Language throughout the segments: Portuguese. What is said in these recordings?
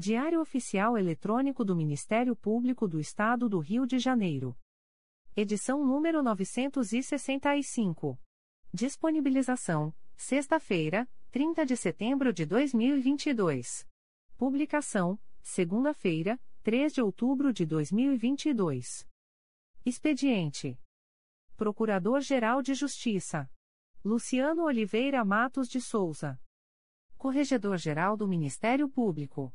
Diário Oficial Eletrônico do Ministério Público do Estado do Rio de Janeiro. Edição número 965. Disponibilização: sexta-feira, 30 de setembro de 2022. Publicação: segunda-feira, 3 de outubro de 2022. Expediente: Procurador-Geral de Justiça Luciano Oliveira Matos de Souza. Corregedor-Geral do Ministério Público.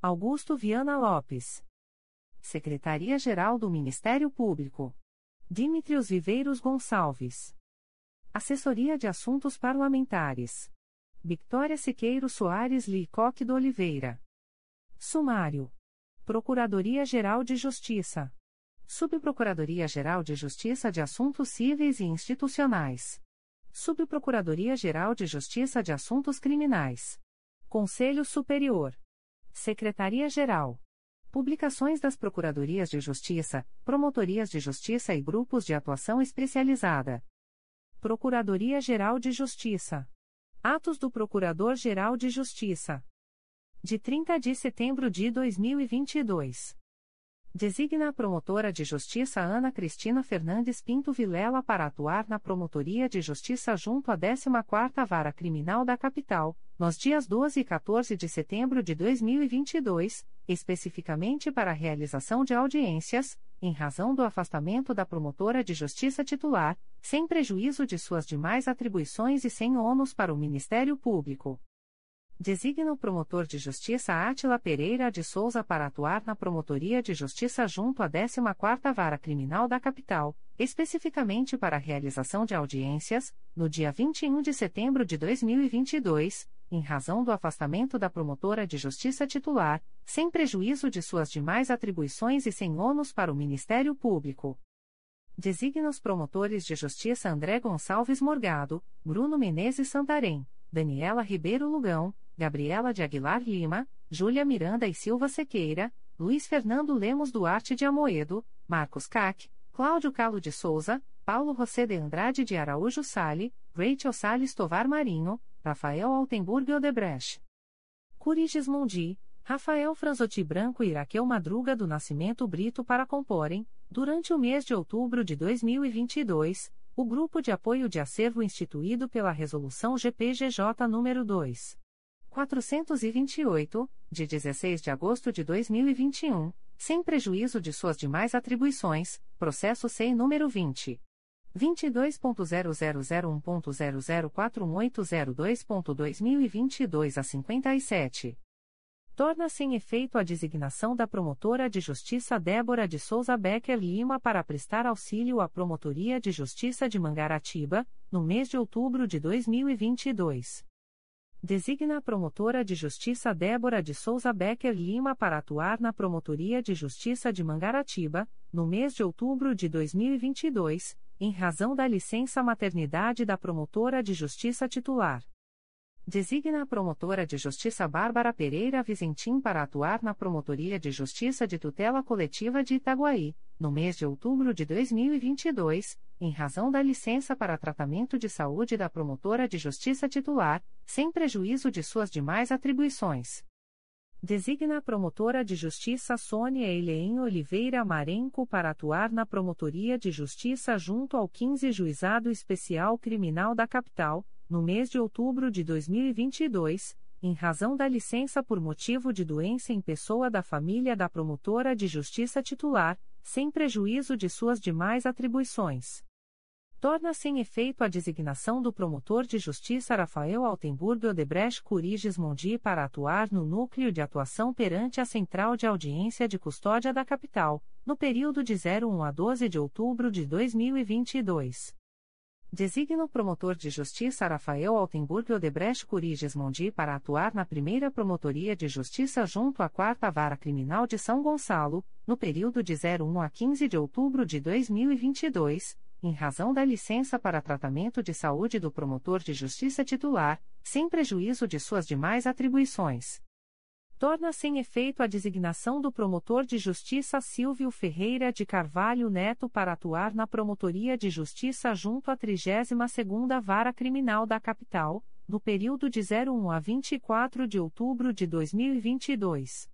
Augusto Viana Lopes. Secretaria-Geral do Ministério Público. Dimitrios Viveiros Gonçalves. Assessoria de Assuntos Parlamentares. Victoria Siqueiro Soares Licoque do Oliveira. Sumário. Procuradoria-Geral de Justiça. Subprocuradoria-Geral de Justiça de Assuntos Cíveis e Institucionais. Subprocuradoria-Geral de Justiça de Assuntos Criminais. Conselho Superior. Secretaria-Geral. Publicações das Procuradorias de Justiça, Promotorias de Justiça e Grupos de Atuação Especializada. Procuradoria-Geral de Justiça. Atos do Procurador-Geral de Justiça. De 30 de setembro de 2022. Designa a promotora de justiça Ana Cristina Fernandes Pinto Vilela para atuar na Promotoria de Justiça junto à 14ª Vara Criminal da Capital, nos dias 12 e 14 de setembro de 2022, especificamente para a realização de audiências, em razão do afastamento da promotora de justiça titular, sem prejuízo de suas demais atribuições e sem ônus para o Ministério Público. Designa o promotor de justiça Átila Pereira de Souza para atuar na Promotoria de Justiça junto à 14ª Vara Criminal da Capital, especificamente para a realização de audiências, no dia 21 de setembro de 2022, em razão do afastamento da promotora de justiça titular, sem prejuízo de suas demais atribuições e sem ônus para o Ministério Público. Designa os promotores de justiça André Gonçalves Morgado, Bruno Menezes Santarém, Daniela Ribeiro Lugão, Gabriela de Aguilar Lima, Júlia Miranda e Silva Sequeira, Luiz Fernando Lemos Duarte de Amoedo, Marcos Cac, Cláudio Calo de Souza, Paulo José de Andrade de Araújo Sale, Rachel Salles Tovar Marinho, Rafael Altenburg Odebrecht. Curi Gismondi, Rafael Franzotti Branco e Iraquel Madruga do Nascimento Brito para comporem, durante o mês de outubro de 2022, o Grupo de Apoio de Acervo instituído pela Resolução GPGJ nº 2. 428, de 16 de agosto de 2021, sem prejuízo de suas demais atribuições, processo SEI número 20. 22.0001.0041802.2022 a 57. Torna-se em efeito a designação da promotora de justiça Débora de Souza Becker Lima para prestar auxílio à Promotoria de Justiça de Mangaratiba, no mês de outubro de 2022. Designa a promotora de justiça Débora de Souza Becker Lima para atuar na Promotoria de Justiça de Mangaratiba, no mês de outubro de 2022, em razão da licença maternidade da promotora de justiça titular. Designa a promotora de justiça Bárbara Pereira Vizentim para atuar na Promotoria de Justiça de Tutela Coletiva de Itaguaí, no mês de outubro de 2022, em razão da licença para tratamento de saúde da promotora de justiça titular, sem prejuízo de suas demais atribuições. Designa a promotora de justiça Sônia Eileen Oliveira Marenco para atuar na Promotoria de Justiça junto ao 15 Juizado Especial Criminal da Capital, no mês de outubro de 2022, em razão da licença por motivo de doença em pessoa da família da promotora de justiça titular, sem prejuízo de suas demais atribuições. Torna-se em efeito a designação do promotor de justiça Rafael Altenburgo Odebrecht Curiges Mondi para atuar no núcleo de atuação perante a Central de Audiência de Custódia da Capital, no período de 01 a 12 de outubro de 2022. Designa o promotor de justiça Rafael Altenburg Odebrecht Curiges Mondi para atuar na primeira Promotoria de Justiça junto à Quarta Vara Criminal de São Gonçalo, no período de 01 a 15 de outubro de 2022, em razão da licença para tratamento de saúde do promotor de justiça titular, sem prejuízo de suas demais atribuições torna-se em efeito a designação do promotor de justiça Silvio Ferreira de Carvalho Neto para atuar na Promotoria de Justiça junto à 32ª Vara Criminal da Capital, no período de 01 a 24 de outubro de 2022.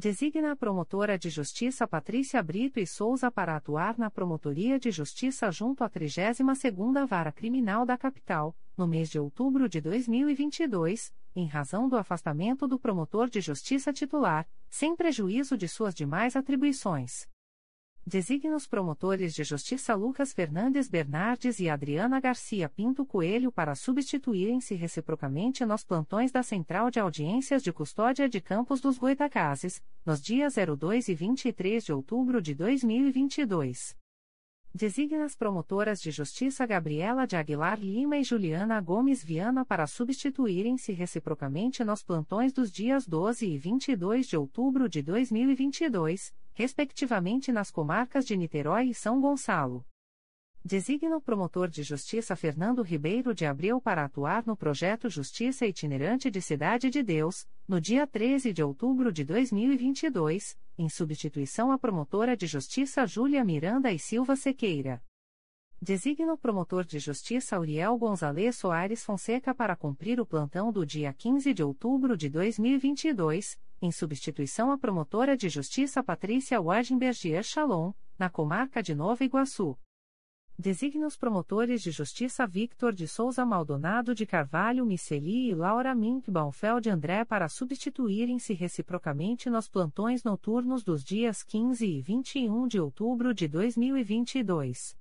Designa a promotora de justiça Patrícia Brito e Souza para atuar na Promotoria de Justiça junto à 32ª Vara Criminal da Capital, no mês de outubro de 2022, em razão do afastamento do promotor de justiça titular, sem prejuízo de suas demais atribuições. Designa os promotores de justiça Lucas Fernandes Bernardes e Adriana Garcia Pinto Coelho para substituírem-se reciprocamente nos plantões da Central de Audiências de Custódia de Campos dos Goitacazes, nos dias 02 e 23 de outubro de 2022. Designa as promotoras de justiça Gabriela de Aguilar Lima e Juliana Gomes Viana para substituírem-se reciprocamente nos plantões dos dias 12 e 22 de outubro de 2022, respectivamente nas comarcas de Niterói e São Gonçalo. Designa o promotor de justiça Fernando Ribeiro de Abreu para atuar no projeto Justiça Itinerante de Cidade de Deus, no dia 13 de outubro de 2022, em substituição à promotora de justiça Júlia Miranda e Silva Sequeira. Designa o promotor de justiça Uriel Gonzalez Soares Fonseca para cumprir o plantão do dia 15 de outubro de 2022, em substituição à promotora de justiça Patrícia Wagenbergier Chalon, na comarca de Nova Iguaçu. Designa os promotores de justiça Victor de Souza Maldonado de Carvalho Miceli e Laura Mink Baumfeld André para substituírem-se reciprocamente nos plantões noturnos dos dias 15 e 21 de outubro de 2022.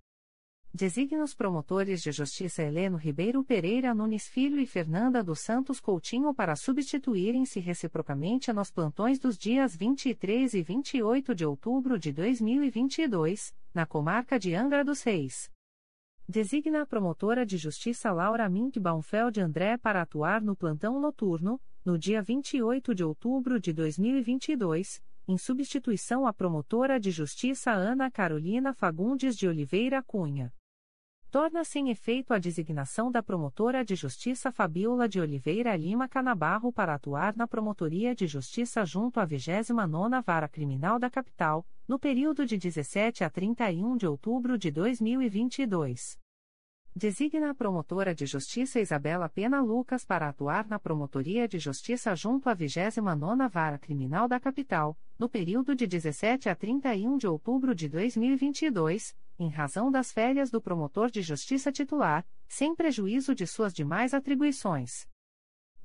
Designa os promotores de justiça Heleno Ribeiro Pereira Nunes Filho e Fernanda dos Santos Coutinho para substituírem-se reciprocamente nos plantões dos dias 23 e 28 de outubro de 2022 na comarca de Angra dos Reis. Designa a promotora de justiça Laura Mink Baumfeld André para atuar no plantão noturno, no dia 28 de outubro de 2022, em substituição à promotora de justiça Ana Carolina Fagundes de Oliveira Cunha. Torna-se em efeito a designação da promotora de justiça Fabiola de Oliveira Lima Canabarro para atuar na Promotoria de Justiça junto à 29ª Vara Criminal da Capital, no período de 17 a 31 de outubro de 2022. Designa a promotora de justiça Isabela Pena Lucas para atuar na Promotoria de Justiça junto à 29ª Vara Criminal da Capital, no período de 17 a 31 de outubro de 2022, em razão das férias do promotor de justiça titular, sem prejuízo de suas demais atribuições.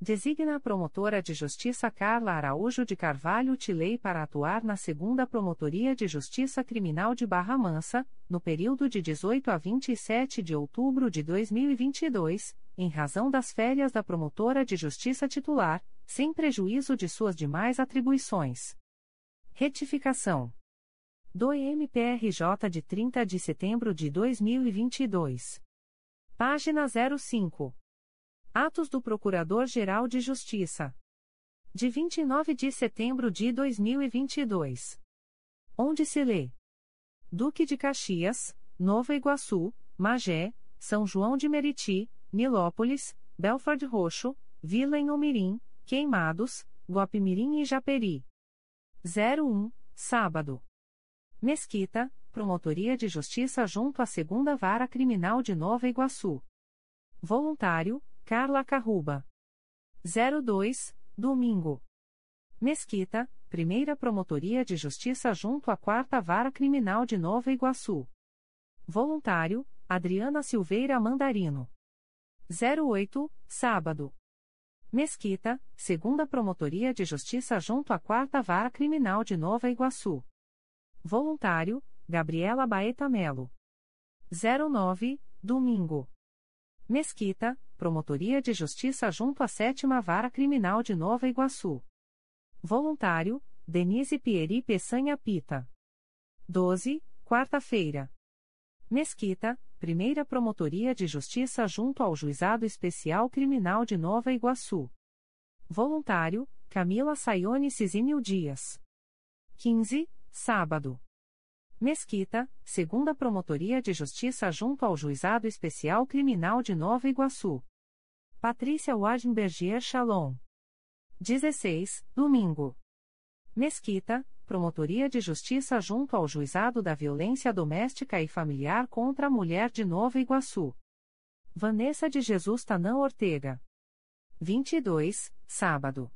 Designa a promotora de justiça Carla Araújo de Carvalho Tilei para atuar na segunda Promotoria de Justiça Criminal de Barra Mansa, no período de 18 a 27 de outubro de 2022, em razão das férias da promotora de justiça titular, sem prejuízo de suas demais atribuições. Retificação. Do MPRJ de 30 de setembro de 2022. Página 05. Atos do Procurador-Geral de Justiça. De 29 de setembro de 2022. Onde se lê: Duque de Caxias, Nova Iguaçu, Magé, São João de Meriti, Nilópolis, Belford Roxo, Vila em Umirim, Queimados, Guapimirim e Japeri. 01, sábado. Mesquita, Promotoria de Justiça junto à Segunda Vara Criminal de Nova Iguaçu. Voluntário, Carla Carruba. 02, domingo. Mesquita, Primeira Promotoria de Justiça junto à Quarta Vara Criminal de Nova Iguaçu. Voluntário, Adriana Silveira Mandarino. 08, sábado. Mesquita, Segunda Promotoria de Justiça junto à Quarta Vara Criminal de Nova Iguaçu. Voluntário, Gabriela Baeta Melo. 09, domingo. Mesquita, Promotoria de Justiça junto à Sétima Vara Criminal de Nova Iguaçu. Voluntário, Denise Pieri Peçanha Pita. 12, quarta-feira. Mesquita, Primeira Promotoria de Justiça junto ao Juizado Especial Criminal de Nova Iguaçu. Voluntário, Camila Saione Cizinil Dias. 15, sábado. Mesquita, Segunda Promotoria de Justiça junto ao Juizado Especial Criminal de Nova Iguaçu. Patrícia Wardenbergier Shalom. 16, domingo. Mesquita, Promotoria de Justiça junto ao Juizado da Violência Doméstica e Familiar contra a Mulher de Nova Iguaçu. Vanessa de Jesus Tanã Ortega. 22, sábado.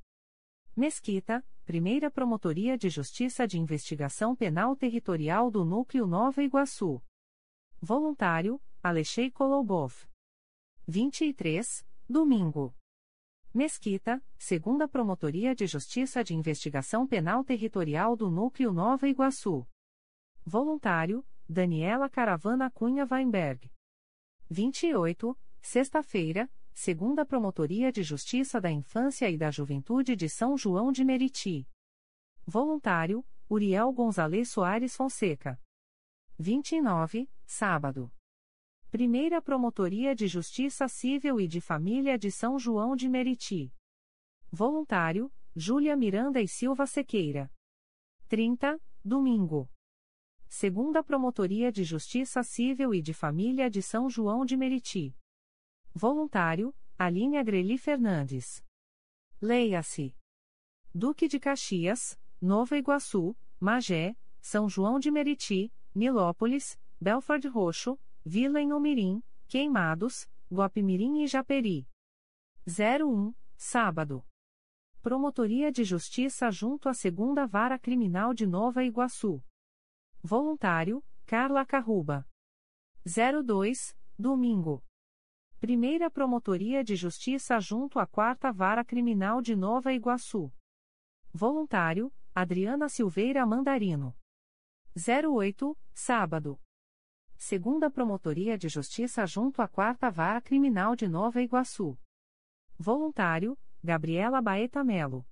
Mesquita, Primeira Promotoria de Justiça de Investigação Penal Territorial do Núcleo Nova Iguaçu. Voluntário, Alexei Kolobov. 23, domingo. Mesquita, segunda Promotoria de Justiça de Investigação Penal Territorial do Núcleo Nova Iguaçu. Voluntário, Daniela Caravana Cunha Weinberg. 28, sexta-feira, segunda Promotoria de Justiça da Infância e da Juventude de São João de Meriti. Voluntário, Uriel Gonzalez Soares Fonseca. 29, sábado. Primeira Promotoria de Justiça Civil e de Família de São João de Meriti. Voluntário, Júlia Miranda e Silva Sequeira. 30, domingo. Segunda Promotoria de Justiça Civil e de Família de São João de Meriti. Voluntário, Aline Agreli Fernandes. Leia-se. Duque de Caxias, Nova Iguaçu, Magé, São João de Meriti, Nilópolis, Belford Roxo, Vila em Umirim, Queimados, Guapimirim e Japeri. 01, sábado. Promotoria de Justiça junto à Segunda Vara Criminal de Nova Iguaçu. Voluntário, Carla Carruba. 02, domingo. Primeira Promotoria de Justiça junto à Quarta Vara Criminal de Nova Iguaçu. Voluntário, Adriana Silveira Mandarino. 08, sábado. Segunda Promotoria de Justiça junto à Quarta Vara Criminal de Nova Iguaçu. Voluntário, Gabriela Baeta Melo.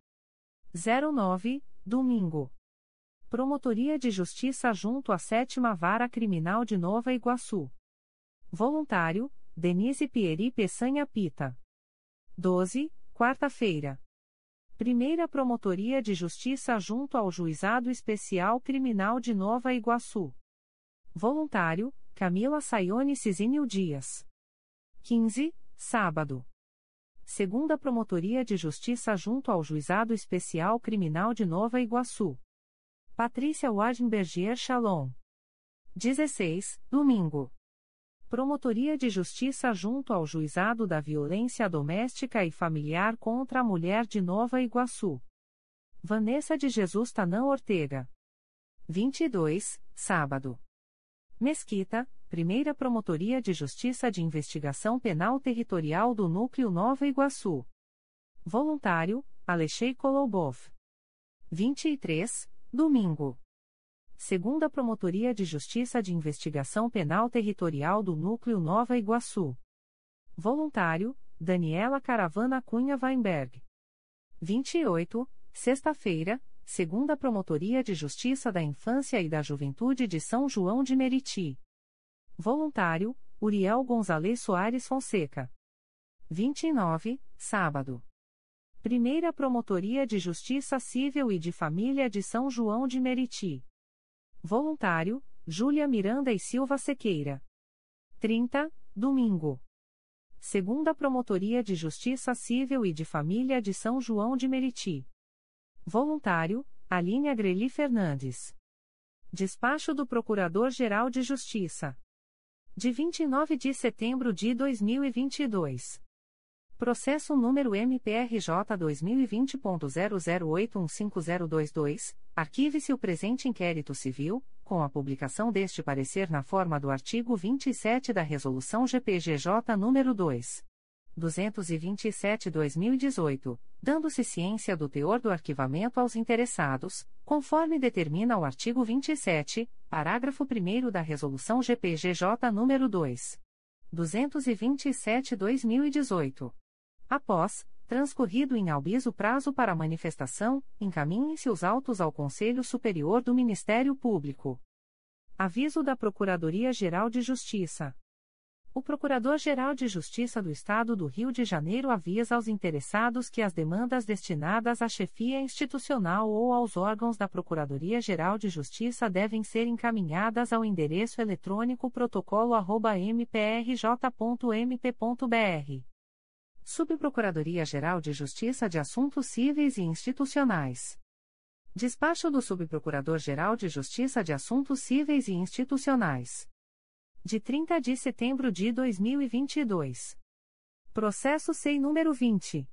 09, domingo. Promotoria de Justiça junto à Sétima Vara Criminal de Nova Iguaçu. Voluntário, Denise Pieri Peçanha Pita. 12, quarta-feira. Primeira Promotoria de Justiça junto ao Juizado Especial Criminal de Nova Iguaçu. Voluntário, Camila Saione Cizinil Dias. 15, sábado. Segunda Promotoria de Justiça junto ao Juizado Especial Criminal de Nova Iguaçu. Patrícia Wardenbergier Shalom. 16, domingo. Promotoria de Justiça junto ao Juizado da Violência Doméstica e Familiar contra a Mulher de Nova Iguaçu. Vanessa de Jesus Tanã Ortega. 22, sábado. Mesquita, Primeira Promotoria de Justiça de Investigação Penal Territorial do Núcleo Nova Iguaçu. Voluntário, Alexei Kolobov. 23, domingo. Segunda Promotoria de Justiça de Investigação Penal Territorial do Núcleo Nova Iguaçu. Voluntário, Daniela Caravana Cunha Weinberg. 28, sexta-feira, segunda Promotoria de Justiça da Infância e da Juventude de São João de Meriti. Voluntário, Uriel Gonzalez Soares Fonseca. 29, sábado. Primeira Promotoria de Justiça Civil e de Família de São João de Meriti. Voluntário, Júlia Miranda e Silva Sequeira. 30, domingo. Segunda Promotoria de Justiça Civil e de Família de São João de Meriti. Voluntário, Aline Agreli Fernandes. Despacho do Procurador-Geral de Justiça. De 29 de setembro de 2022. Processo número MPRJ 2020.00815022, arquive-se o presente inquérito civil, com a publicação deste parecer na forma do artigo 27 da Resolução GPGJ nº 2. 227-2018, dando-se ciência do teor do arquivamento aos interessados, conforme determina o artigo 27, parágrafo 1 da Resolução GPGJ nº 2. 227-2018. Após, transcorrido em albis o prazo para manifestação, encaminhem-se os autos ao Conselho Superior do Ministério Público. Aviso da Procuradoria-Geral de Justiça. O Procurador-Geral de Justiça do Estado do Rio de Janeiro avisa aos interessados que as demandas destinadas à chefia institucional ou aos órgãos da Procuradoria-Geral de Justiça devem ser encaminhadas ao endereço eletrônico protocolo@mprj.mp.br Subprocuradoria-Geral de Justiça de Assuntos Cíveis e Institucionais. Despacho do Subprocurador-Geral de Justiça de Assuntos Cíveis e Institucionais. De 30 de setembro de 2022. Processo SEI número 20.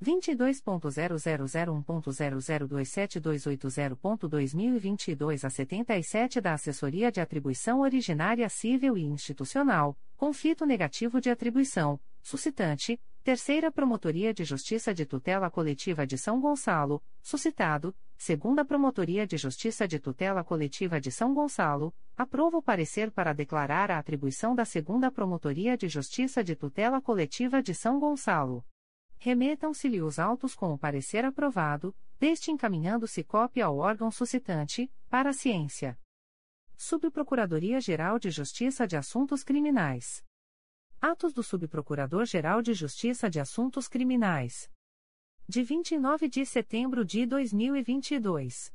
22.0001.0027280.2022 a 77 da Assessoria de Atribuição Originária Civil e Institucional, conflito negativo de atribuição, suscitante, Terceira Promotoria de Justiça de Tutela Coletiva de São Gonçalo, suscitado, Segunda Promotoria de Justiça de Tutela Coletiva de São Gonçalo, aprova o parecer para declarar a atribuição da Segunda Promotoria de Justiça de Tutela Coletiva de São Gonçalo. Remetam-se-lhe os autos com o parecer aprovado, deste encaminhando-se cópia ao órgão suscitante, para a ciência. Subprocuradoria-Geral de Justiça de Assuntos Criminais. Atos do Subprocurador-Geral de Justiça de Assuntos Criminais. De 29 de setembro de 2022.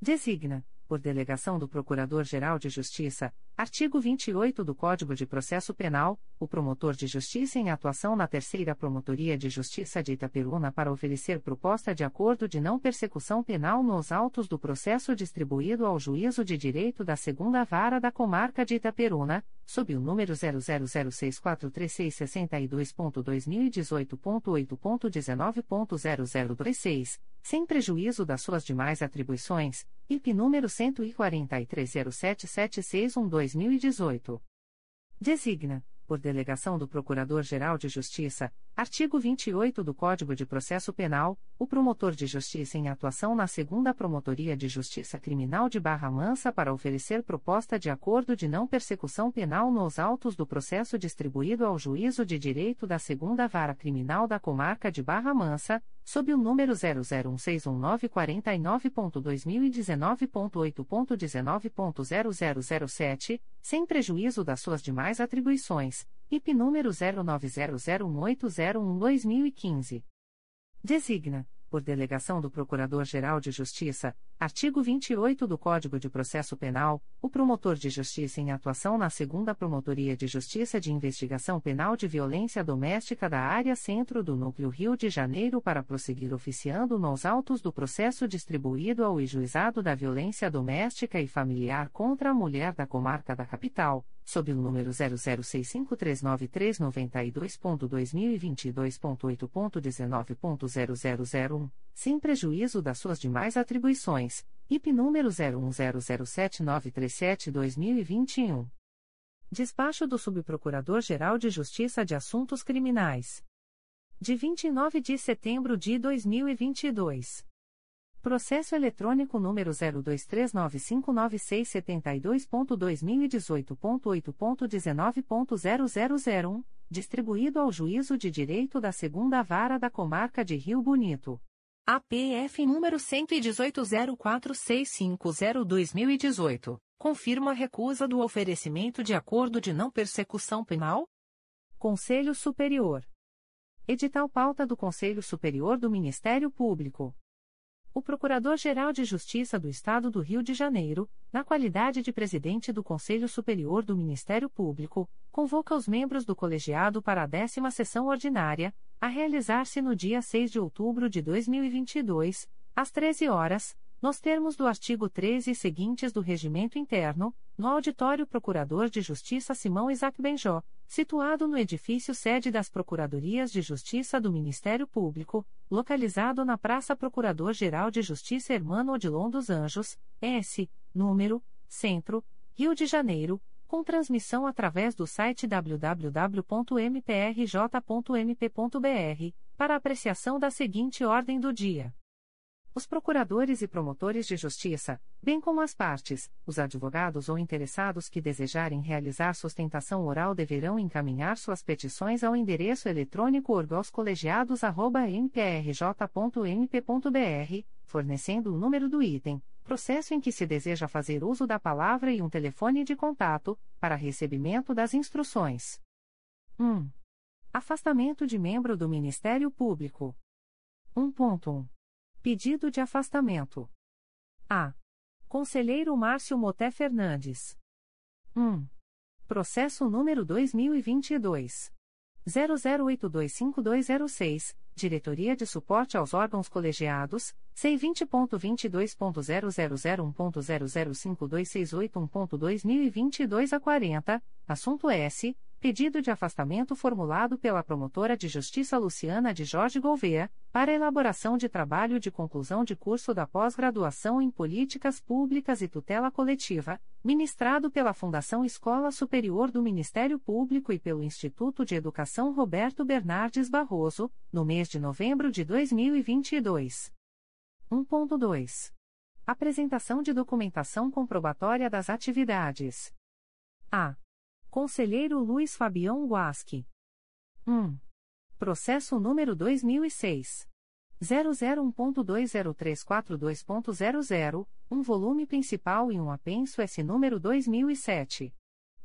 Designa, por delegação do Procurador-Geral de Justiça, artigo 28 do Código de Processo Penal, o promotor de justiça em atuação na Terceira Promotoria de Justiça de Itaperuna para oferecer proposta de acordo de não persecução penal nos autos do processo distribuído ao Juízo de Direito da Segunda Vara da Comarca de Itaperuna, sob o número 000643662.2018.8.19.0026, sem prejuízo das suas demais atribuições, IP número 143077661-2018. Designa, por delegação do Procurador-Geral de Justiça, artigo 28 do Código de Processo Penal, o promotor de justiça em atuação na Segunda Promotoria de Justiça Criminal de Barra Mansa para oferecer proposta de acordo de não persecução penal nos autos do processo distribuído ao Juízo de Direito da Segunda Vara Criminal da Comarca de Barra Mansa, sob o número 001619499.2019.8.19.0007, sem prejuízo das suas demais atribuições, IP número 09001801-2015. Designa, por delegação do Procurador-Geral de Justiça, artigo 28 do Código de Processo Penal, o promotor de justiça em atuação na Segunda Promotoria de Justiça de Investigação Penal de Violência Doméstica da Área Centro do Núcleo Rio de Janeiro para prosseguir oficiando nos autos do processo distribuído ao Juizado da Violência Doméstica e Familiar contra a Mulher da Comarca da Capital, sob o número 006539392.2022.8.19.0001, sem prejuízo das suas demais atribuições, IP número 01007937-2021. Despacho do Subprocurador-Geral de Justiça de Assuntos Criminais. De 29 de setembro de 2022. Processo eletrônico número 02395972.2018.8.19.0001, distribuído ao Juízo de Direito da Segunda Vara da Comarca de Rio Bonito. APF número 11804650-2018, confirma a recusa do oferecimento de acordo de não persecução penal? Conselho Superior. Edital pauta do Conselho Superior do Ministério Público. O Procurador-Geral de Justiça do Estado do Rio de Janeiro, na qualidade de presidente do Conselho Superior do Ministério Público, convoca os membros do colegiado para a décima sessão ordinária, a realizar-se no dia 6 de outubro de 2022, às 13 horas, nos termos do artigo 13 e seguintes do Regimento Interno, no Auditório Procurador de Justiça Simão Isaac Benjó, situado no edifício sede das Procuradorias de Justiça do Ministério Público, localizado na Praça Procurador-Geral de Justiça Hermano Odilon dos Anjos, S, número, Centro, Rio de Janeiro, com transmissão através do site www.mprj.mp.br, para apreciação da seguinte ordem do dia. Os procuradores e promotores de justiça, bem como as partes, os advogados ou interessados que desejarem realizar sustentação oral deverão encaminhar suas petições ao endereço eletrônico orgoscolegiados.mprj.mp.br, fornecendo o número do item, processo em que se deseja fazer uso da palavra e um telefone de contato, para recebimento das instruções. 1. Afastamento de membro do Ministério Público. 1.1. Pedido de afastamento. A. Conselheiro Márcio Moté Fernandes. 1. Processo número 2022. 00825206, Diretoria de Suporte aos Órgãos Colegiados, C20.22.0001.0052681.2022 a 40, assunto S. Pedido de afastamento formulado pela promotora de justiça Luciana de Jorge Gouveia, para elaboração de trabalho de conclusão de curso da pós-graduação em Políticas Públicas e Tutela Coletiva, ministrado pela Fundação Escola Superior do Ministério Público e pelo Instituto de Educação Roberto Bernardes Barroso, no mês de novembro de 2022. 1.2. Apresentação de documentação comprobatória das atividades. A. Conselheiro Luiz Fabião Guasque. 1. Processo número 2006. 001.20342.00, um volume principal e um apenso S número 2007.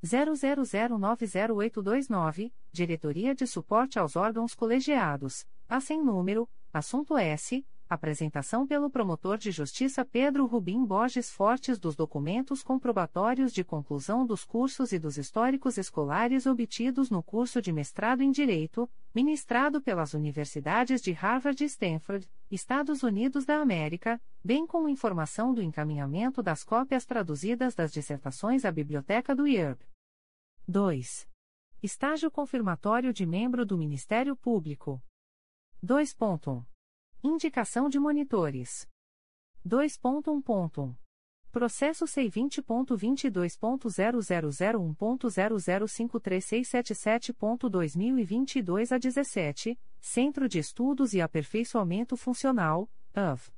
00090829, Diretoria de Suporte aos Órgãos Colegiados, a sem número, assunto S, Apresentação pelo promotor de justiça Pedro Rubim Borges Fortes dos documentos comprobatórios de conclusão dos cursos e dos históricos escolares obtidos no curso de mestrado em Direito, ministrado pelas universidades de Harvard e Stanford, Estados Unidos da América, bem como informação do encaminhamento das cópias traduzidas das dissertações à Biblioteca do IERB. 2. Estágio confirmatório de membro do Ministério Público. 2.1. Indicação de monitores. 2.1. Processo C20.22.0001.0053677.2022 a 17, Centro de Estudos e Aperfeiçoamento Funcional, UF.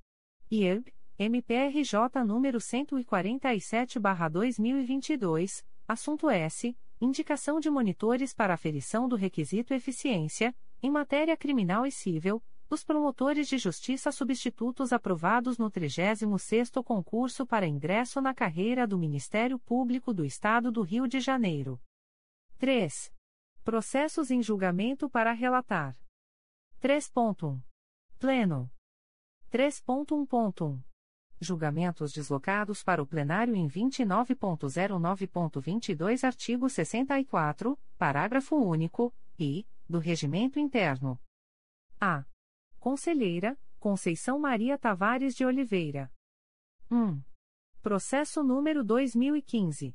IERB, MPRJ número 147-2022, assunto S. Indicação de monitores para aferição do requisito eficiência, em matéria criminal e civil, dos promotores de justiça substitutos aprovados no 36º concurso para ingresso na carreira do Ministério Público do Estado do Rio de Janeiro. 3. Processos em julgamento para relatar. 3.1. Pleno. 3.1.1. Julgamentos deslocados para o plenário em 29.09.22 artigo 64, parágrafo único, e, do Regimento Interno. A. Conselheira, Conceição Maria Tavares de Oliveira. 1. Processo número 2015.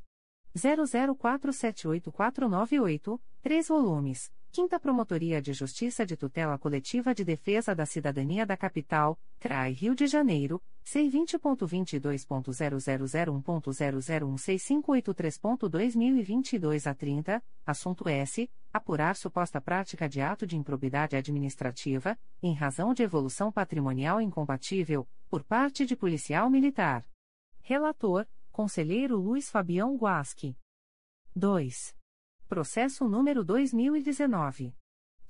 00478498, 3 volumes. Quinta Promotoria de Justiça de Tutela Coletiva de Defesa da Cidadania da Capital, CRAI Rio de Janeiro, C20.22.0001.0016583.2022 a 30, assunto S. Apurar suposta prática de ato de improbidade administrativa, em razão de evolução patrimonial incompatível, por parte de policial militar. Relator, Conselheiro Luiz Fabião Guasque. 2. Processo número 2019.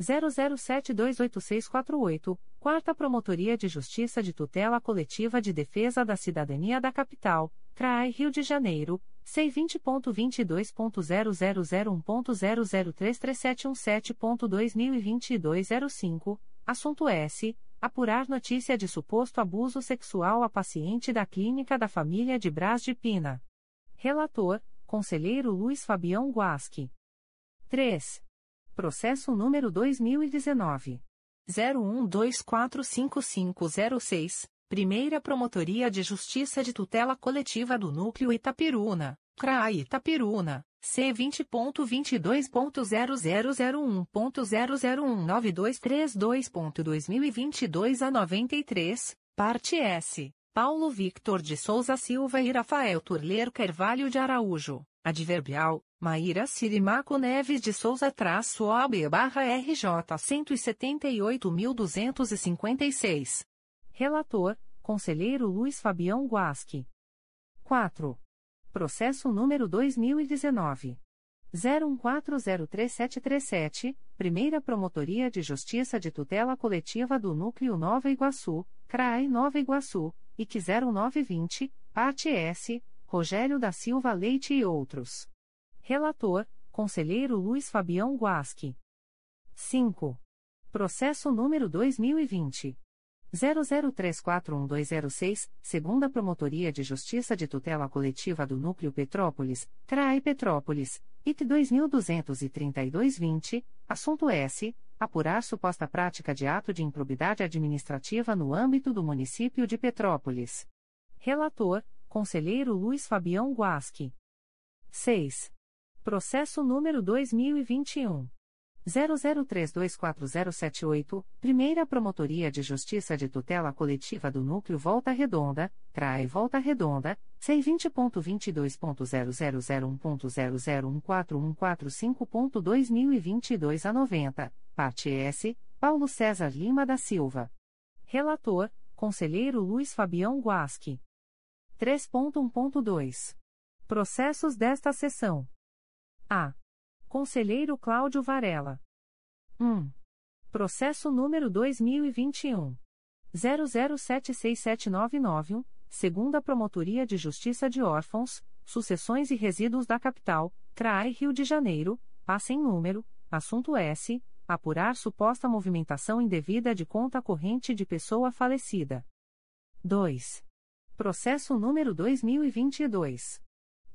00728648, Quarta Promotoria de Justiça de Tutela Coletiva de Defesa da Cidadania da Capital, CRAI Rio de Janeiro, C20.22.0001.0033717.2022 05, assunto S. apurar notícia de suposto abuso sexual a paciente da Clínica da Família de Brás de Pina. Relator, Conselheiro Luiz Fabião Guasque. 3. Processo número 2019. 01245506, Primeira Promotoria de Justiça de Tutela Coletiva do Núcleo Itapiruna, CRAI Itapiruna, C20.22.0001.0019232.2022 a 93, parte S. Paulo Victor de Souza Silva e Rafael Turler Carvalho de Araújo, adverbial, Maíra Sirimaco Neves de Souza traço OB barra RJ 178.256. Relator, Conselheiro Luiz Fabião Guasque. 4. Processo número 2019. 01403737, Primeira Promotoria de Justiça de Tutela Coletiva do Núcleo Nova Iguaçu, CRAE Nova Iguaçu, IC 0920, Parte S, Rogério da Silva Leite e outros. Relator, Conselheiro Luiz Fabião Guasque. 5. Processo número 2020. 00341206, segunda Promotoria de Justiça de Tutela Coletiva do Núcleo Petrópolis, CRAI Petrópolis, IT 223220, assunto S. Apurar suposta prática de ato de improbidade administrativa no âmbito do município de Petrópolis. Relator, Conselheiro Luiz Fabião Guasque. 6. Processo número 2021. 00324078, Primeira Promotoria de Justiça de Tutela Coletiva do Núcleo Volta Redonda, CRAE Volta Redonda, C20.22.0001.0014145.2022 a 90, parte S, Paulo César Lima da Silva. Relator, Conselheiro Luiz Fabião Guasque. 3.1.2. Processos desta sessão. A. Conselheiro Cláudio Varela. 1. Processo número 2021. 00767991, segunda Promotoria de Justiça de Órfãos, Sucessões e Resíduos da Capital, CRAI Rio de Janeiro, passa em número, assunto S, apurar suposta movimentação indevida de conta corrente de pessoa falecida. 2. Processo número 2022.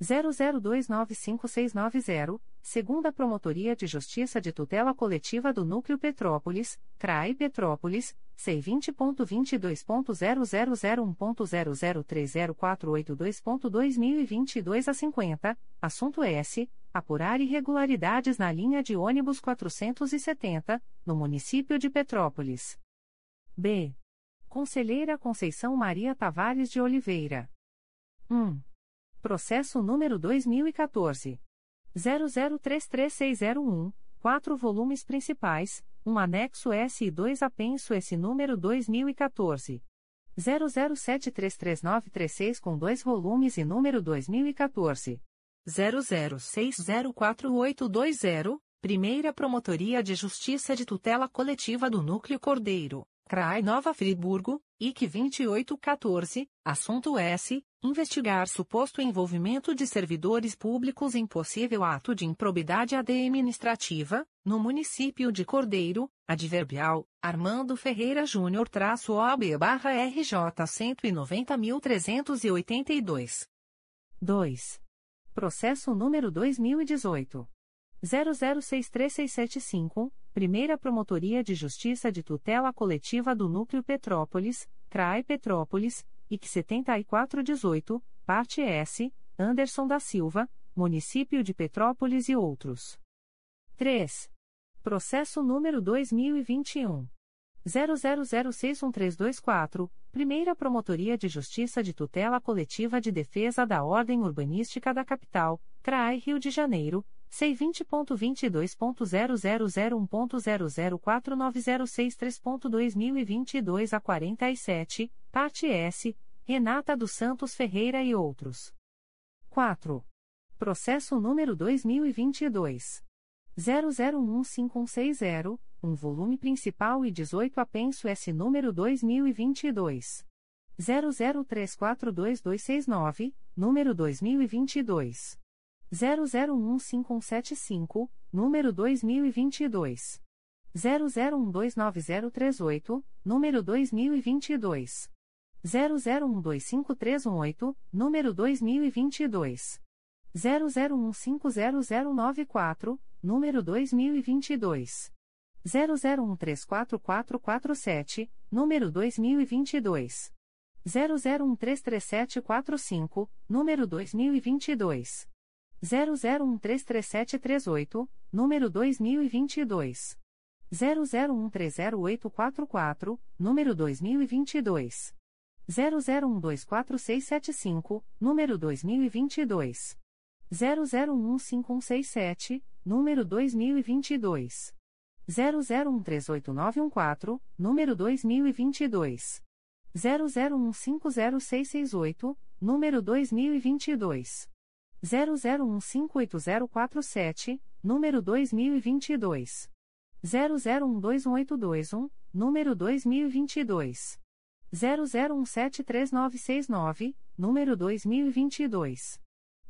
00295690, segunda Promotoria de Justiça de Tutela Coletiva do Núcleo Petrópolis, CRAI Petrópolis, C20.22.0001.0030482.2022 a 50, assunto S. Apurar irregularidades na linha de ônibus 470, no município de Petrópolis. B. Conselheira Conceição Maria Tavares de Oliveira. 1. Processo número 2014. 00336001, quatro volumes principais, um anexo S e dois apenso S número 2014. 00733936 com dois volumes e número 2014. 00604820, Primeira Promotoria de Justiça de Tutela Coletiva do Núcleo Cordeiro, CRAI Nova Friburgo, IC 2814, assunto S. Investigar suposto envolvimento de servidores públicos em possível ato de improbidade administrativa, no município de Cordeiro, adverbial, Armando Ferreira Júnior traço OB barra RJ 190.382. 2. Processo número 2018. 00636751, Primeira Promotoria de Justiça de Tutela Coletiva do Núcleo Petrópolis, CRAE Petrópolis, IC 7418, parte S, Anderson da Silva, Município de Petrópolis e outros. 3. Processo número 2021. 00061324, Primeira Promotoria de Justiça de Tutela Coletiva de Defesa da Ordem Urbanística da Capital, CRAI Rio de Janeiro, C20.22.0001.0049063.2022 a 47, parte S, Renata dos Santos Ferreira e outros. 4. Processo número 2022. 001560, um volume principal e 18 apenso S número 2022. 00342269, número 2022. 001575, número 2022. 00129038, número 2022. 00125318, número 2022. 00150094, número 2022. 00134447, número 2022. 00133745, número 2022. 00133738, número 2022. 00130844, número 2022. 00124675, número 2022. 00115167, número 2022. 00138914, número 2022. 00150668, número 2022. 00158047, número 2022. 00121821, número 2022. 00173969, número 2022.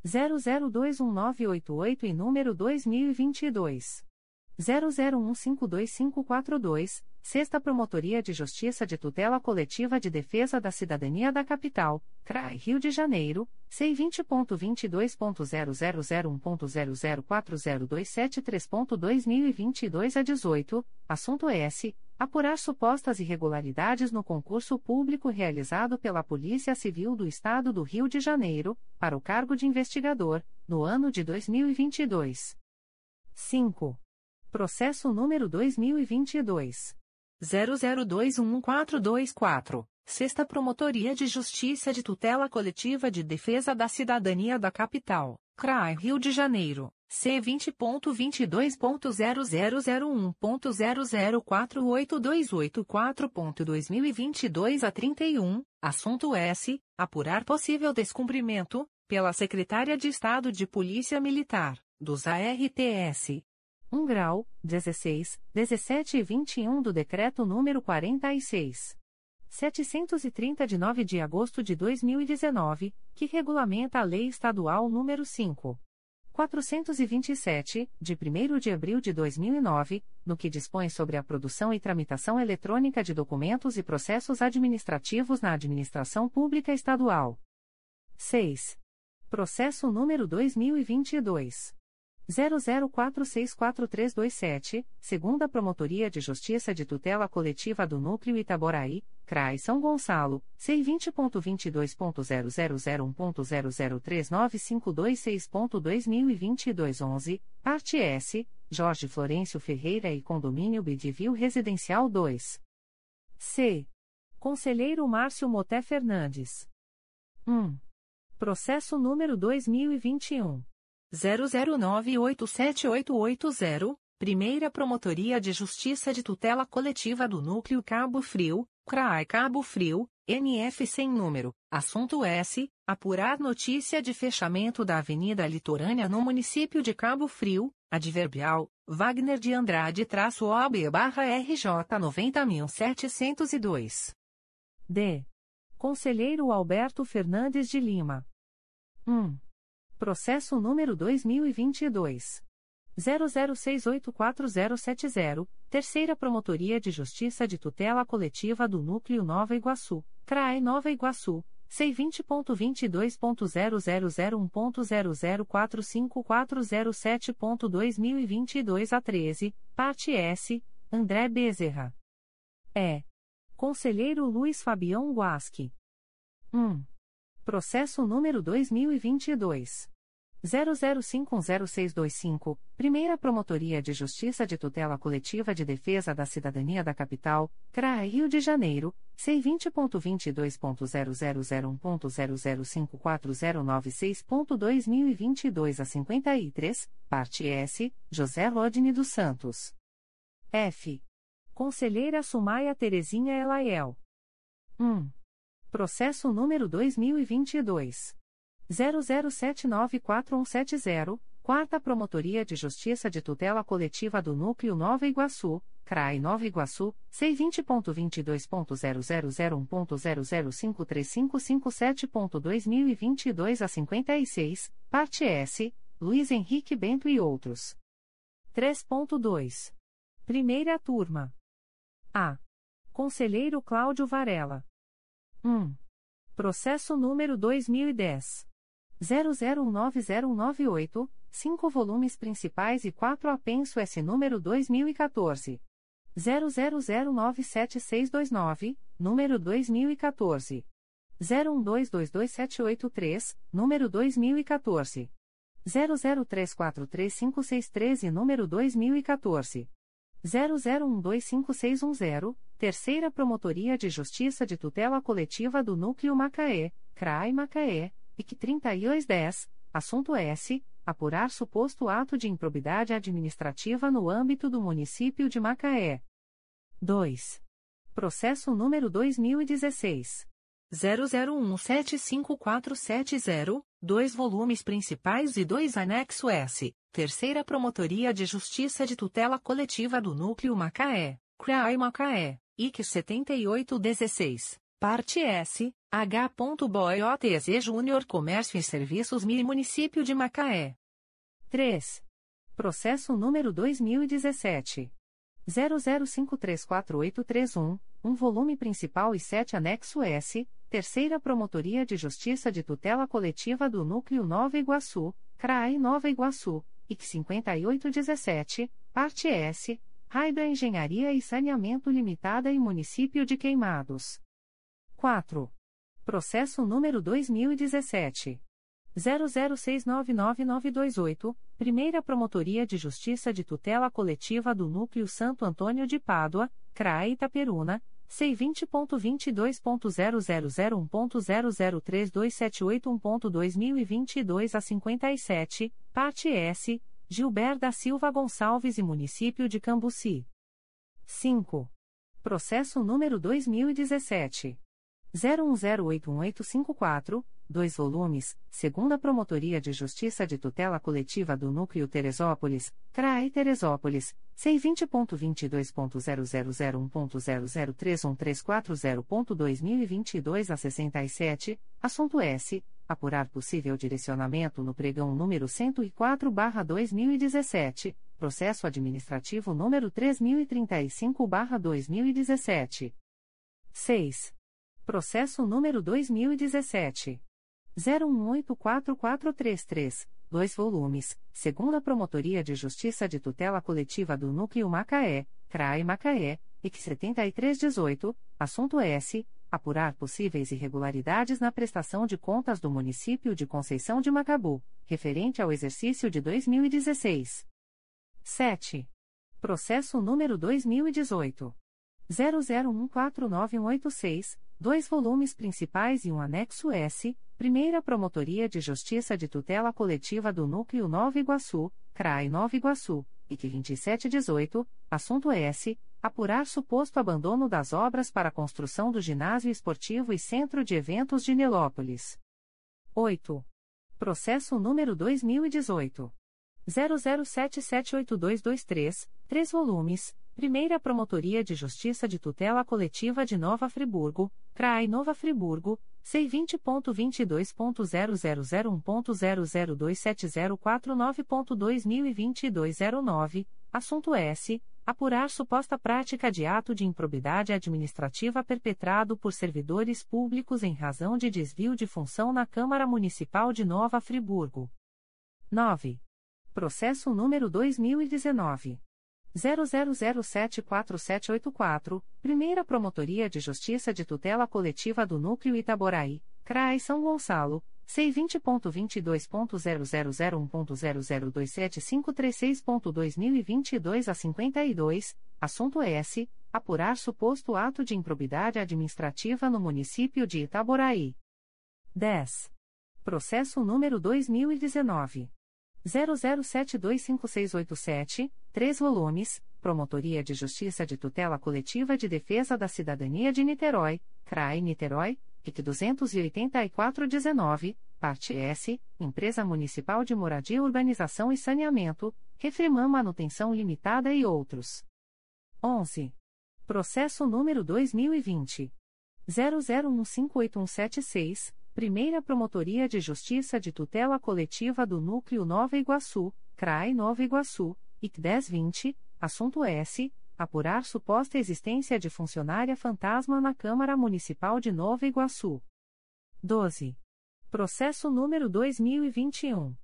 00219888 e número 2022. 00152542, Sexta Promotoria de Justiça de Tutela Coletiva de Defesa da Cidadania da Capital, CRAI Rio de Janeiro, C20.22.0001.0040273.2022 a 18, assunto S. Apurar supostas irregularidades no concurso público realizado pela Polícia Civil do Estado do Rio de Janeiro, para o cargo de investigador, no ano de 2022. 5. Processo número 2022. 00211424. Sexta Promotoria de Justiça de Tutela Coletiva de Defesa da Cidadania da Capital, CRAI Rio de Janeiro, C20.22.0001.0048284.2022 a 31, assunto S. Apurar possível descumprimento, pela Secretária de Estado de Polícia Militar, dos ARTS, 1 grau, 16, 17 e 21 do Decreto nº 46. 730 de 9 de agosto de 2019, que regulamenta a Lei Estadual nº 5. 427, de 1 de abril de 2009, no que dispõe sobre a produção e tramitação eletrônica de documentos e processos administrativos na administração pública estadual. 6. Processo número 2022 00464327, segunda Promotoria de Justiça de Tutela Coletiva do Núcleo Itaboraí, CRAI São Gonçalo, C20.22.0001.0039526.2022 11, parte S, Jorge Florencio Ferreira e Condomínio Bedivil Residencial 2. C. Conselheiro Márcio Moté Fernandes. 1. Processo número 2021. 00987880, Primeira Promotoria de Justiça de Tutela Coletiva do Núcleo Cabo Frio, CRAI Cabo Frio, NF sem número, assunto S. Apurar notícia de fechamento da Avenida Litorânea no município de Cabo Frio, adverbial, Wagner de Andrade-OB-RJ 90702. D. Conselheiro Alberto Fernandes de Lima. 1. Processo número 2022. 00684070, Terceira Promotoria de Justiça de Tutela Coletiva do Núcleo Nova Iguaçu, CRAE Nova Iguaçu, C20.22.0001.0045407.2022 a 13, parte S, André Bezerra. É. Conselheiro Luiz Fabião Guasque. 1. Processo número 2022. 00510625, Primeira Promotoria de Justiça de Tutela Coletiva de Defesa da Cidadania da Capital, CRAE Rio de Janeiro, C20.22.0001.0054096.2022 a 53, parte S, José Rodine dos Santos. F. Conselheira Sumaia Terezinha Elaiel. 1. Processo número 2022. 00794170, Quarta Promotoria de Justiça de Tutela Coletiva do Núcleo Nova Iguaçu, CRAI Nova Iguaçu, C20.22.0001.0053557.2022 a 56, parte S, Luiz Henrique Bento e outros. 3.2. Primeira turma. A. Conselheiro Cláudio Varela. 1. Processo número 2010. 00190198, 5 volumes principais e 4 apenso S número 2014. 00097629, número 2014. 01222783, número 2014. 00343563 número 2014. 00125610, Terceira Promotoria de Justiça de Tutela Coletiva do Núcleo Macaé, CRAI Macaé, IC 3210, assunto S. Apurar suposto ato de improbidade administrativa no âmbito do município de Macaé. 2. Processo número 2016. 00175470, dois volumes principais e dois anexo S, Terceira Promotoria de Justiça de Tutela Coletiva do Núcleo Macaé, CRAI Macaé, IC 7816, parte S, H. Boiotz Júnior Comércio e Serviços MI Município de Macaé. 3. Processo número 2017. 00534831, um volume principal e 7 anexo S, Terceira Promotoria de Justiça de Tutela Coletiva do Núcleo Nova Iguaçu, CRAI Nova Iguaçu, IC 5817, parte S, Raibra Engenharia e Saneamento Limitada e Município de Queimados. 4. Processo número 2017. 00699928, Primeira Promotoria de Justiça de Tutela Coletiva do Núcleo Santo Antônio de Pádua, CRAE Itaperuna, C20.22.0001.0032781.2022 a 57, parte S, Gilber da Silva Gonçalves e Município de Cambuci. 5. Processo número 2017. 01081854, 2 volumes, segunda Promotoria de Justiça de Tutela Coletiva do Núcleo Teresópolis, CRAE Teresópolis, C20.22.0001.0031340.2022 a 67, assunto S. Apurar possível direcionamento no pregão número 104-2017, processo administrativo número 3035-2017. 6. Processo número 2017. 01844433, 2 volumes, segunda Promotoria de Justiça de Tutela Coletiva do Núcleo Macaé, CRAE Macaé, IC 7318, assunto S. Apurar possíveis irregularidades na prestação de contas do município de Conceição de Macabu, referente ao exercício de 2016. 7. Processo número 2018. 00149186, dois volumes principais e um anexo S, Primeira Promotoria de Justiça de Tutela Coletiva do Núcleo Nova Iguaçu, CRAI Nova Iguaçu, IC 2718, assunto S. Apurar suposto abandono das obras para construção do ginásio esportivo e centro de eventos de Nilópolis. 8. Processo número 2018. 00778223, 3 volumes, Primeira Promotoria de Justiça de Tutela Coletiva de Nova Friburgo, CRAI Nova Friburgo, C20.22.0001.0027049.2022 09, assunto S. Apurar suposta prática de ato de improbidade administrativa perpetrado por servidores públicos em razão de desvio de função na Câmara Municipal de Nova Friburgo. 9. Processo número 2019. 00074784, Primeira Promotoria de Justiça de Tutela Coletiva do Núcleo Itaboraí, CRAI São Gonçalo, C20.22.0001.0027536.2022 a 52, assunto S. Apurar suposto ato de improbidade administrativa no município de Itaboraí. 10. Processo número 2019. 00725687, 3 volumes, Promotoria de Justiça de Tutela Coletiva de Defesa da Cidadania de Niterói, CRAI Niterói, IC 28419, parte S, Empresa Municipal de Moradia Urbanização e Saneamento, Refriman Manutenção Limitada e outros. 11. Processo número 2020. 00158176, Primeira Promotoria de Justiça de Tutela Coletiva do Núcleo Nova Iguaçu, CRAI Nova Iguaçu, IC 1020, assunto S. apurar suposta existência de funcionária fantasma na Câmara Municipal de Nova Iguaçu. 12. Processo número 2021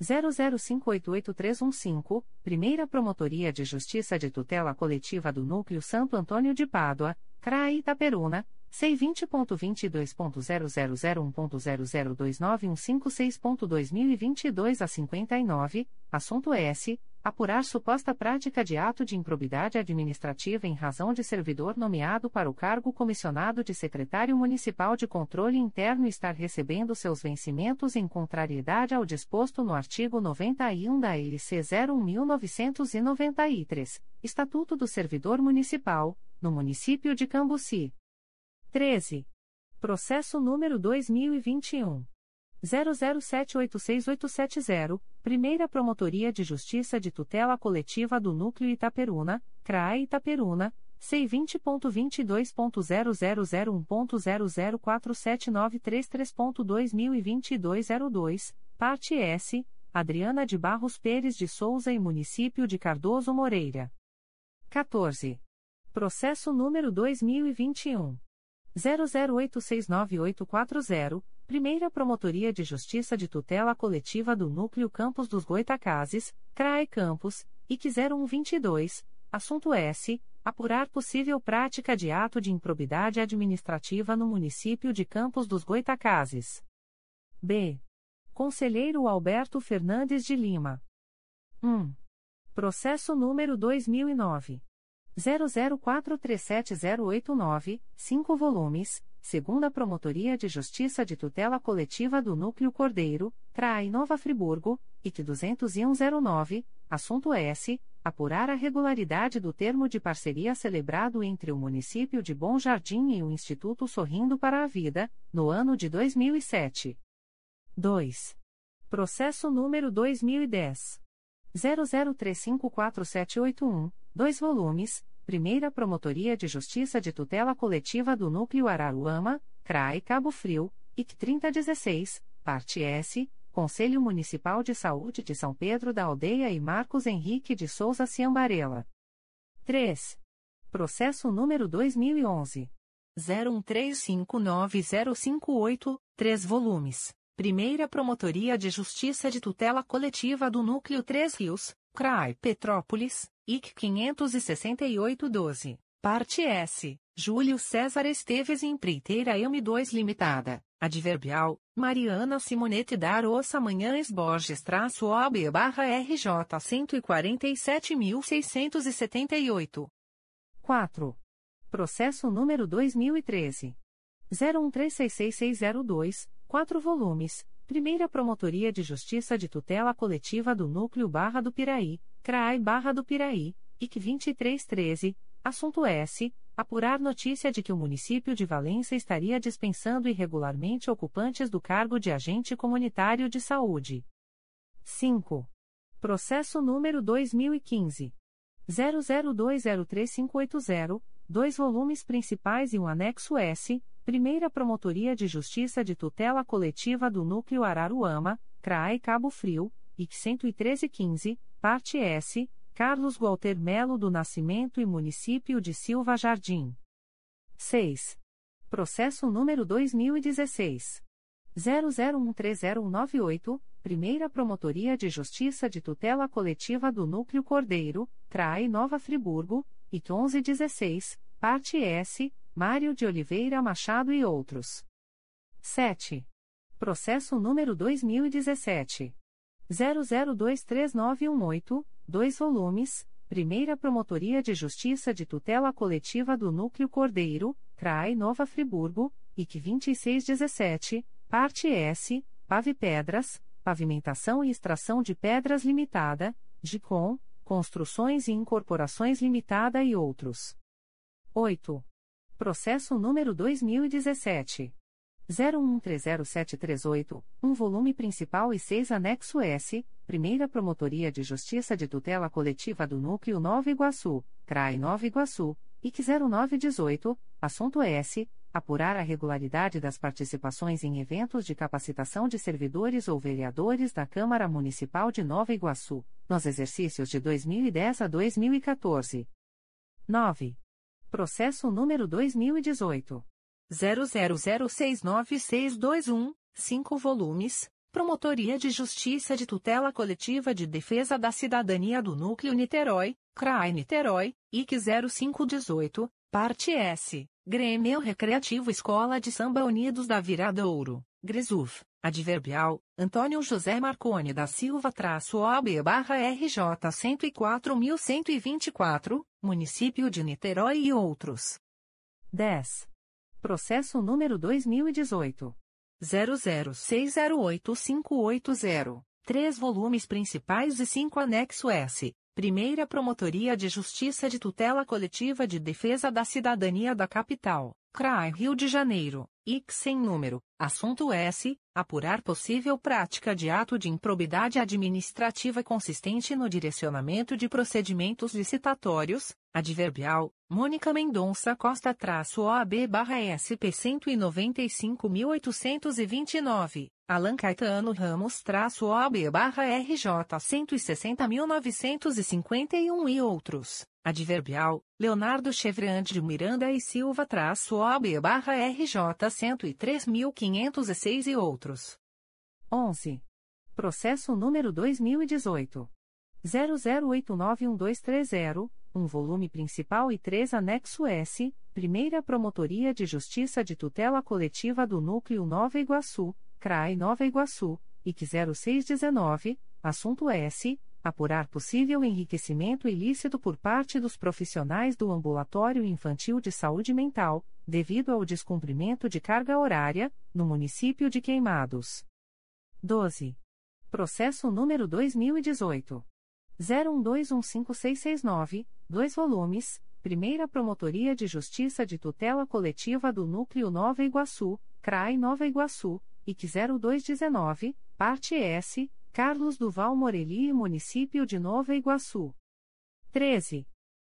00588315, Primeira Promotoria de Justiça de Tutela Coletiva do Núcleo Santo Antônio de Pádua, CRAE Itaperuna, C20.22.0001.0029156.2022 a 59, assunto S. Apurar suposta prática de ato de improbidade administrativa em razão de servidor nomeado para o cargo comissionado de secretário municipal de controle interno estar recebendo seus vencimentos em contrariedade ao disposto no artigo 91 da LC 01993, Estatuto do Servidor Municipal, no município de Cambuci. 13. Processo número 2021. 00786870, Primeira Promotoria de Justiça de Tutela Coletiva do Núcleo Itaperuna, CRAE Itaperuna, C20.22.0001.0047933.2022 02, parte S, Adriana de Barros Pérez de Souza e Município de Cardoso Moreira. 14. Processo número 2021. 00869840, Primeira Promotoria de Justiça de Tutela Coletiva do Núcleo Campos dos Goitacazes, CRAE Campos, IC 0122, assunto S. Apurar possível prática de ato de improbidade administrativa no município de Campos dos Goitacazes. B. Conselheiro Alberto Fernandes de Lima. 1. Processo número 2009. 00437089, 5 volumes, segunda Promotoria de Justiça de Tutela Coletiva do Núcleo Cordeiro, CRAI Nova Friburgo, IT 20109, assunto S. Apurar a regularidade do termo de parceria celebrado entre o município de Bom Jardim e o Instituto Sorrindo para a Vida, no ano de 2007. 2. Processo número 2010. 00354781, 2 volumes, Primeira Promotoria de Justiça de Tutela Coletiva do Núcleo Araruama, CRAE Cabo Frio, IC 3016, parte S, Conselho Municipal de Saúde de São Pedro da Aldeia e Marcos Henrique de Souza Ciambarela. 3. Processo número 2011. 01359058, 3 volumes. Primeira Promotoria de Justiça de Tutela Coletiva do Núcleo 3 Rios, CRAI Petrópolis, IC 56812. Parte S. Júlio César Esteves Empreiteira M2 Limitada. Adverbial, Mariana Simonete Darossa Manhães Borges traço OB barra RJ 147.678. 4. Processo número 2013. 01366602, 4 volumes, Primeira Promotoria de Justiça de Tutela Coletiva do Núcleo Barra do Piraí, CRAI Barra do Piraí, IC 2313, assunto S. Apurar notícia de que o município de Valença estaria dispensando irregularmente ocupantes do cargo de agente comunitário de saúde. 5. Processo número 2015. 00203580, dois volumes principais e um anexo S, Primeira Promotoria de Justiça de Tutela Coletiva do Núcleo Araruama, CRAE Cabo Frio, IC 11315, parte S, Carlos Walter Melo do Nascimento e Município de Silva Jardim. 6. Processo número 2016. 00130198, Primeira Promotoria de Justiça de Tutela Coletiva do Núcleo Cordeiro, CRAE Nova Friburgo, IC 1116, parte S, Mário de Oliveira Machado e outros. 7. Processo número 2017. 00239188, 2 volumes, Primeira Promotoria de Justiça de Tutela Coletiva do Núcleo Cordeiro, CRAI Nova Friburgo, IC 2617, Parte S, Pave Pedras, Pavimentação e Extração de Pedras Limitada, GICOM, Construções e Incorporações Limitada e outros. 8. Processo número 2017. 01130738, um volume principal e 6 anexo S, Primeira Promotoria de Justiça de Tutela Coletiva do Núcleo Nova Iguaçu, CRAI Nova Iguaçu, IC 0918, assunto S. Apurar a regularidade das participações em eventos de capacitação de servidores ou vereadores da Câmara Municipal de Nova Iguaçu, nos exercícios de 2010 a 2014. 9. Processo número 2018. 00069621, 5 volumes. Promotoria de Justiça de Tutela Coletiva de Defesa da Cidadania do Núcleo Niterói, CRAI Niterói, IC 0518, Parte S. Grêmio Recreativo Escola de Samba Unidos da Viradouro, Gresuf, Adverbial, Antônio José Marcone da Silva traço OB barra RJ 104.124, Município de Niterói e outros. 10. Processo número 2018. 00608580. Três volumes principais e cinco anexo S. Primeira Promotoria de Justiça de Tutela Coletiva de Defesa da Cidadania da Capital, CRAI Rio de Janeiro, IC sem número, assunto S. Apurar possível prática de ato de improbidade administrativa consistente no direcionamento de procedimentos licitatórios, adverbial, Mônica Mendonça Costa traço OAB barra SP 195.829, Alan Caetano Ramos traço OAB barra RJ 160.951 e outros. Adverbial, Leonardo Chevreant de Miranda e Silva traço OAB barra RJ 103.506 e outros. 11. Processo número 2018. 00891230, um volume principal e três anexo S, Primeira Promotoria de Justiça de Tutela Coletiva do Núcleo Nova Iguaçu, CRAI Nova Iguaçu, IC 0619, assunto S. Apurar possível enriquecimento ilícito por parte dos profissionais do Ambulatório Infantil de Saúde Mental, devido ao descumprimento de carga horária, no município de Queimados. 12. Processo número 2018. 01215669, 2 volumes, Primeira Promotoria de Justiça de Tutela Coletiva do Núcleo Nova Iguaçu, CRAI Nova Iguaçu, IC 0219, Parte S, Carlos Duval Morelli e Município de Nova Iguaçu. 13.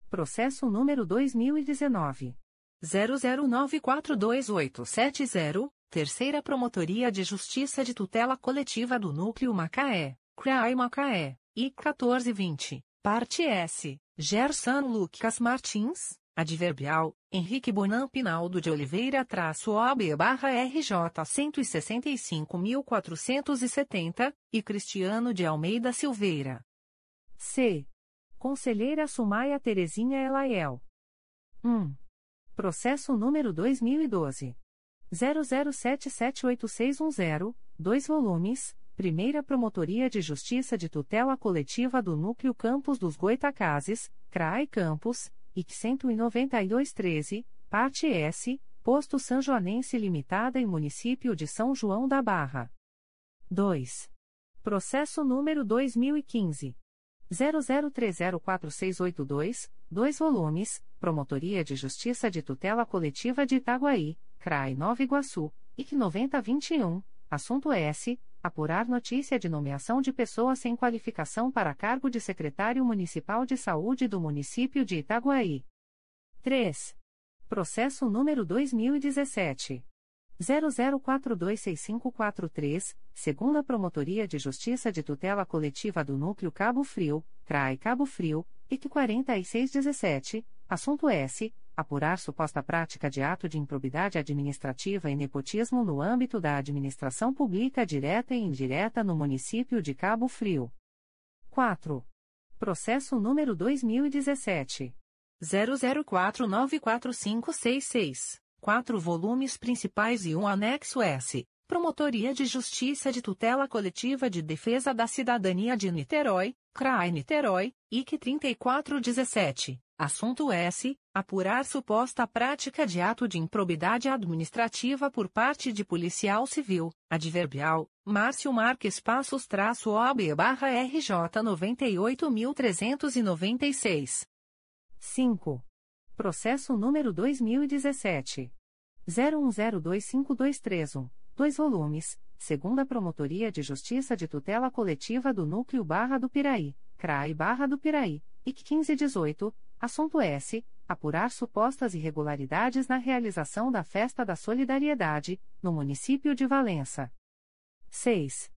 Processo número 2019. 00942870, Terceira Promotoria de Justiça de Tutela Coletiva do Núcleo Macaé, CRAI Macaé. I 1420, parte S, Gerson Lucas Martins, adverbial, Henrique Bonan Pinaldo de Oliveira traço OB barra RJ 165.470, e Cristiano de Almeida Silveira. C. Conselheira Sumaia Terezinha Elaiel. 1. Processo número 2012. 00778610, 2 volumes Primeira Promotoria de Justiça de Tutela Coletiva do Núcleo Campos dos Goitacazes, CRAI Campos, IC 19213, Parte S, Posto São Joanense Limitada e Município de São João da Barra. 2. Processo número 2015. 00304682, 2 volumes, Promotoria de Justiça de Tutela Coletiva de Itaguaí, CRAI Nova Iguaçu, IC 9021, assunto S apurar notícia de nomeação de pessoa sem qualificação para cargo de secretário municipal de saúde do município de Itaguaí. 3. Processo número 2017 00426543, segunda Promotoria de Justiça de Tutela Coletiva do Núcleo Cabo Frio, CRAI Cabo Frio, IC 4617, assunto S apurar suposta prática de ato de improbidade administrativa e nepotismo no âmbito da administração pública direta e indireta no município de Cabo Frio. 4. Processo número 2017 00494566, 4 volumes principais e um anexo S. Promotoria de Justiça de Tutela Coletiva de Defesa da Cidadania de Niterói, CRAI Niterói, IC 3417. Assunto S. Apurar suposta prática de ato de improbidade administrativa por parte de policial civil, adverbial, Márcio Marques Passos traço OB barra RJ 98.396. 5. Processo número 2017. 01025231, 2 volumes, segunda Promotoria de Justiça de Tutela Coletiva do Núcleo Barra do Piraí, CRAI Barra do Piraí, IC 1518, Assunto S. Apurar supostas irregularidades na realização da Festa da Solidariedade, no município de Valença. 6.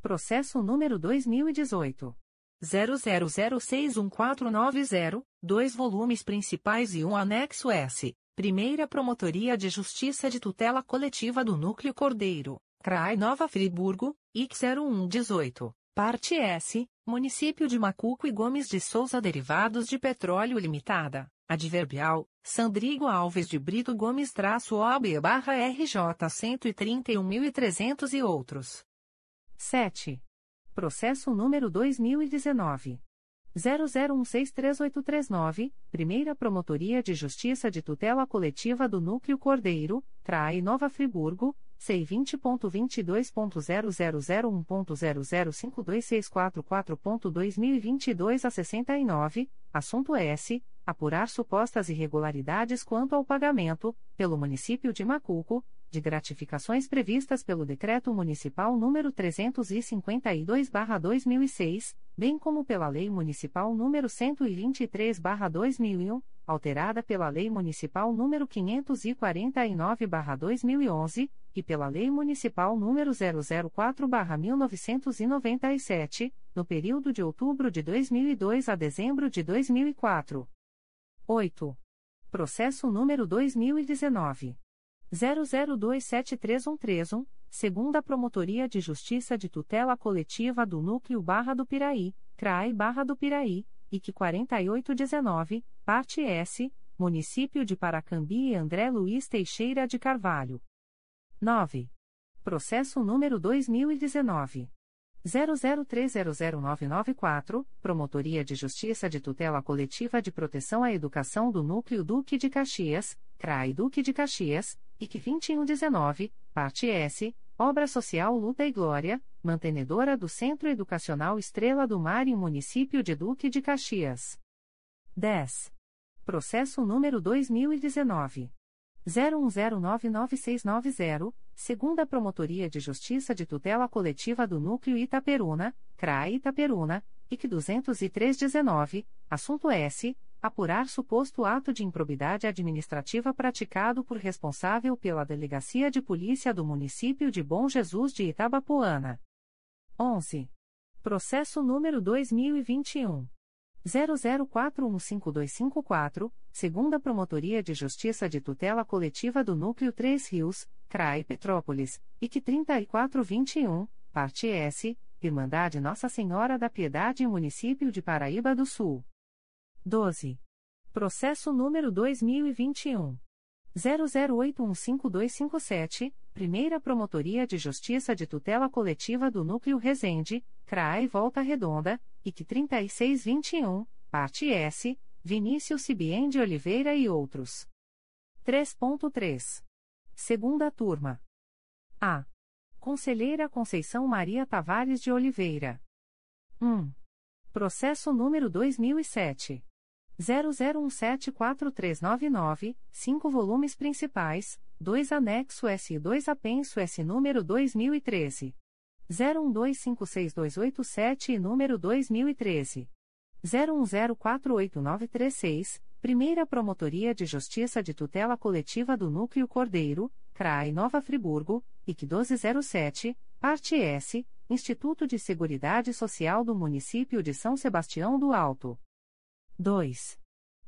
Processo número 2018. 00061490, dois volumes principais e um anexo S. Primeira Promotoria de Justiça de Tutela Coletiva do Núcleo Cordeiro, CRAI Nova Friburgo, IC 0118, Parte S, Município de Macuco e Gomes de Souza Derivados de Petróleo Limitada, Adverbial, Sandrigo Alves de Brito Gomes traço OB barra RJ 131.300 e outros. 7. Processo número 2019. 00163839, Primeira Promotoria de Justiça de Tutela Coletiva do Núcleo Cordeiro, CRAE Nova Friburgo, C20.22.0001.0052644.2022 a 69, assunto S. Apurar supostas irregularidades quanto ao pagamento, pelo município de Macuco, de gratificações previstas pelo Decreto Municipal nº 352-2006, bem como pela Lei Municipal nº 123-2001, alterada pela Lei Municipal nº 549-2011, e pela Lei Municipal nº 004-1997, no período de outubro de 2002 a dezembro de 2004. 8. Processo número 2019. 00273131, segunda Promotoria de Justiça de Tutela Coletiva do Núcleo do Piraí, CRAI Barra do Piraí, IC 4819, parte S, Município de Paracambi e André Luiz Teixeira de Carvalho. 9. Processo número 2019. 00300994, Promotoria de Justiça de Tutela Coletiva de Proteção à Educação do Núcleo Duque de Caxias, CRAI Duque de Caxias, IC 2119, parte S, Obra Social Luta e Glória, mantenedora do Centro Educacional Estrela do Mar e Município de Duque de Caxias. 10. Processo número 2019. 01099690, segunda Promotoria de Justiça de Tutela Coletiva do Núcleo Itaperuna, CRAE Itaperuna, IC 20319, assunto S. Apurar suposto ato de improbidade administrativa praticado por responsável pela Delegacia de Polícia do Município de Bom Jesus de Itabapoana. 11. Processo número 2021. 00415254, segunda Promotoria de Justiça de Tutela Coletiva do Núcleo 3 Rios, CRAI Petrópolis, IC 3421, parte S, Irmandade Nossa Senhora da Piedade Município de Paraíba do Sul. 12. Processo número 2021. 00815257, Primeira Promotoria de Justiça de Tutela Coletiva do Núcleo Resende, CRAI Volta Redonda, IC 3621, parte S, Vinícius Cibien de Oliveira e outros. 3.3. Segunda turma. A. Conselheira Conceição Maria Tavares de Oliveira. 1. Processo número 2007. 00174399, 5 volumes principais, 2 anexo S e 2 apenso S número 2013. 01256287 e número 2013. 01048936, Primeira Promotoria de Justiça de Tutela Coletiva do Núcleo Cordeiro, CRAI Nova Friburgo, IC 1207, Parte S, Instituto de Seguridade Social do Município de São Sebastião do Alto. 2.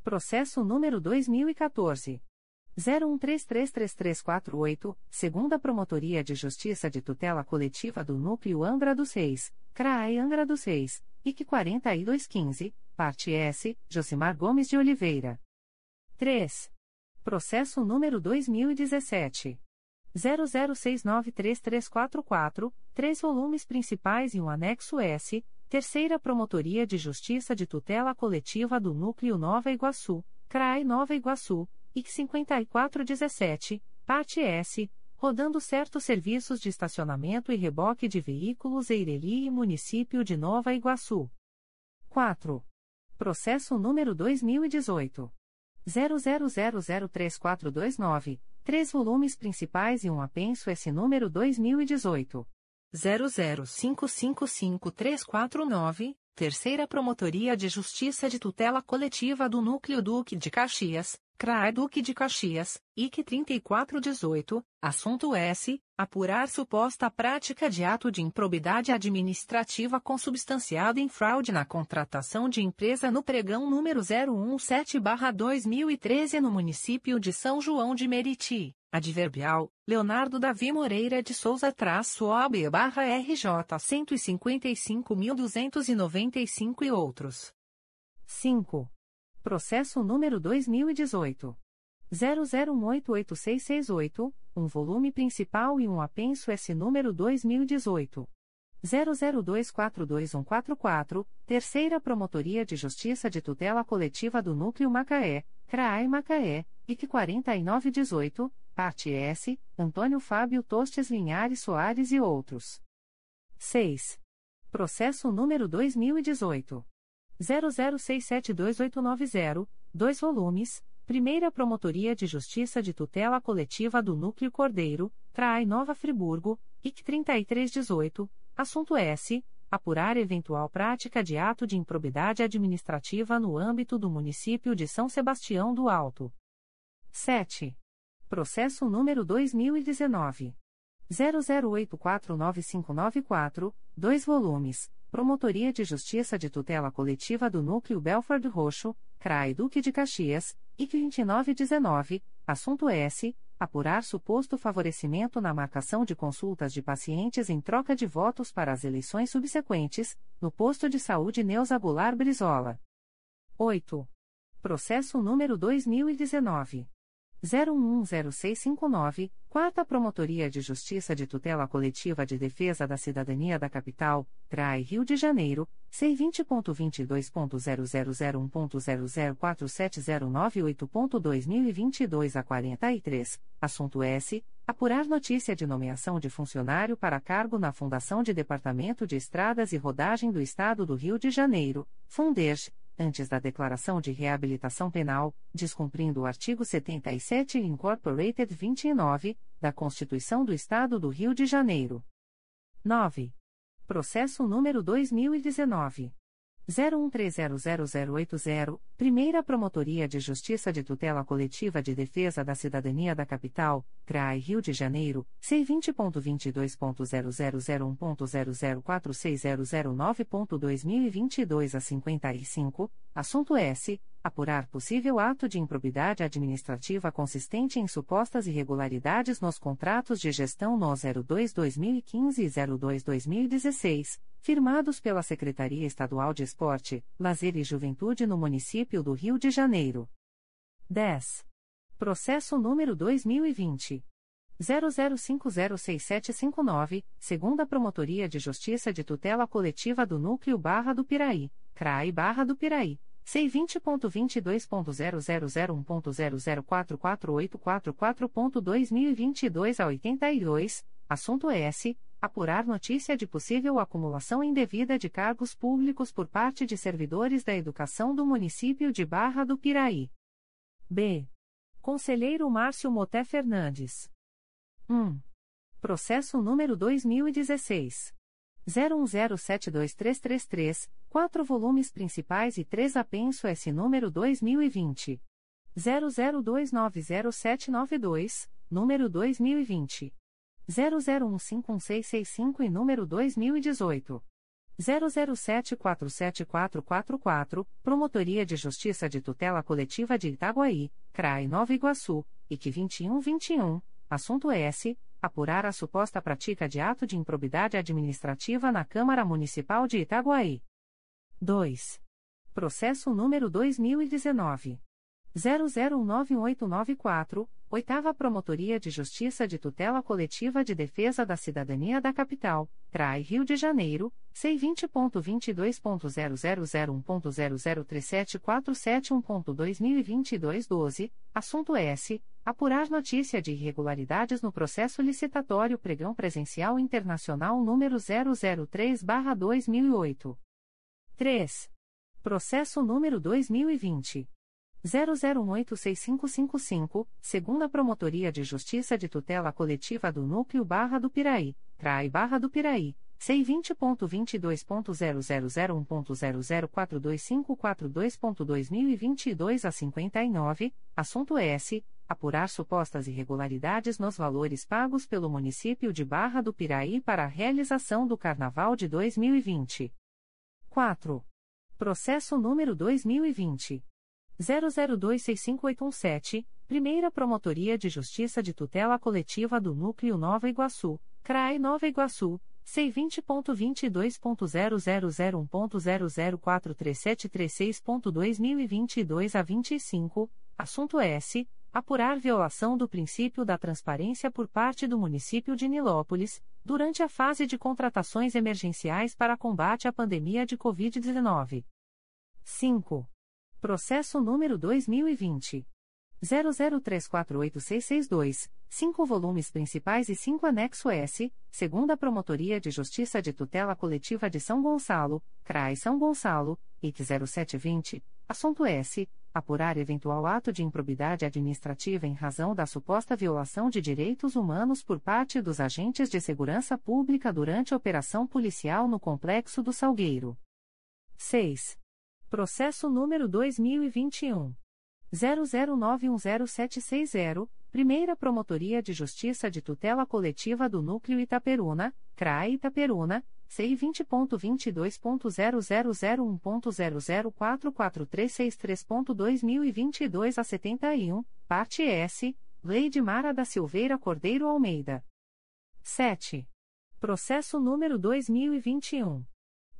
Processo número 2014. 01333348, segunda Promotoria de Justiça de Tutela Coletiva do Núcleo Angra dos Reis, CRAE Angra dos Reis, IC 4215, parte S, Josimar Gomes de Oliveira. 3. Processo número 2017. 00693344, três volumes principais e um anexo S, Terceira Promotoria de Justiça de Tutela Coletiva do Núcleo Nova Iguaçu, CRAE Nova Iguaçu, IC 5417, parte S, rodando certos serviços de estacionamento e reboque de veículos Eireli e Município de Nova Iguaçu. 4. Processo número 2018. 00003429, três volumes principais e um apenso S número 2018. 00555349, Terceira Promotoria de Justiça de Tutela Coletiva do Núcleo Duque de Caxias, CRAE Duque de Caxias, IC 3418, assunto S. Apurar suposta prática de ato de improbidade administrativa consubstanciado em fraude na contratação de empresa no pregão número 017-2013 no município de São João de Meriti. Adverbial, Leonardo Davi Moreira de Souza traço OAB barra RJ 155.295 e outros. 5. Processo número 2018. 00188668, um volume principal e um apenso S número 2018. 00242144, Terceira Promotoria de Justiça de Tutela Coletiva do Núcleo Macaé, CRAI Macaé, IC 4918, Parte S, Antônio Fábio Tostes Linhares Soares e outros. 6. Processo número 2018. 00672890, 2 volumes, Primeira Promotoria de Justiça de Tutela Coletiva do Núcleo Cordeiro, CRAI Nova Friburgo, IC 3318, assunto S. Apurar eventual prática de ato de improbidade administrativa no âmbito do município de São Sebastião do Alto. 7. Processo número 2019. 00849594, 2 volumes. Promotoria de Justiça de Tutela Coletiva do Núcleo Belford Roxo, CRAI Duque de Caxias, IC 2919, assunto S. Apurar suposto favorecimento na marcação de consultas de pacientes em troca de votos para as eleições subsequentes, no posto de saúde Neuza Goulart Brizola. 8. Processo número 2019. 010659, Quarta Promotoria de Justiça de Tutela Coletiva de Defesa da Cidadania da Capital, CRAI Rio de Janeiro, C20.22.0001.0047098.2022 a 43, assunto S. Apurar notícia de nomeação de funcionário para cargo na Fundação de Departamento de Estradas e Rodagem do Estado do Rio de Janeiro, Funderj, antes da declaração de reabilitação penal, descumprindo o artigo 77 Incorporated 29, da Constituição do Estado do Rio de Janeiro. 9. Processo número 2019. 01300080, Primeira Promotoria de Justiça de Tutela Coletiva de Defesa da Cidadania da Capital, CRAI Rio de Janeiro, C20.22.0001.0046009.2022 a 55, assunto S. Apurar possível ato de improbidade administrativa consistente em supostas irregularidades nos contratos de gestão no 02-2015 e 02-2016 firmados pela Secretaria Estadual de Esporte, Lazer e Juventude no município do Rio de Janeiro. 10. Processo número 2020 00506759, segunda Promotoria de Justiça de Tutela Coletiva do Núcleo Barra do Piraí, CRAI Barra do Piraí. C20.22.0001.0044844.2022 a 82, assunto S apurar notícia de possível acumulação indevida de cargos públicos por parte de servidores da educação do município de Barra do Piraí. B. Conselheiro Márcio Moté Fernandes. 1. Processo número 2016. 01072333, 4 volumes principais e 3 apenso S número 2020. 00290792, número 2020. 00151665 e número 2018. 00747444, Promotoria de Justiça de Tutela Coletiva de Itaguaí, CRAI Nova Iguaçu, IC 2121, assunto S. Apurar a suposta prática de ato de improbidade administrativa na Câmara Municipal de Itaguaí. 2. Processo número 2019. 009894, Oitava Promotoria de Justiça de Tutela Coletiva de Defesa da Cidadania da Capital, CRAI Rio de Janeiro, C20.22.0001.0037471.2022 12, assunto S. Apurar notícia de irregularidades no processo licitatório Pregão Presencial Internacional número 003-2008. 3. Processo número 2020. 00186555, segunda Promotoria de Justiça de Tutela Coletiva do Núcleo Barra do Piraí, CRAI Barra do Piraí, C20.22.0001.0042542.2022 a 59, assunto S. Apurar supostas irregularidades nos valores pagos pelo município de Barra do Piraí para a realização do Carnaval de 2020. 4. Processo número 2020. 00265817, Primeira Promotoria de Justiça de Tutela Coletiva do Núcleo Nova Iguaçu, CRAE Nova Iguaçu, C20.22.0001.0043736.2022 a 25, assunto S. Apurar violação do princípio da transparência por parte do município de Nilópolis, durante a fase de contratações emergenciais para combate à pandemia de Covid-19. 5. Processo número 2020. 00348662, cinco volumes principais e cinco anexo S, segunda Promotoria de Justiça de Tutela Coletiva de São Gonçalo, CRAI São Gonçalo, IT 0720, assunto S. Apurar eventual ato de improbidade administrativa em razão da suposta violação de direitos humanos por parte dos agentes de segurança pública durante a operação policial no Complexo do Salgueiro. 6. Processo número 2021. 00910760, Primeira Promotoria de Justiça de Tutela Coletiva do Núcleo Itaperuna, CRAE Itaperuna, C20.22.0001.0044363.2022 a 71, parte S, Lei Mara da Silveira Cordeiro Almeida. 7. Processo número 2021.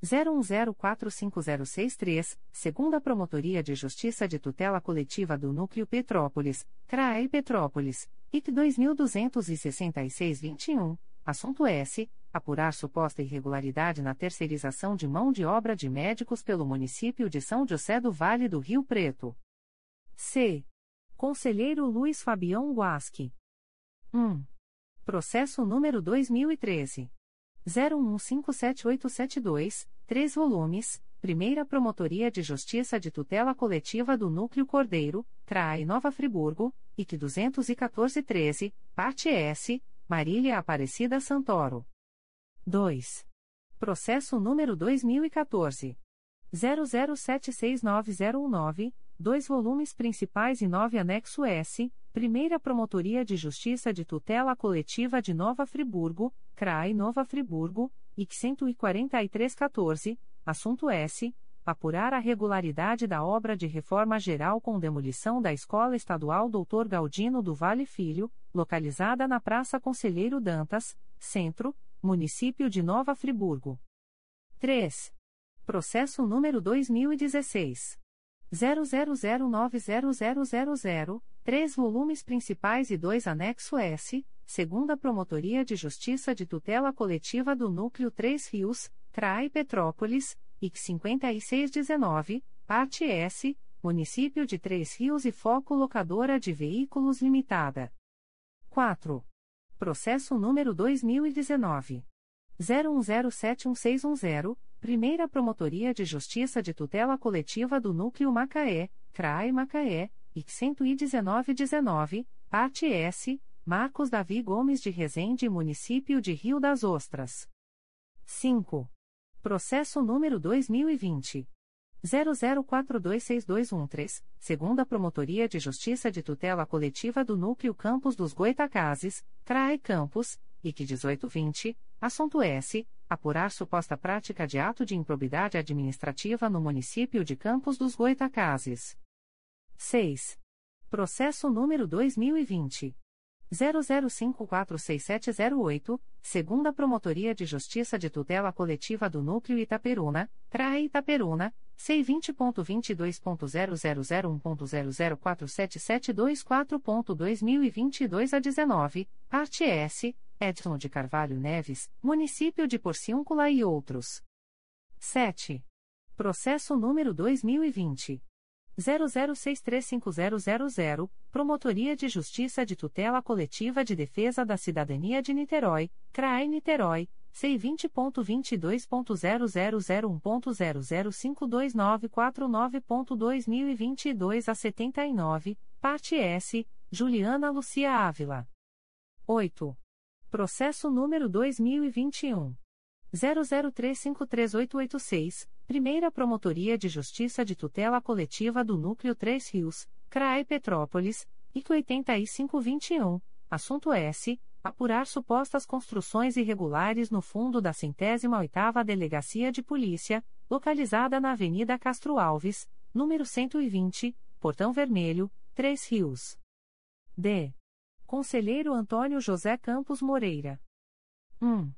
01045063, segunda Promotoria de Justiça de Tutela Coletiva do Núcleo Petrópolis, CRAE Petrópolis, IC 2266-21, assunto S. Apurar suposta irregularidade na terceirização de mão de obra de médicos pelo município de São José do Vale do Rio Preto. C. Conselheiro Luiz Fabião Guasque. 1. Processo número 2013. 01157872, 3 volumes, Primeira Promotoria de Justiça de Tutela Coletiva do Núcleo Cordeiro, CRAI Nova Friburgo, IC 21413, parte S, Marília Aparecida Santoro. 2. Processo número 2014. 00769019, dois volumes principais e nove anexo S, Primeira Promotoria de Justiça de Tutela Coletiva de Nova Friburgo, CRAI Nova Friburgo, IC 14314, assunto S. Apurar a regularidade da obra de reforma geral com demolição da Escola Estadual Dr. Galdino do Vale Filho, localizada na Praça Conselheiro Dantas, Centro, Município de Nova Friburgo. 3. Processo número 2016. 00090000, três volumes principais e dois anexo S, segunda Promotoria de Justiça de Tutela Coletiva do Núcleo 3 Rios, CRAI Petrópolis, IC 5619, parte S, Município de Três Rios e Foco Locadora de Veículos Limitada. 4. Processo número 2019. 01071610, Primeira Promotoria de Justiça de Tutela Coletiva do Núcleo Macaé, CRAE Macaé, IC 11919, parte S, Marcos Davi Gomes de Rezende Município de Rio das Ostras. 5. Processo número 2020. 00426213, segunda Promotoria de Justiça de Tutela Coletiva do Núcleo Campos dos Goitacazes, CRAE Campos, IC 1820, assunto S. Apurar suposta prática de ato de improbidade administrativa no município de Campos dos Goitacazes. 6. Processo número 2020. 00546708, segunda Promotoria de Justiça de Tutela Coletiva do Núcleo Itaperuna, CRAE Itaperuna, C20.22.0001.0047724.2022 a 19, parte S, Edson de Carvalho Neves, Município de Porciúncula e outros. 7. Processo número 2020. 00635000, Promotoria de Justiça de Tutela Coletiva de Defesa da Cidadania de Niterói, CRAE Niterói, C20.22.0001.0052949.2022 a 79, parte S, Juliana Lucia Ávila. 8. Processo número 2021. 00353886, Primeira Promotoria de Justiça de Tutela Coletiva do Núcleo 3 Rios, CRAE Petrópolis, IC 8521, assunto S. Apurar supostas construções irregulares no fundo da centésima oitava Delegacia de Polícia, localizada na Avenida Castro Alves, número 120, Portão Vermelho, Três Rios. D. Conselheiro Antônio José Campos Moreira. 1.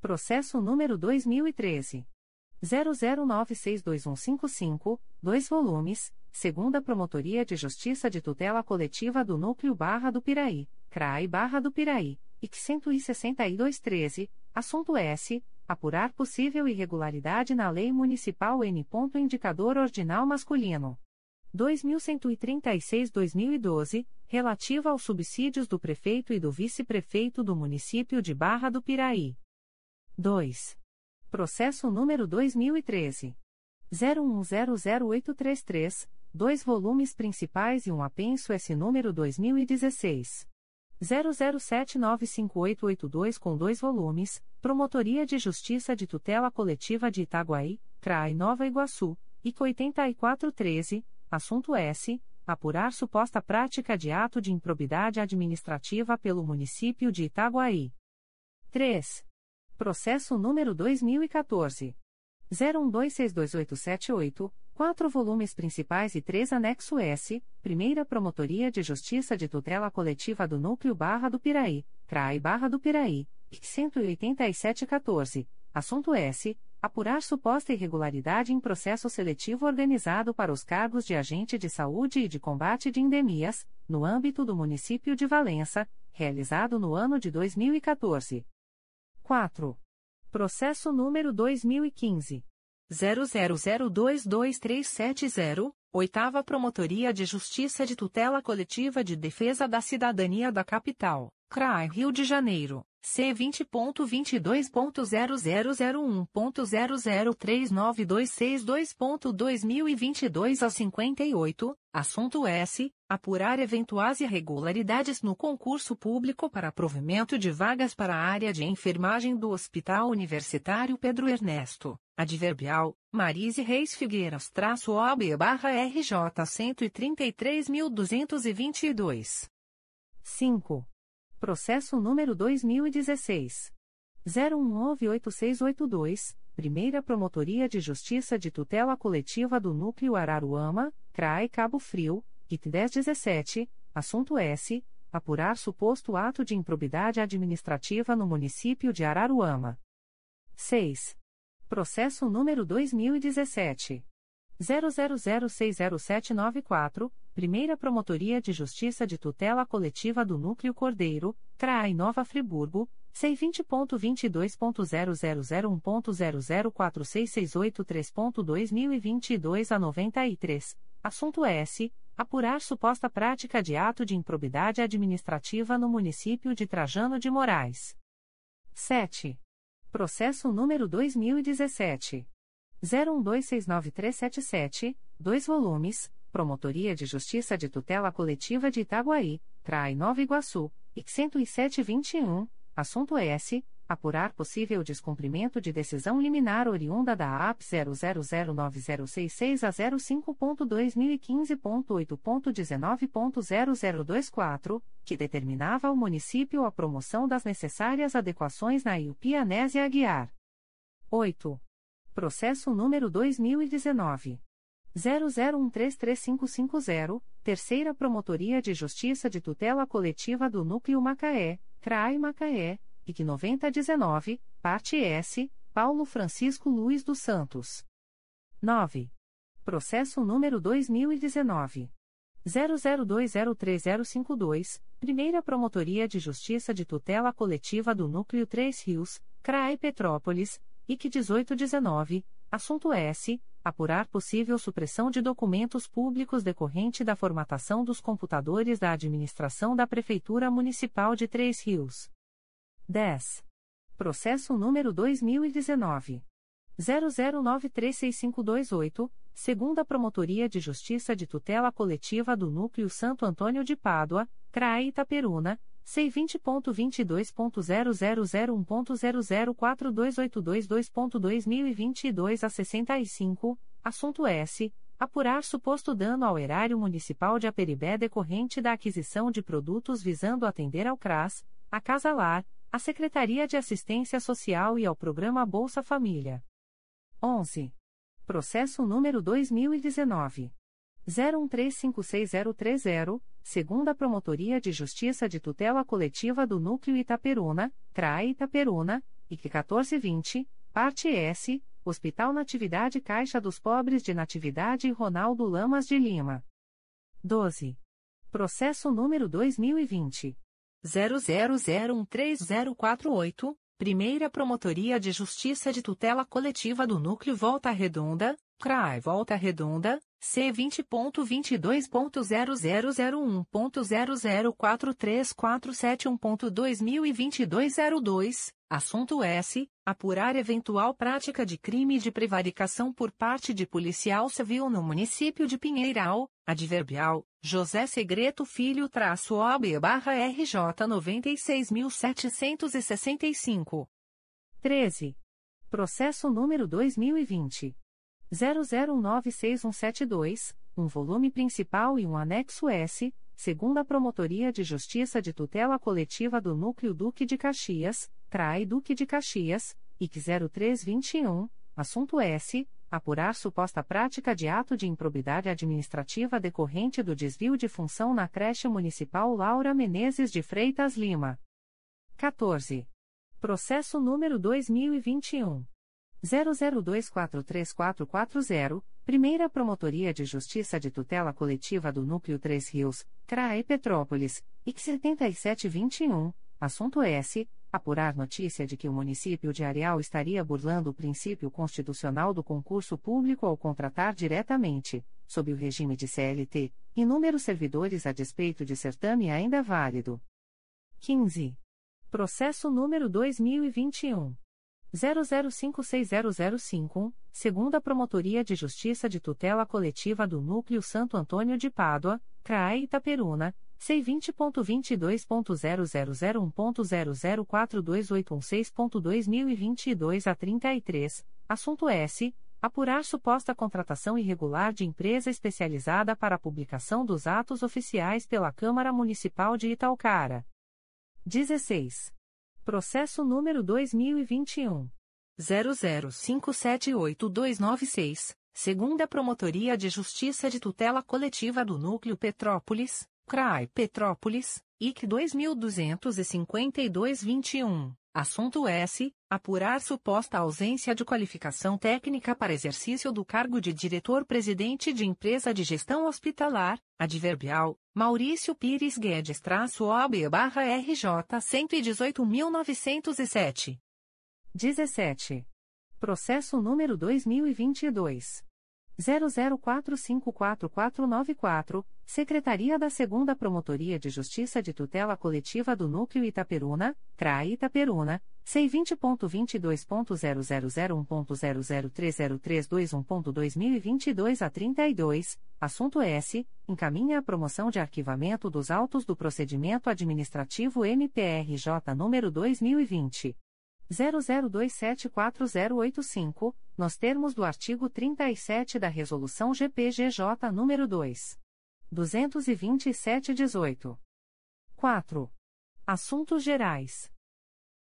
Processo número 2013. 00962155, 2 volumes, segunda Promotoria de Justiça de Tutela Coletiva do Núcleo Barra do Piraí, CRAI Barra do Piraí, IC 16213, assunto S. Apurar possível irregularidade na Lei Municipal N. Indicador Ordinal Masculino. 2136-2012, relativa aos subsídios do prefeito e do vice-prefeito do município de Barra do Piraí. 2. Processo número 2013. 01100833, dois volumes principais e um apenso S número 2016. 00795882 com dois volumes, Promotoria de Justiça de Tutela Coletiva de Itaguaí, CRAI Nova Iguaçu, IC 8413, Assunto S. Apurar suposta prática de ato de improbidade administrativa pelo município de Itaguaí. 3. Processo número 2014. 01262878, quatro volumes principais e três anexo S, Primeira Promotoria de Justiça de Tutela Coletiva do Núcleo Barra do Piraí, CRAI Barra do Piraí, IC 18714, assunto S apurar suposta irregularidade em processo seletivo organizado para os cargos de agente de saúde e de combate de endemias, no âmbito do município de Valença, realizado no ano de 2014. 4. Processo número 2015 00022370, Oitava Promotoria de Justiça de Tutela Coletiva de Defesa da Cidadania da Capital, CRAI Rio de Janeiro, C20.22.0001.0039262.2022 a 58, assunto S. Apurar eventuais irregularidades no concurso público para provimento de vagas para a área de enfermagem do Hospital Universitário Pedro Ernesto, adverbial, Marise Reis Figueiras-OB-RJ 133.222. 5. Processo número 2016. 01988682, Primeira Promotoria de Justiça de Tutela Coletiva do Núcleo Araruama, CRAE Cabo Frio, IT 1017, assunto S. Apurar suposto ato de improbidade administrativa no município de Araruama. 6. Processo número 2017. 00060794, Primeira Promotoria de Justiça de Tutela Coletiva do Núcleo Cordeiro, CRAI Nova Friburgo, C20.22.0001.0046683.2022 a 93, assunto S. Apurar suposta prática de ato de improbidade administrativa no município de Trajano de Moraes. 7. Processo número 2017. 01269377, 2 volumes, Promotoria de Justiça de Tutela Coletiva de Itaguaí, CRAI Nova Iguaçu, IC 10721, assunto S. Apurar possível descumprimento de decisão liminar oriunda da AP 000906 a 05.2015.8.19.0024, que determinava ao município a promoção das necessárias adequações na IUP Anésia Aguiar. 8. Processo número 2019. 00133550, Terceira Promotoria de Justiça de Tutela Coletiva do Núcleo Macaé, CRAI Macaé, IC 9019, Parte S, Paulo Francisco Luiz dos Santos. 9. Processo número 2019. 00203052, Primeira Promotoria de Justiça de Tutela Coletiva do Núcleo 3 Rios, CRAI Petrópolis, IC 1819, assunto S. Apurar possível supressão de documentos públicos decorrente da formatação dos computadores da administração da Prefeitura Municipal de Três Rios. 10. Processo número 2019. 00936528, segunda Promotoria de Justiça de Tutela Coletiva do Núcleo Santo Antônio de Pádua, CRAE Itaperuna, C20.22.0001.0042822.2022 a 65, assunto S. Apurar suposto dano ao erário municipal de Aperibé decorrente da aquisição de produtos visando atender ao CRAS, a Casa Lar, à Secretaria de Assistência Social e ao Programa Bolsa Família. 11. Processo número 2019. 01356030, segunda Promotoria de Justiça de Tutela Coletiva do Núcleo Itaperuna, CRAE Itaperuna, IC 1420, parte S, Hospital Natividade Caixa dos Pobres de Natividade e Ronaldo Lamas de Lima. 12. Processo número 2020. 00013048, Primeira Promotoria de Justiça de Tutela Coletiva do Núcleo Volta Redonda, CRAI Volta Redonda, C20.22.0001.0043471.2022 02, assunto S. Apurar eventual prática de crime de prevaricação por parte de policial civil no município de Pinheiral, adverbial, José Segreto Filho traço OB barra RJ 96.765. 13. Processo número 2020. 00966172, um volume principal e um anexo S, segunda Promotoria de Justiça de Tutela Coletiva do Núcleo Duque de Caxias, CRAI Duque de Caxias, IC 0321, assunto S. Apurar suposta prática de ato de improbidade administrativa decorrente do desvio de função na creche municipal Laura Menezes de Freitas Lima. 14. Processo número 2021. 00243440, Primeira Promotoria de Justiça de Tutela Coletiva do Núcleo 3 Rios, CRAE Petrópolis, IC 7721, assunto S. Apurar notícia de que o município de Areal estaria burlando o princípio constitucional do concurso público ao contratar diretamente, sob o regime de CLT, inúmeros servidores a despeito de certame ainda válido. 15. Processo número 2021. 00560051, segunda Promotoria de Justiça de Tutela Coletiva do Núcleo Santo Antônio de Pádua, CRAE Itaperuna, C20.22.0001.0042816.2022 a 33, assunto S. Apurar suposta contratação irregular de empresa especializada para a publicação dos atos oficiais pela Câmara Municipal de Italcara. 16. Processo número 2021. 00578296, segunda Promotoria de Justiça de Tutela Coletiva do Núcleo Petrópolis, CRAI Petrópolis, IC 225221. Assunto S. Apurar suposta ausência de qualificação técnica para exercício do cargo de diretor-presidente de empresa de gestão hospitalar, adverbial, Maurício Pires Guedes traço OB barra RJ 118.907. 17. Processo número 2022. 00454494, Secretaria da 2 Promotoria de Justiça de Tutela Coletiva do Núcleo Itaperuna, CRAI Itaperuna, C20.22.0001.0030321.2022 a 32, assunto S. Encaminha a promoção de arquivamento dos autos do procedimento administrativo MPRJ número 2020. 00274085, nos termos do artigo 37 da Resolução GPGJ nº 2. 227-18. 4. Assuntos Gerais.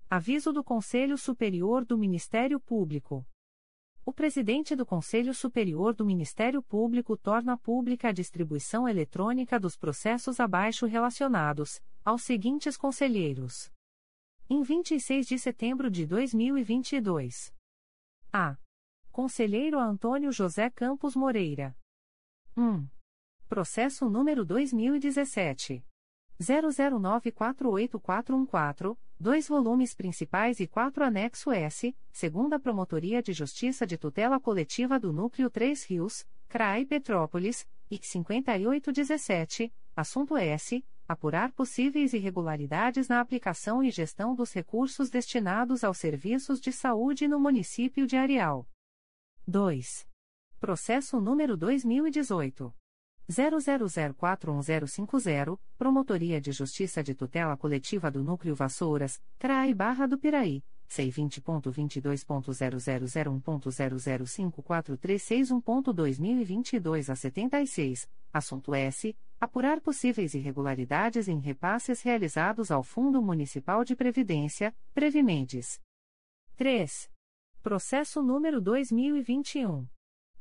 Aviso do Conselho Superior do Ministério Público. O presidente do Conselho Superior do Ministério Público torna pública a distribuição eletrônica dos processos abaixo relacionados, aos seguintes conselheiros em 26 de setembro de 2022. A. Conselheiro Antônio José Campos Moreira. 1. Processo número 2017. 00948414, dois volumes principais e quatro anexo S, segunda Promotoria de Justiça de Tutela Coletiva do Núcleo 3 Rios, CRAI Petrópolis, IC 5817, assunto S apurar possíveis irregularidades na aplicação e gestão dos recursos destinados aos serviços de saúde no município de Areal. 2. Processo número 2018 00041050, Promotoria de Justiça de Tutela Coletiva do Núcleo Vassouras, CRAI Barra do Piraí, C20.22.0001.0054361.2022 a 76, assunto S. Apurar possíveis irregularidades em repasses realizados ao Fundo Municipal de Previdência, Previmendes. 3. Processo número 2021.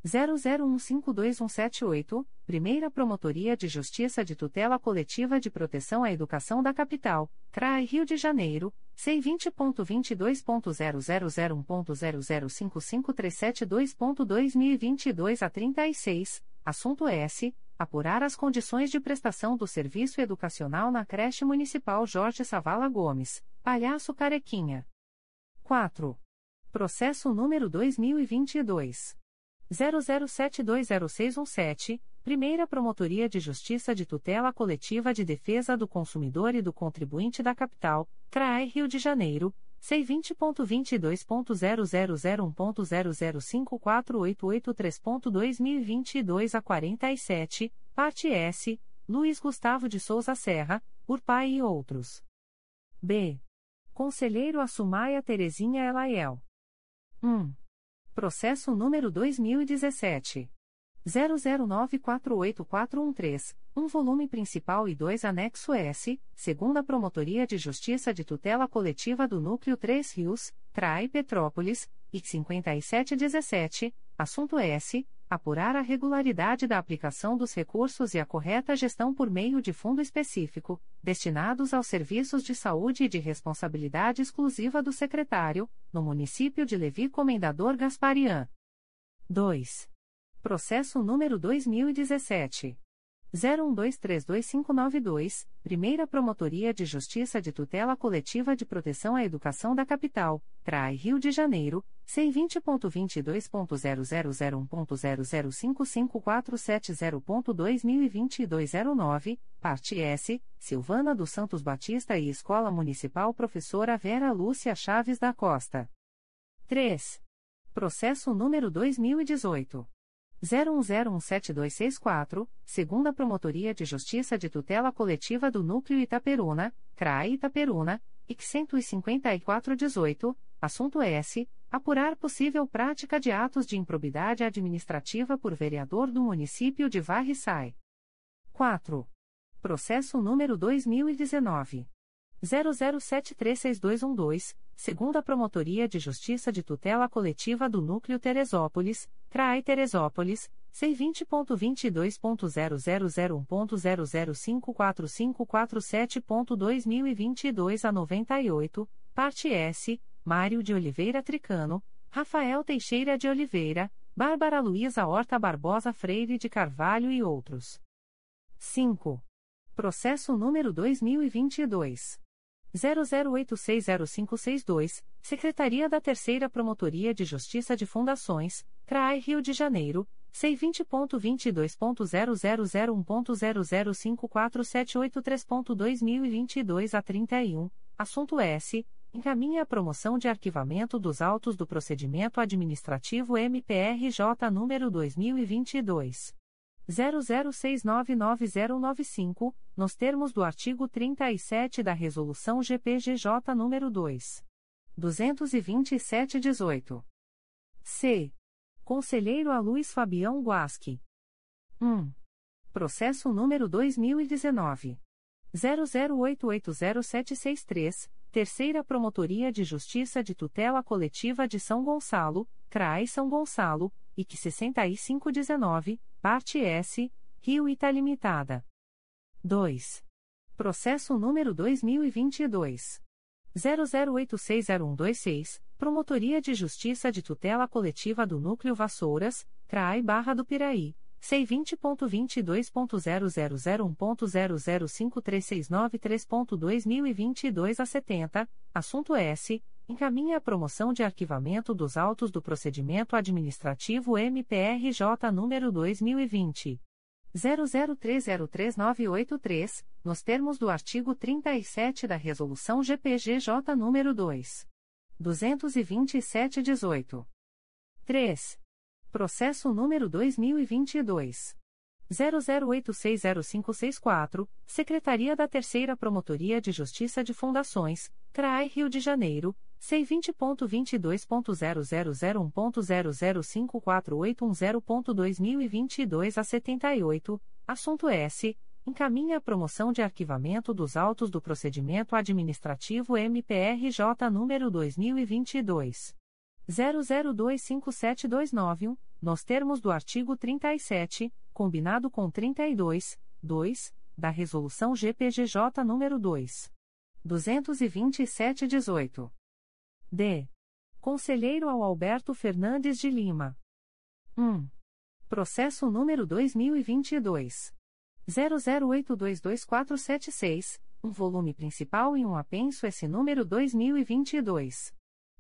00152178, Primeira Promotoria de Justiça de Tutela Coletiva de Proteção à Educação da Capital, CRAI Rio de Janeiro, C20.22.0001.0055372.2022 a 36, assunto S. Apurar as condições de prestação do serviço educacional na creche municipal Jorge Savala Gomes, Palhaço Carequinha. 4. Processo número 2022. 00720617, Primeira Promotoria de Justiça de Tutela Coletiva de Defesa do Consumidor e do Contribuinte da Capital, CRAE Rio de Janeiro, C20.22.0001.0054883.2022 a 47, parte S, Luiz Gustavo de Souza Serra, Urpai e outros. B. Conselheiro Assumaia Terezinha Elaiel. 1. Processo número 2017. 00948413, um volume principal e dois anexo S, segunda Promotoria de Justiça de Tutela Coletiva do Núcleo 3 Rios, CRAI Petrópolis, e 5717, assunto S. Apurar a regularidade da aplicação dos recursos e a correta gestão por meio de fundo específico, destinados aos serviços de saúde e de responsabilidade exclusiva do secretário, no município de Levi Comendador Gasparian. 2. Processo número 2017. 01232592, Primeira Promotoria de Justiça de Tutela Coletiva de Proteção à Educação da Capital, CRAI Rio de Janeiro, C20.22.0001.0055470.2022 a 09, parte S, Silvana dos Santos Batista e Escola Municipal Professora Vera Lúcia Chaves da Costa. 3. Processo número 2018. 01017264, segunda Promotoria de Justiça de Tutela Coletiva do Núcleo Itaperuna, CRAI Itaperuna, IC 15418, assunto S. Apurar possível prática de atos de improbidade administrativa por vereador do município de Varre-Sai. 4. Processo número 2019. 00736212, segunda Promotoria de Justiça de Tutela Coletiva do Núcleo Teresópolis, CRAI Teresópolis, C20.22.0001.0054547.2022 a 98, parte S, Mário de Oliveira Tricano, Rafael Teixeira de Oliveira, Bárbara Luiza Horta Barbosa Freire de Carvalho e outros. 5. Processo número 2022. 00860562, Secretaria da Terceira Promotoria de Justiça de Fundações, CRAI Rio de Janeiro, C20.22.0001.0054783.2022 a 31, assunto S. Encaminha a promoção de arquivamento dos autos do procedimento administrativo MPRJ número 2022. 00699095, nos termos do artigo 37 da Resolução GPGJ nº 2. 227-18. C. Conselheiro a Luiz Fabião Guasque. 1. Processo número 2019. 00880763, Terceira Promotoria de Justiça de Tutela Coletiva de São Gonçalo, CRAI São Gonçalo, IC 6519, Parte S, Rio Ita Limitada. 2. Processo número 2022. 00860126, Promotoria de Justiça de Tutela Coletiva do Núcleo Vassouras, CRAI Barra do Piraí, C20.22.0001.0053693.2022 a 70, assunto S encaminha a promoção de arquivamento dos autos do procedimento administrativo MPRJ número 2020 00303983, nos termos do artigo 37 da resolução GPGJ número 2 227/18. 3. Processo número 2022 00860564, Secretaria da Terceira Promotoria de Justiça de Fundações, CRAI Rio de Janeiro, C20.22.0001.0054810.2022 a 78, assunto S. Encaminha a promoção de arquivamento dos autos do procedimento administrativo MPRJ número 2022. 00257291, nos termos do artigo 37, combinado com 32, 2, da Resolução GPGJ nº 2. 227-18. D. Conselheiro ao Alberto Fernandes de Lima. 1. Processo número 2022. 00822476, um volume principal e um apenso S número 2022.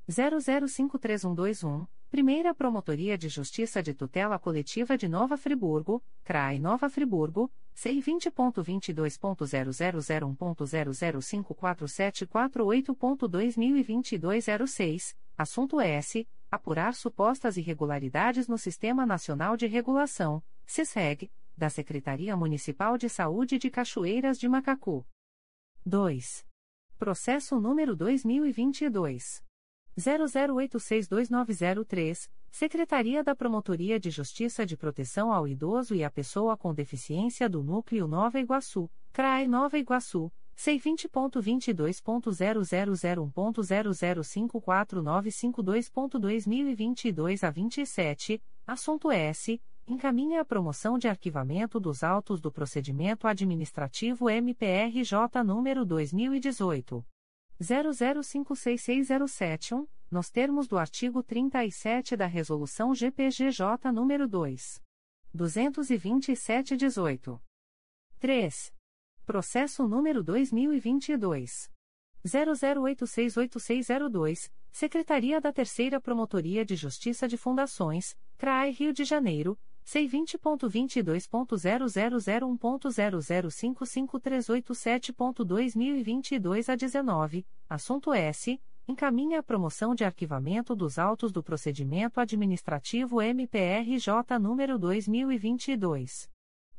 00532121, Primeira Promotoria de Justiça de Tutela Coletiva de Nova Friburgo, CRAI Nova Friburgo, C20.22.0001.0054748.2022 06, assunto S. Apurar supostas irregularidades no Sistema Nacional de Regulação, SISREG, da Secretaria Municipal de Saúde de Cachoeiras de Macacu. 2. Processo número 2022. 00862903, Secretaria da Promotoria de Justiça de Proteção ao Idoso e à Pessoa com Deficiência do Núcleo Nova Iguaçu, CRAE Nova Iguaçu, C20.22.0001.0054952.2022 a 27, assunto S. Encaminha a promoção de arquivamento dos autos do procedimento administrativo MPRJ número 2018. 00566071, nos termos do artigo 37 da Resolução GPGJ nº 2. 227-18. 3. Processo número 2022. 00868602, Secretaria da Terceira Promotoria de Justiça de Fundações, CRAE Rio de Janeiro, C20.22.0001.0055387.2022 a 19, assunto S. Encaminha a promoção de arquivamento dos autos do procedimento administrativo MPRJ número 2022.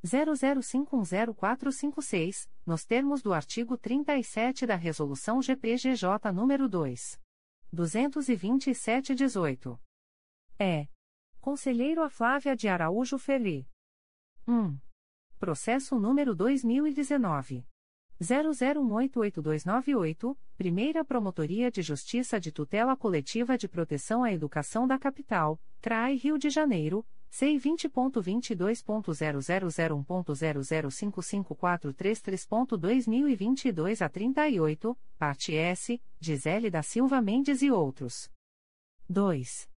00510456, nos termos do artigo 37 da Resolução GPGJ número 2. 227-18. É. Conselheiro a Flávia de Araújo Ferri. 1. Processo número 2019. 00188298, Primeira Promotoria de Justiça de Tutela Coletiva de Proteção à Educação da Capital, CRAI Rio de Janeiro, C20.22.0001.0055433.2022 a 38, parte S, Gisele da Silva Mendes e outros. 2.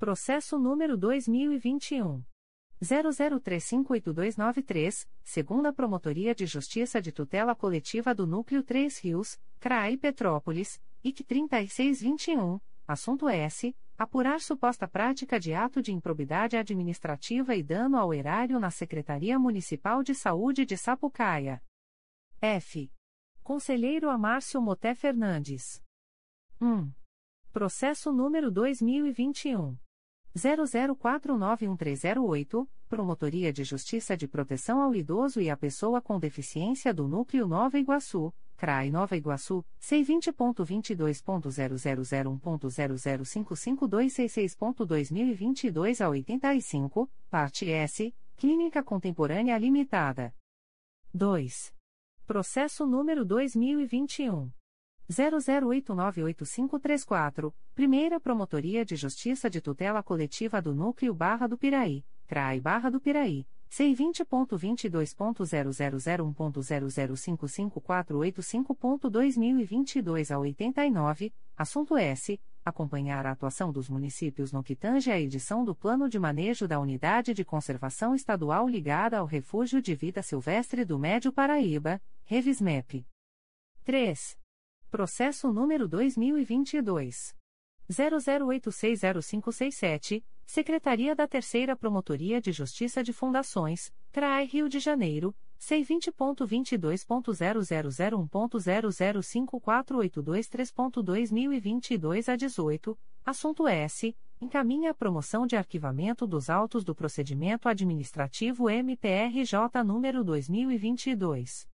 Processo número 2021. 00358293, segunda Promotoria de Justiça de Tutela Coletiva do Núcleo 3 Rios, CRAI Petrópolis, IC 3621, assunto S. Apurar suposta prática de ato de improbidade administrativa e dano ao erário na Secretaria Municipal de Saúde de Sapucaia. F. Conselheiro Amárcio Moté Fernandes. 1. Processo número 2021. 00491308, Promotoria de Justiça de Proteção ao Idoso e à Pessoa com Deficiência do Núcleo Nova Iguaçu, CRAI Nova Iguaçu, C20.22.0001.0055266.2022 a 85, parte S, Clínica Contemporânea Limitada. 2. Processo número 2021. 00898534, Primeira Promotoria de Justiça de Tutela Coletiva do Núcleo Barra do Piraí, CRAI Barra do Piraí, C20.22.0001.0055485.2022 a 89, assunto S. Acompanhar a atuação dos municípios no que tange à edição do Plano de Manejo da Unidade de Conservação Estadual ligada ao Refúgio de Vida Silvestre do Médio Paraíba, Revismep. 3. Processo número 2022. 00860567, Secretaria da Terceira Promotoria de Justiça de Fundações, CRAI Rio de Janeiro, C20.22.0001.0054823.2022 a 18, assunto S. encaminha a promoção de arquivamento dos autos do procedimento administrativo MPRJ número 2022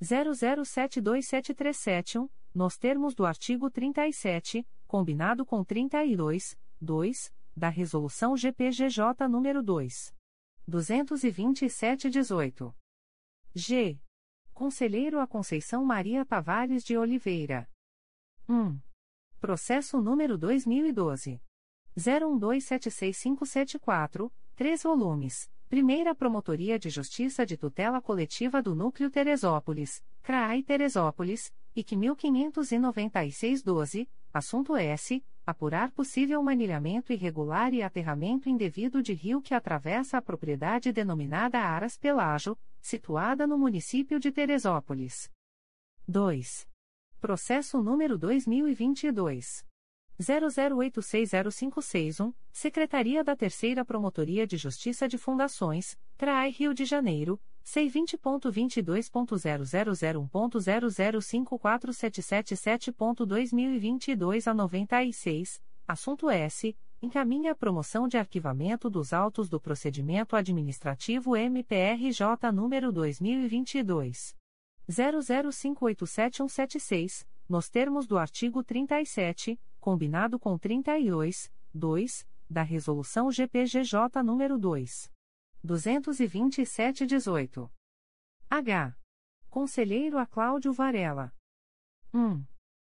00727371, nos termos do artigo 37, combinado com 32, 2, da resolução GPGJ número 2 22718. G. Conselheiro a Conceição Maria Tavares de Oliveira. 1. Processo número 2012 01276574, 3 volumes. Primeira Promotoria de Justiça de Tutela Coletiva do Núcleo Teresópolis, CRAI Teresópolis, IC 1596-12, assunto S. Apurar possível manilhamento irregular e aterramento indevido de rio que atravessa a propriedade denominada Aras Pelágio, situada no município de Teresópolis. 2. Processo número 2022. 00860561, Secretaria da Terceira Promotoria de Justiça de Fundações, CRAI Rio de Janeiro, C20.22.0001.0054777.2022 a 96, assunto S. Encaminha a promoção de arquivamento dos autos do procedimento administrativo MPRJ número 2022. 00587176, nos termos do artigo 37, combinado com 32, 2, da Resolução GPGJ nº 2. 227-18. H. Conselheiro a Cláudio Varela. 1.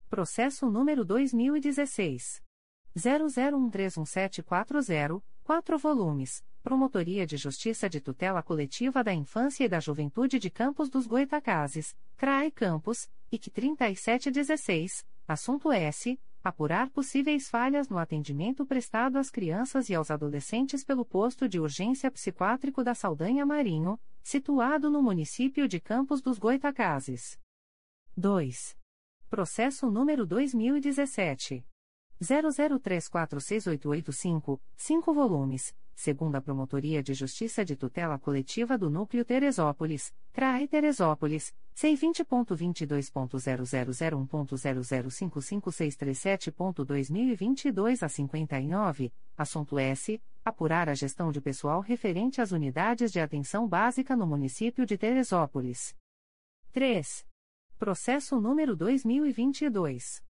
Processo número 2016. 00131740, 4 volumes. Promotoria de Justiça de Tutela Coletiva da Infância e da Juventude de Campos dos Goitacazes, CRAE Campos, IC 3716, assunto S apurar possíveis falhas no atendimento prestado às crianças e aos adolescentes pelo posto de urgência psiquiátrico da Saldanha Marinho, situado no município de Campos dos Goitacazes. 2. Processo número 2017 00346885, 5 volumes segunda Promotoria de Justiça de Tutela Coletiva do Núcleo Teresópolis, CRAE Teresópolis, C20.22.0001.0055637.2022 a 59, assunto S. Apurar a gestão de pessoal referente às unidades de atenção básica no município de Teresópolis. 3. Processo número 2022.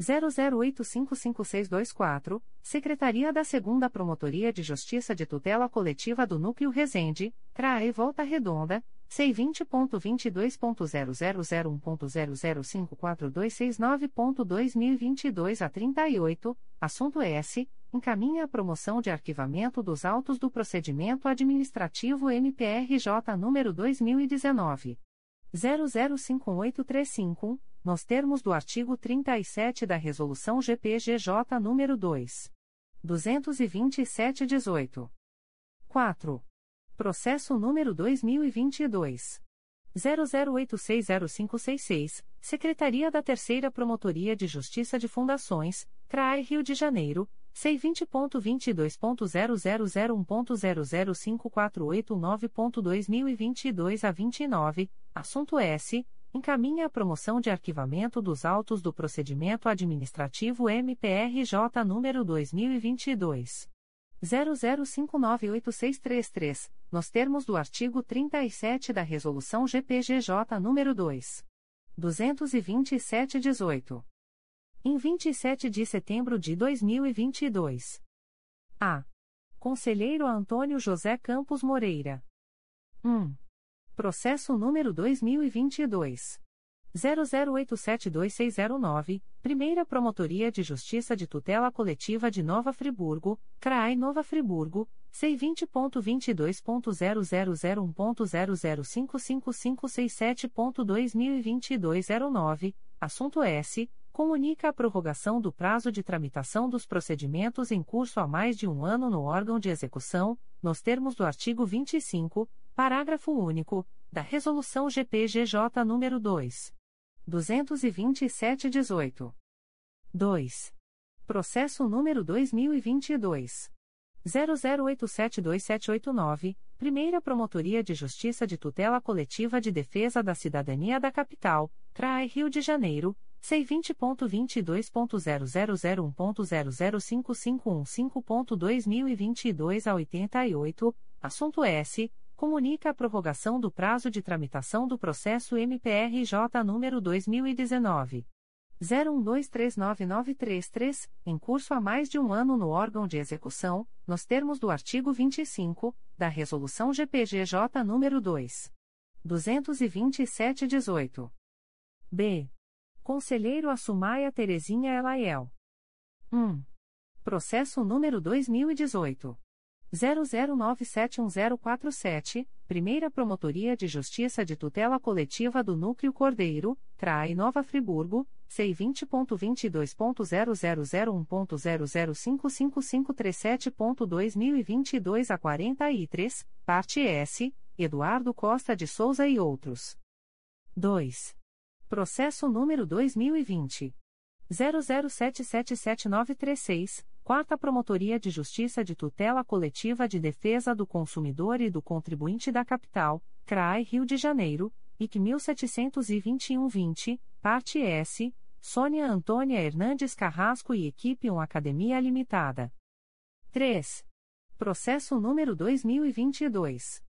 00855624, Secretaria da 2 Promotoria de Justiça de Tutela Coletiva do Núcleo Resende, CRAE Volta Redonda, C20.22.0001.0054269.2022 a 38, assunto S. Encaminha a promoção de arquivamento dos autos do procedimento administrativo MPRJ número 2019. 005835, nos termos do artigo 37 da Resolução GPGJ nº 2. 227-18. 4. Processo número 2022. 00860566, Secretaria da Terceira Promotoria de Justiça de Fundações, CRAI Rio de Janeiro, C20.22.0001.0054819.2022 a 29, assunto S. Encaminha a promoção de arquivamento dos autos do procedimento administrativo MPRJ número 2022. 00598633, nos termos do artigo 37 da Resolução GPGJ número 2. 227-18 em 27 de setembro de 2022. A. Conselheiro Antônio José Campos Moreira. 1. Processo número 2022. 00872609, Primeira Promotoria de Justiça de Tutela Coletiva de Nova Friburgo, CRAI Nova Friburgo, C20.22.0001.0055567.2022 a 09, assunto S comunica a prorrogação do prazo de tramitação dos procedimentos em curso há mais de um ano no órgão de execução, nos termos do artigo 25, parágrafo único, da Resolução GPGJ nº 2. 227-18. 2. Processo número 2022. 00872789, Primeira Promotoria de Justiça de Tutela Coletiva de Defesa da Cidadania da Capital, CRAE Rio de Janeiro, C20.22.0001.0055115.2022 a 88, assunto S. Comunica a prorrogação do prazo de tramitação do processo MPRJ número 2019. 01239933, em curso há mais de um ano no órgão de execução, nos termos do artigo 25, da Resolução GPGJ nº 2. 227-18. B. Conselheiro Assumaia Terezinha Elaiel. 1. Processo número 2018. 00971047, Primeira Promotoria de Justiça de Tutela Coletiva do Núcleo Cordeiro, CRAI Nova Friburgo, C20.22.0001.0055537.2022 a 43, parte S, Eduardo Costa de Souza e outros. 2. Processo número 2020. 00777936, Quarta Promotoria de Justiça de Tutela Coletiva de Defesa do Consumidor e do Contribuinte da Capital, CRAI Rio de Janeiro, IC 1721-20, Parte S, Sônia Antônia Hernandes Carrasco e Equipe 1 Academia Limitada. 3. Processo número 2022.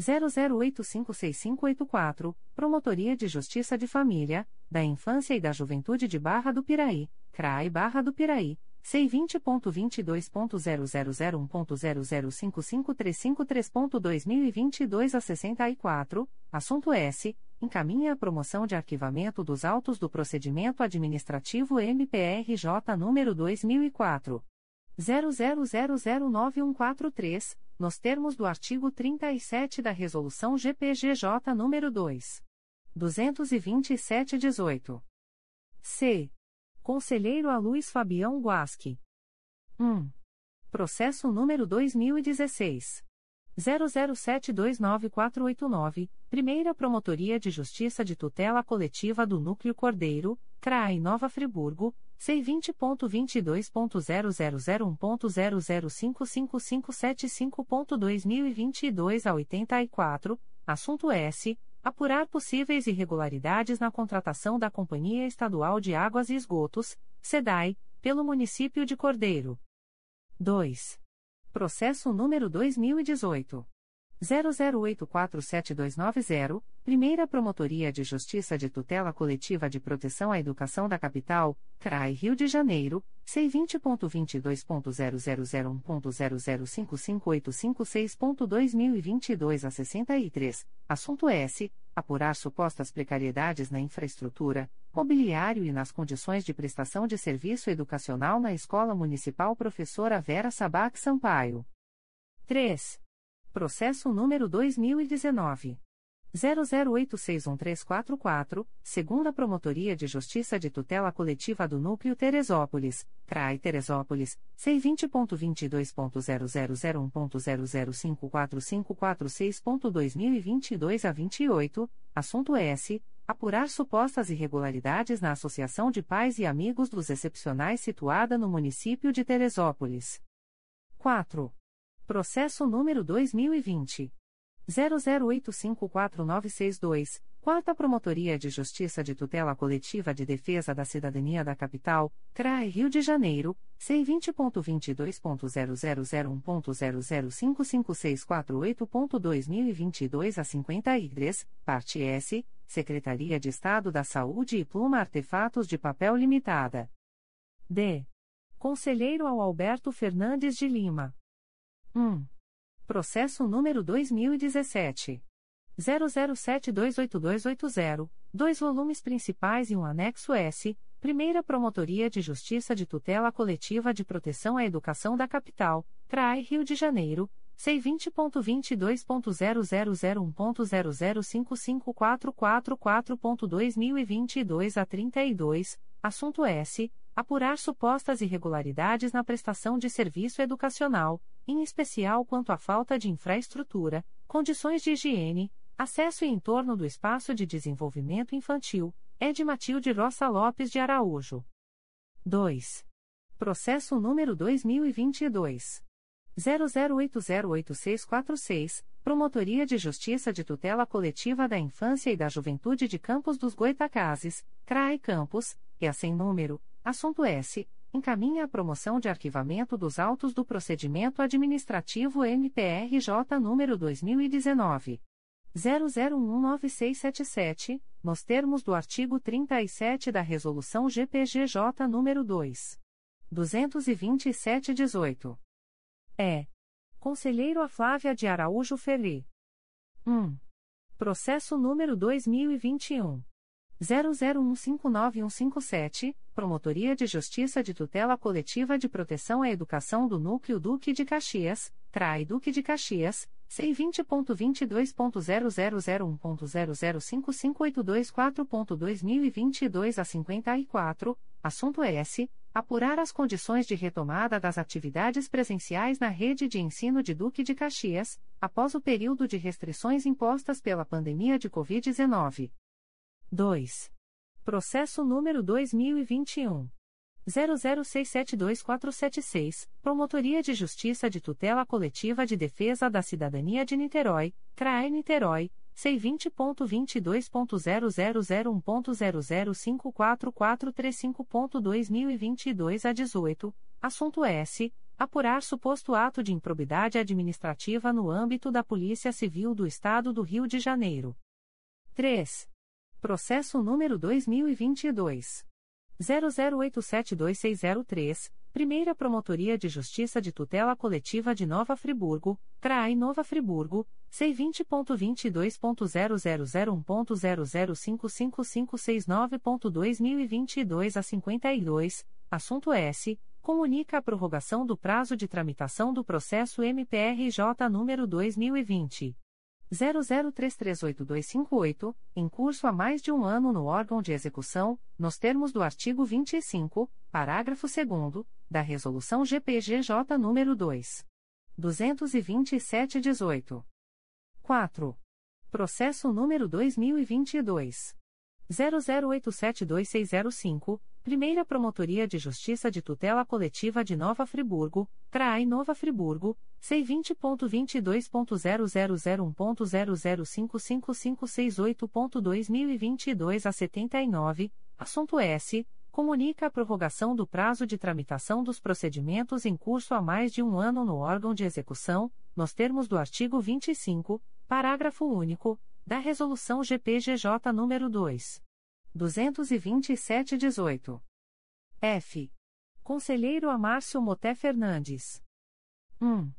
00856584, Promotoria de Justiça de Família, da Infância e da Juventude de Barra do Piraí, CRAI Barra do Piraí, C20.22.0001.0055353.2022 a 64, assunto S. Encaminha a promoção de arquivamento dos autos do procedimento administrativo MPRJ número 2004. 00009143, nos termos do artigo 37 da Resolução GPGJ número 2. 227-18. C. Conselheiro a Luiz Fabião Guasque. 1. Processo número 2016. 00729489, Primeira Promotoria de Justiça de Tutela Coletiva do Núcleo Cordeiro, CRAI Nova Friburgo, C20.22.0001.0055575.2022 a 84, assunto S apurar possíveis irregularidades na contratação da Companhia Estadual de Águas e Esgotos, SEDAI, pelo município de Cordeiro. 2. Processo número 2018 00847290, Primeira Promotoria de Justiça de Tutela Coletiva de Proteção à Educação da Capital, CRAI Rio de Janeiro, C20.22.0001.0055856.2022 a 63, assunto S. Apurar supostas precariedades na infraestrutura, mobiliário e nas condições de prestação de serviço educacional na Escola Municipal Professora Vera Sabac Sampaio. 3. Processo número 2019. 00861344, segunda Promotoria de Justiça de Tutela Coletiva do Núcleo Teresópolis, CRAI Teresópolis, C20.22.0001.0054546.2022 a 28, assunto S. Apurar supostas irregularidades na Associação de Pais e Amigos dos Excepcionais situada no município de Teresópolis. 4. Processo número 2020. 00854962, Quarta Promotoria de Justiça de Tutela Coletiva de Defesa da Cidadania da Capital, CRAE Rio de Janeiro, C20.22.0001.0055648.2022 a 53, parte S, Secretaria de Estado da Saúde e Pluma Artefatos de Papel Limitada. D. Conselheiro ao Alberto Fernandes de Lima. 1. Processo número 2017. 00728280, dois volumes principais e um anexo S, Primeira Promotoria de Justiça de Tutela Coletiva de Proteção à Educação da Capital, CRAI Rio de Janeiro, C20.22.0001.0055444.2022 a 32, assunto S apurar supostas irregularidades na prestação de serviço educacional, em especial quanto à falta de infraestrutura, condições de higiene, acesso e entorno do espaço de desenvolvimento infantil, Ed Matilde Roça Lopes de Araújo. 2. Processo número 2022 00808646, Promotoria de Justiça de Tutela Coletiva da Infância e da Juventude de Campos dos Goitacazes, CRAE Campos e a sem número, assunto S, encaminha a promoção de arquivamento dos autos do procedimento administrativo MPRJ número 2019 00196677, nos termos do artigo 37 da resolução GPGJ número 2 227/18. É. Conselheiro a Flávia de Araújo Ferri. 1. Processo número 2021 00159157, Promotoria de Justiça de Tutela Coletiva de Proteção à Educação do Núcleo Duque de Caxias, CRAI Duque de Caxias, C20.22.0001.0055824.2022 a 54, assunto é S. Apurar as condições de retomada das atividades presenciais na rede de ensino de Duque de Caxias, após o período de restrições impostas pela pandemia de Covid-19. 2. Processo número 2021. 00672476, Promotoria de Justiça de Tutela Coletiva de Defesa da Cidadania de Niterói, CRAE Niterói, C20.22.0001.0054435.2022 a 18, assunto S. Apurar suposto ato de improbidade administrativa no âmbito da Polícia Civil do Estado do Rio de Janeiro. 3. Processo número 2022. 00872603, Primeira Promotoria de Justiça de Tutela Coletiva de Nova Friburgo, CRAI Nova Friburgo, C20.22.0001.0055569.2022 a 52, assunto S. Comunica a prorrogação do prazo de tramitação do processo MPRJ número 2020. 00338258, em curso há mais de um ano no órgão de execução, nos termos do artigo 25, parágrafo 2 da Resolução GPGJ nº 2. 227-18. 4. Processo número 2022. 00872605, Primeira Promotoria de Justiça de Tutela Coletiva de Nova Friburgo, CRAI Nova Friburgo, C20.22.0001.0055568.2022 a 79, assunto S. Comunica a prorrogação do prazo de tramitação dos procedimentos em curso há mais de um ano no órgão de execução, nos termos do artigo 25, parágrafo único, da Resolução GPGJ nº 2. 227-18. F. Conselheiro Amárcio Moté Fernandes. 1.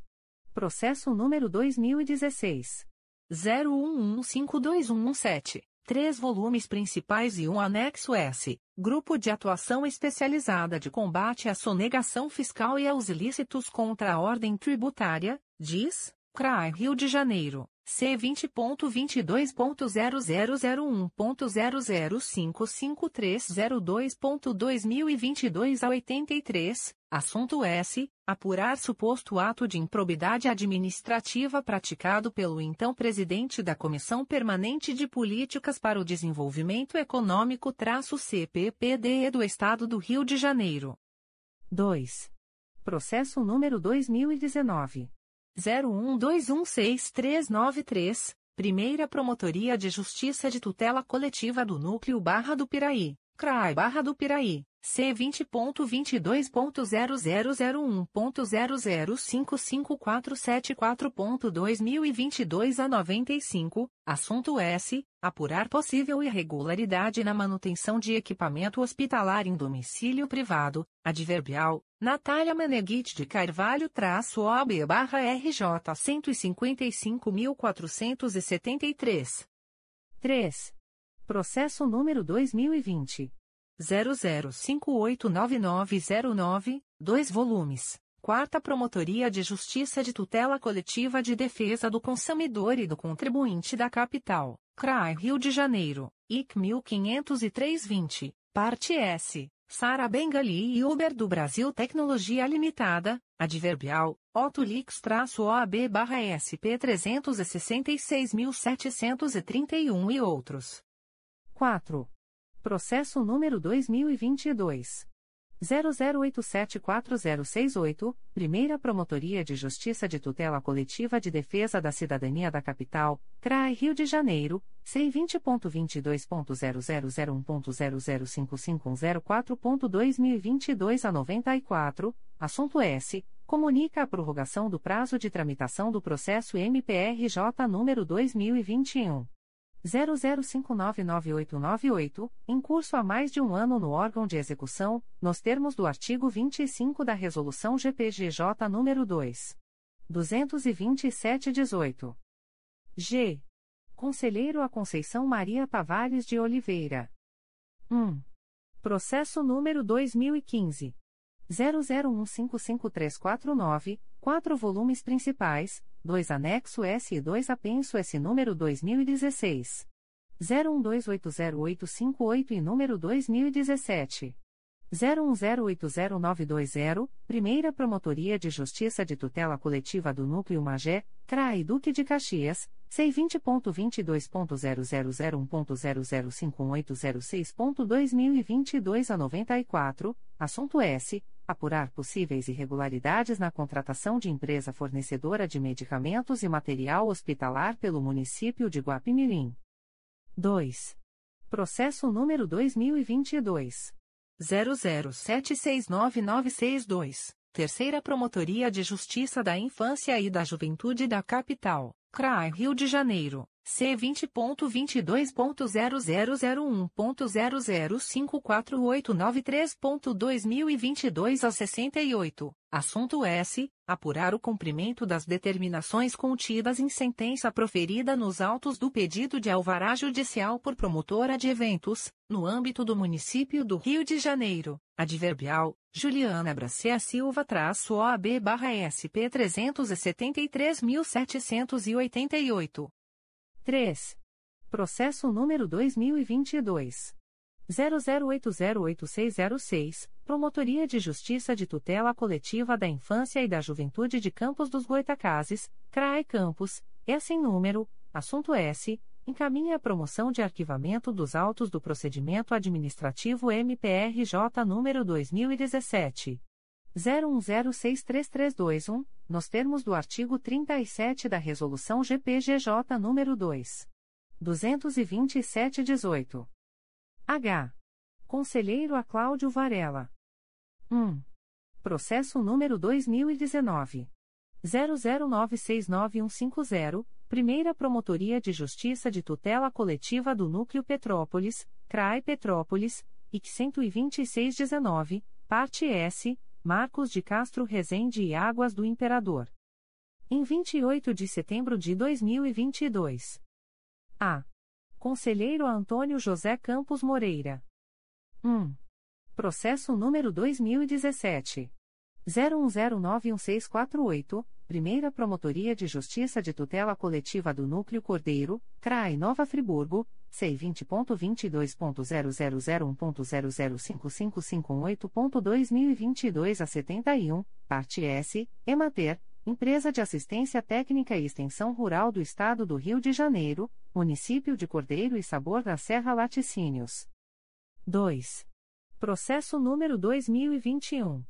Processo número 2016. 01152117. Três volumes principais e um anexo S. Grupo de Atuação Especializada de Combate à Sonegação Fiscal e aos Ilícitos contra a Ordem Tributária, DIS, CRAI Rio de Janeiro. C vinte ponto vinte dois ponto zero zero zero um ponto zero zero cinco cinco três zero dois ponto dois mil e vinte dois a oitenta e três. Assunto S apurar suposto ato de improbidade administrativa praticado pelo então presidente da Comissão Permanente de Políticas para o Desenvolvimento Econômico traço CPPDE do Estado do Rio de Janeiro. 2. processo número dois mil e dezenove 01216393, Primeira Promotoria de Justiça de Tutela Coletiva do Núcleo Barra do Piraí, CRAI Barra do Piraí, C20.22.0001.0055474.2022 a 95, assunto S. Apurar possível irregularidade na manutenção de equipamento hospitalar em domicílio privado, adverbial, Natália Meneghite de Carvalho traço OB barra RJ 155.473. 3. Processo número 2020. 00589909, 2 volumes. Quarta Promotoria de Justiça de Tutela Coletiva de Defesa do Consumidor e do Contribuinte da Capital, CRAI Rio de Janeiro, IC 150320, parte S. Sara Bengali e Uber do Brasil Tecnologia Limitada, adverbial, Otolix-OAB-SP 366.731 e outros. 4. Processo número 2022. 00874068, Primeira Promotoria de Justiça de Tutela Coletiva de Defesa da Cidadania da Capital, CRAI Rio de Janeiro, C20.22.0001.0055104.2022 a 94, assunto S. Comunica a prorrogação do prazo de tramitação do processo MPRJ número 2021. 00599898, em curso há mais de um ano no órgão de execução, nos termos do artigo 25 da Resolução GPGJ nº 2. 227-18. G. Conselheiro a Conceição Maria Tavares de Oliveira. 1. Processo número 2015. 00155349, quatro volumes principais, 2 anexo S e 2 apenso S número 2016. 01280858 e número 2017. 01080920, Primeira Promotoria de Justiça de Tutela Coletiva do Núcleo Magé, CRAI Duque de Caxias, C20.22.0001.0051806.2022 a 94, assunto S apurar possíveis irregularidades na contratação de empresa fornecedora de medicamentos e material hospitalar pelo município de Guapimirim. 2. Processo número 2022 00769962, Terceira Promotoria de Justiça da Infância e da Juventude da Capital, CRAI Rio de Janeiro. C20.22.0001.0054893.2022 a 68, assunto S. Apurar o cumprimento das determinações contidas em sentença proferida nos autos do pedido de alvará judicial por promotora de eventos, no âmbito do município do Rio de Janeiro. Adverbial, Juliana Bracea Silva traço OAB barra SP 373.788. 3. Processo número 2022. 00808606, Promotoria de Justiça de Tutela Coletiva da Infância e da Juventude de Campos dos Goitacazes, CRAE Campos, S em número, assunto S, encaminha a promoção de arquivamento dos autos do procedimento administrativo MPRJ número 2017. 01063321, nos termos do artigo 37 da Resolução GPGJ nº 2. 227-18. H. Conselheiro a Cláudio Varela. 1. Processo número 2019. 00969150, Primeira Promotoria de Justiça de Tutela Coletiva do Núcleo Petrópolis, CRAE Petrópolis, IC 12619, parte S, Marcos de Castro Rezende e Águas do Imperador. Em 28 de setembro de 2022. A. Conselheiro Antônio José Campos Moreira. 1. Processo número 2017. 01091648, Primeira Promotoria de Justiça de Tutela Coletiva do Núcleo Cordeiro, CRAI Nova Friburgo, C20.22.0001.0055518.2022 a 71, parte S, Emater, Empresa de Assistência Técnica e Extensão Rural do Estado do Rio de Janeiro, Município de Cordeiro e Sabor da Serra Laticínios. 2. Processo número 2021.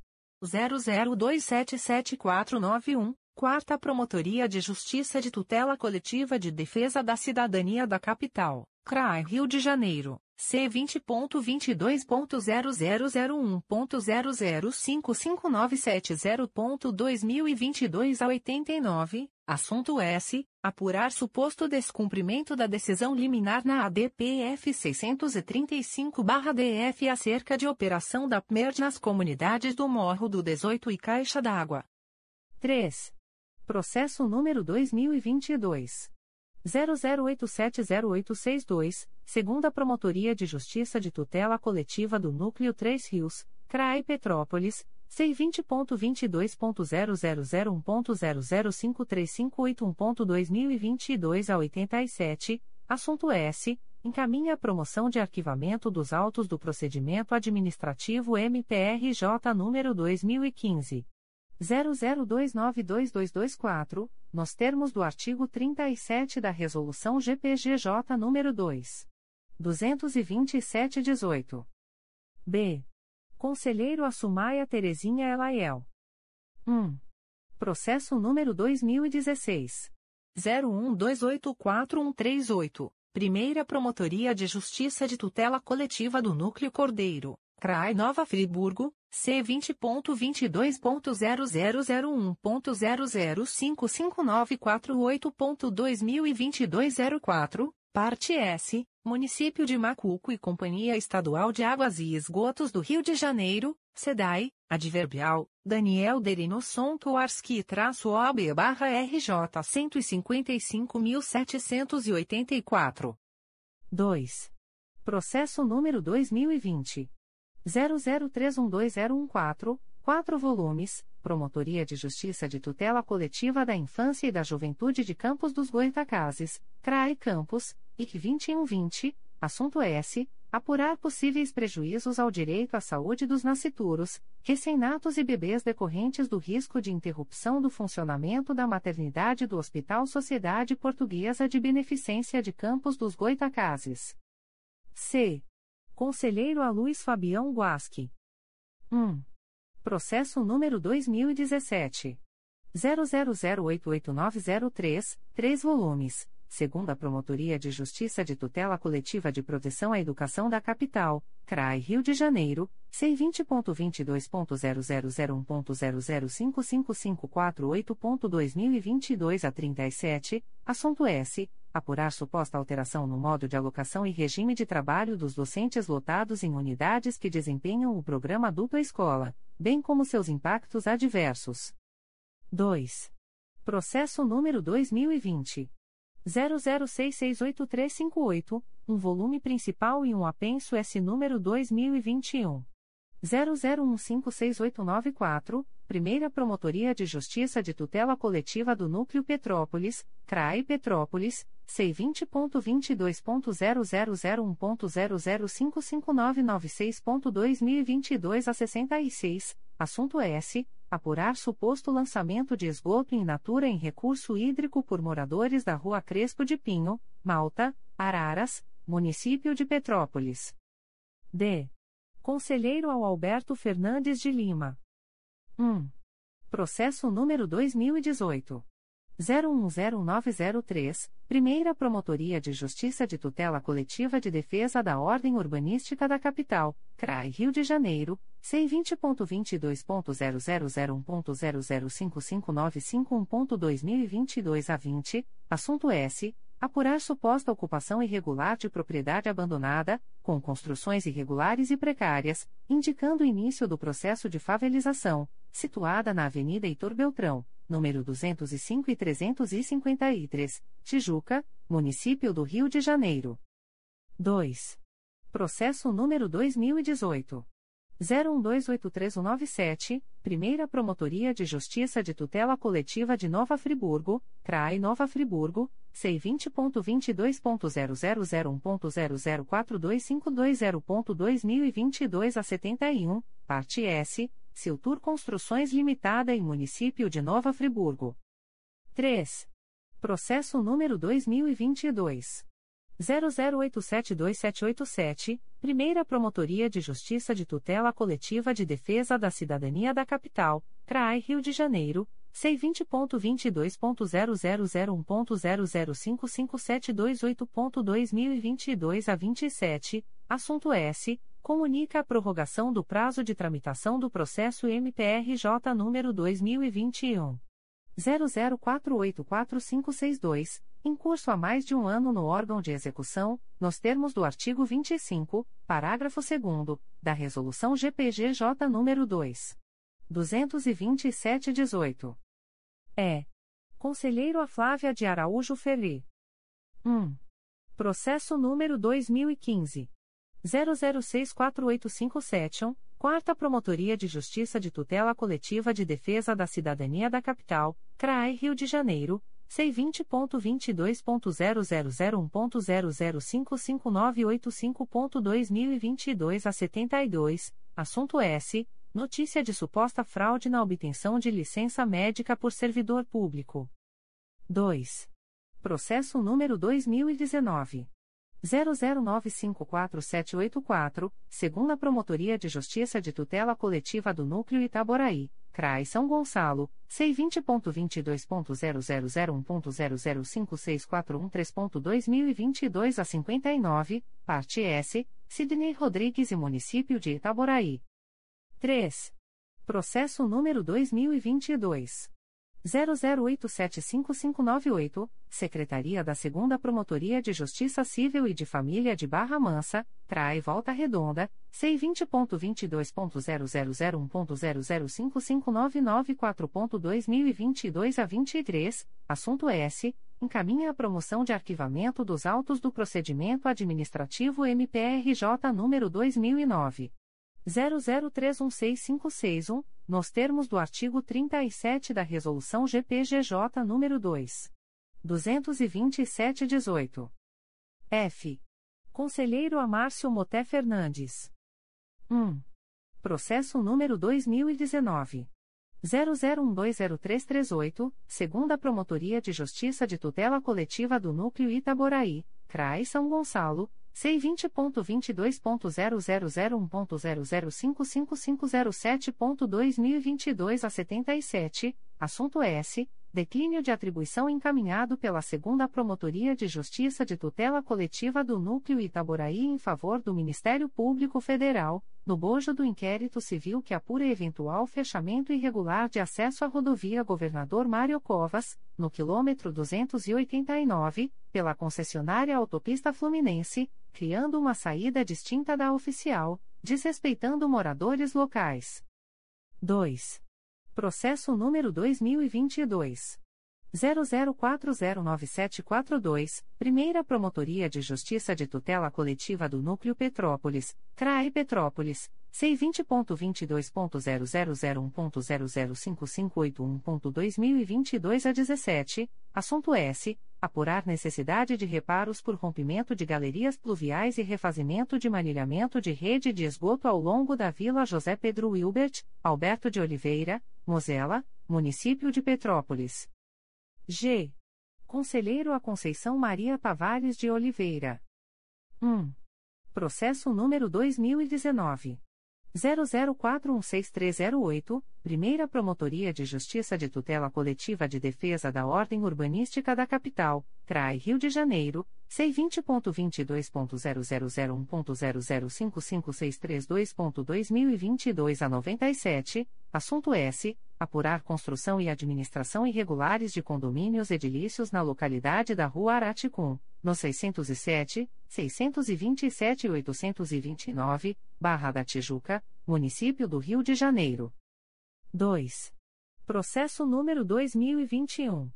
00277491, Quarta Promotoria de Justiça de Tutela Coletiva de Defesa da Cidadania da Capital, CRAI Rio de Janeiro, C20.22.0001.0055970.2022 a 89, assunto S. Apurar suposto descumprimento da decisão liminar na ADPF 635-DF acerca de operação da PMERD nas comunidades do Morro do 18 e Caixa d'Água. 3. Processo número 2022. 00870862, segunda Promotoria de Justiça de Tutela Coletiva do Núcleo 3 Rios, CRAI Petrópolis, C20.22.0001.0053581.2022 a 87, assunto S. Encaminha a promoção de arquivamento dos autos do procedimento administrativo MPRJ número 2015. 00292224, nos termos do artigo 37 da Resolução GPGJ nº 2. 227-18. B. Conselheiro Assumaia Terezinha Elaiel. 1. Processo número 2016. 01284138. Primeira Promotoria de Justiça de Tutela Coletiva do Núcleo Cordeiro, CRAI Nova Friburgo, C20.22.0001.0055948.2022 04, parte S, Município de Macuco e Companhia Estadual de Águas e Esgotos do Rio de Janeiro, SEDAI, adverbial, Daniel Derinosson Toarski-OB barra RJ 155.784. 2. Processo número 2020. 00312014, 4 volumes, Promotoria de Justiça de Tutela Coletiva da Infância e da Juventude de Campos dos Goitacazes, CRAE Campos, IC 2120, assunto S. Apurar possíveis prejuízos ao direito à saúde dos nascituros, recém-natos e bebês decorrentes do risco de interrupção do funcionamento da maternidade do Hospital Sociedade Portuguesa de Beneficência de Campos dos Goitacazes. C. Conselheiro a Luiz Fabião Guasque. 1. Processo número 2017. 00088903, 3 volumes segunda Promotoria de Justiça de Tutela Coletiva de Proteção à Educação da Capital, CRAI Rio de Janeiro, C20.22.0001.0055548.2022 a 37, assunto S. Apurar suposta alteração no modo de alocação e regime de trabalho dos docentes lotados em unidades que desempenham o programa Dupla Escola, bem como seus impactos adversos. 2. Processo número 2020. 00668358, um volume principal e um apenso S número 2021 00156894, Primeira Promotoria de Justiça de Tutela Coletiva do Núcleo Petrópolis, CRAI Petrópolis, C20.22.0001.0055996.2022 a 66, assunto S apurar suposto lançamento de esgoto in natura em recurso hídrico por moradores da Rua Crespo de Pinho, Malta, Araras, município de Petrópolis. D. Conselheiro ao Alberto Fernandes de Lima. 1. Processo número 2018 010903, Primeira Promotoria de Justiça de Tutela Coletiva de Defesa da Ordem Urbanística da Capital, CRAI Rio de Janeiro, C20.22.0001.0055951.2022 a 20, assunto S. Apurar suposta ocupação irregular de propriedade abandonada, com construções irregulares e precárias, indicando o início do processo de favelização, situada na Avenida Heitor Beltrão, número 205 e 353, Tijuca, Município do Rio de Janeiro. 2. Processo número 2018. 01283197, Primeira Promotoria de Justiça de Tutela Coletiva de Nova Friburgo, CRAI Nova Friburgo, C20.22.0001.0042520.2022 a 71, parte S, Siltur Construções Limitada e Município de Nova Friburgo. 3. Processo número 2022. 00872787, Primeira Promotoria de Justiça de Tutela Coletiva de Defesa da Cidadania da Capital, CRAI Rio de Janeiro, C20.22.0001.0055728.2022 a 27, assunto S comunica a prorrogação do prazo de tramitação do processo MPRJ número 2021 00484562, em curso há mais de um ano no órgão de execução, nos termos do artigo 25, parágrafo 2 da Resolução GPGJ número 2. 227-18. É. Conselheiro a Flávia de Araújo Ferri. 1. Processo número 2015. 00648571, Quarta Promotoria de Justiça de Tutela Coletiva de Defesa da Cidadania da Capital, CRAE Rio de Janeiro, C20.22.0001.0055985.2022 a 72, assunto S. Notícia de suposta fraude na obtenção de licença médica por servidor público. 2. Processo número 2019. 00954784, segunda Promotoria de Justiça de Tutela Coletiva do Núcleo Itaboraí, CRAI São Gonçalo, C20.22.0001.0056413.2022 a 59, parte S, Sidney Rodrigues e Município de Itaboraí. 3. Processo número 2022. 00875598, Secretaria da 2 Promotoria de Justiça Civil e de Família de Barra Mansa, CRAE Volta Redonda, C20.22.0001.0055994.2022 a 23, assunto S. Encaminha a promoção de arquivamento dos autos do procedimento administrativo MPRJ número 2009. 00316561, nos termos do artigo 37 da Resolução GPGJ nº 2. 227-18. F. Conselheiro Amárcio Moté Fernandes. 1. Processo número 2019. 00120338, segunda Promotoria de Justiça de Tutela Coletiva do Núcleo Itaboraí, CRAI São Gonçalo, C20.22.0001.0055507.2022 a 77, assunto S. Declínio de atribuição encaminhado pela Segunda Promotoria de Justiça de Tutela Coletiva do Núcleo Itaboraí em favor do Ministério Público Federal, no bojo do inquérito civil que apura eventual fechamento irregular de acesso à rodovia Governador Mário Covas, no quilômetro 289, pela concessionária Autopista Fluminense, criando uma saída distinta da oficial, desrespeitando moradores locais. 2. Processo número 2022. 00409742, Primeira Promotoria de Justiça de Tutela Coletiva do Núcleo Petrópolis, CRAE Petrópolis, C20.22.0001.005581.2022 a 17, assunto S. Apurar necessidade de reparos por rompimento de galerias pluviais e refazimento de manilhamento de rede de esgoto ao longo da Vila José Pedro Wilbert, Alberto de Oliveira, Mosela, Município de Petrópolis. G. Conselheiro a Conceição Maria Tavares de Oliveira. 1. Processo número 2019. 00416308, Primeira Promotoria de Justiça de Tutela Coletiva de Defesa da Ordem Urbanística da Capital, CRAI Rio de Janeiro, C20.22.0001.0055632.2022 a 97, assunto S. Apurar construção e administração irregulares de condomínios edilícios na localidade da Rua Araticum, no 607, 627 e 829, Barra da Tijuca, Município do Rio de Janeiro. 2. Processo número 2021.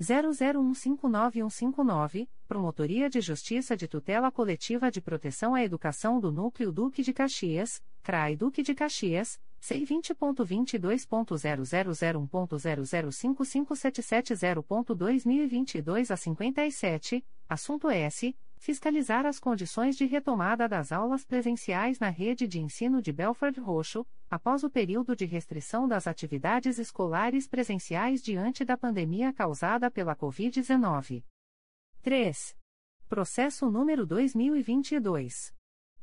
00159159, Promotoria de Justiça de Tutela Coletiva de Proteção à Educação do Núcleo Duque de Caxias, CRAI Duque de Caxias, C20.22.0001.0055770.2022 a 57, assunto S. Fiscalizar as condições de retomada das aulas presenciais na rede de ensino de Belford Roxo, após o período de restrição das atividades escolares presenciais diante da pandemia causada pela Covid-19. 3. Processo número 2022.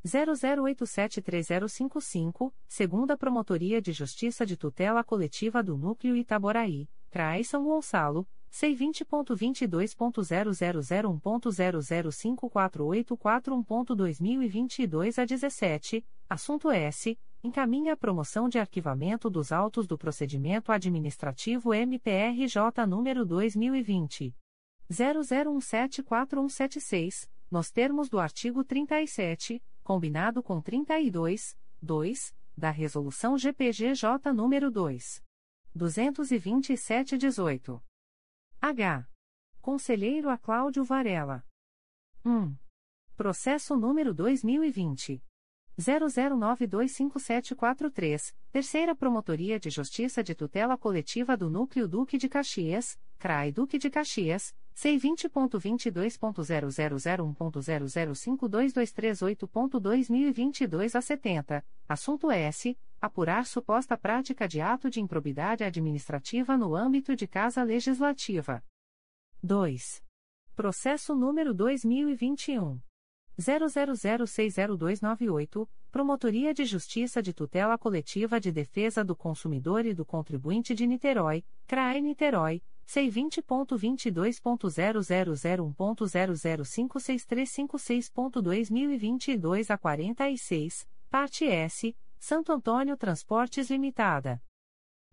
00873055, segunda Promotoria de Justiça de Tutela Coletiva do Núcleo Itaboraí, CRAI São Gonçalo, C20.22.0001.0054841.2022 a 17, assunto S. Encaminha a promoção de arquivamento dos autos do procedimento administrativo MPRJ número 2020. 00174176, nos termos do artigo 37, combinado com 32, 2, da Resolução GPGJ número 2. 227-18. H. Conselheiro a Cláudio Varela. 1. Processo número 2020. 00925743, Terceira Promotoria de Justiça de Tutela Coletiva do Núcleo Duque de Caxias, CRAI Duque de Caxias, C20.22.0001.0052238.2022 a 70, assunto S. Apurar suposta prática de ato de improbidade administrativa no âmbito de Casa Legislativa. 2. Processo número 2021. 00060298, Promotoria de Justiça de Tutela Coletiva de Defesa do Consumidor e do Contribuinte de Niterói, CRAE Niterói, C20.22.0001.0056356.2022 a 46, parte S, Santo Antônio Transportes Limitada.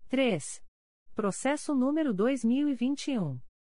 3. Processo número 2021.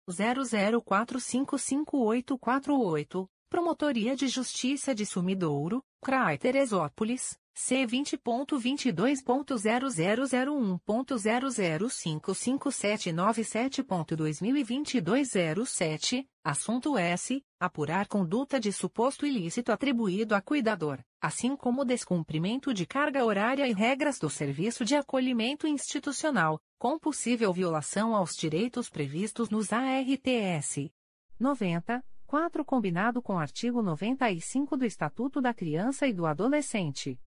00455848. Promotoria de Justiça de Sumidouro, CRAI Teresópolis, C20.22.0001.0055797.2022 07, assunto S. Apurar conduta de suposto ilícito atribuído a cuidador, assim como descumprimento de carga horária e regras do serviço de acolhimento institucional, com possível violação aos direitos previstos nos ARTS. 90 4 combinado com o artigo 95 do Estatuto da Criança e do Adolescente.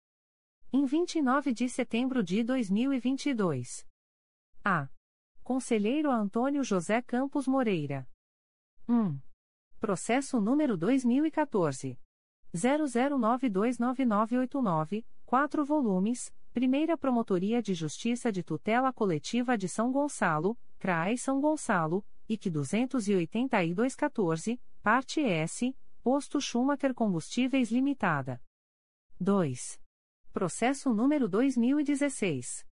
Em 29 de setembro de 2022. A. Conselheiro Antônio José Campos Moreira. 1. Processo número 2014. 00929989, 4 volumes, Primeira Promotoria de Justiça de Tutela Coletiva de São Gonçalo, CRAE São Gonçalo, IC 28214, Parte S, Posto Schumacher Combustíveis Limitada. 2. Processo número 2016.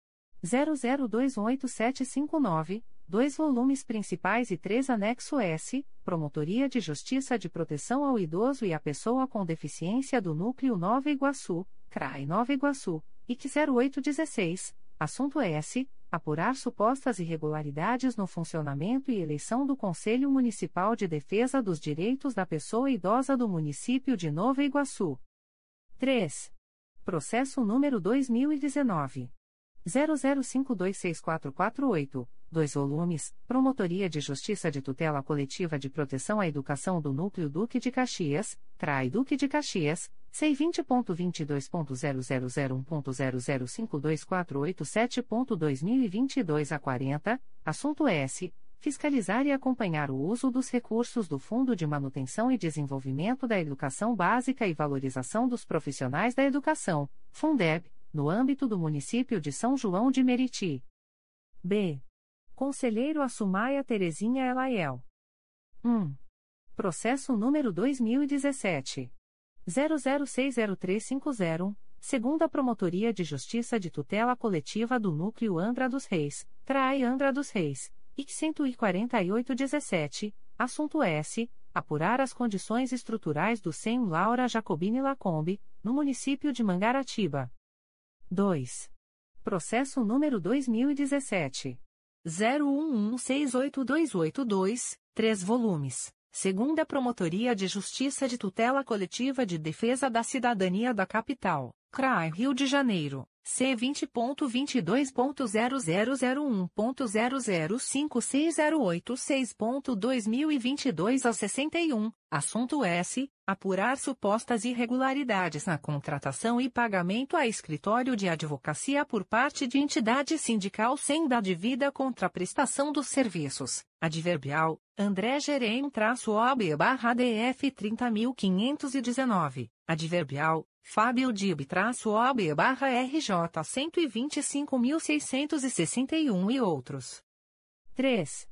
00218759, dois volumes principais e três anexo S, Promotoria de Justiça de Proteção ao Idoso e à Pessoa com Deficiência do Núcleo Nova Iguaçu, CRAI Nova Iguaçu, IC 0816, assunto S apurar supostas irregularidades no funcionamento e eleição do Conselho Municipal de Defesa dos Direitos da Pessoa Idosa do município de Nova Iguaçu. 3. Processo número 2019 00526448, 2 volumes, Promotoria de Justiça de Tutela Coletiva de Proteção à Educação do Núcleo Duque de Caxias, CRAI Duque de Caxias, C20.22.0001.0052487.2022 a 40, assunto S. Fiscalizar e acompanhar o uso dos recursos do Fundo de Manutenção e Desenvolvimento da Educação Básica e Valorização dos Profissionais da Educação, Fundeb, no âmbito do município de São João de Meriti. B. Conselheiro Assumaia Terezinha Elaiel. 1. Processo número 2017. 00603501, segunda Promotoria de Justiça de Tutela Coletiva do Núcleo Angra dos Reis, CRAI Angra dos Reis, IC 14817, assunto S. Apurar as condições estruturais do SEM Laura Jacobini Lacombe, no município de Mangaratiba. 2. Processo número 2017. 01168282, 3 volumes. Segunda Promotoria de Justiça de Tutela Coletiva de Defesa da Cidadania da Capital, CRAI Rio de Janeiro. C20.22.0001.0056086.2022 a 61, assunto S. Apurar supostas irregularidades na contratação e pagamento a escritório de advocacia por parte de entidade sindical sem da devida contraprestação dos serviços. Adverbial, André Gerem-OB-DF 30.519. Adverbial, Fábio Dib-OB-RJ 125.661 e outros. 3.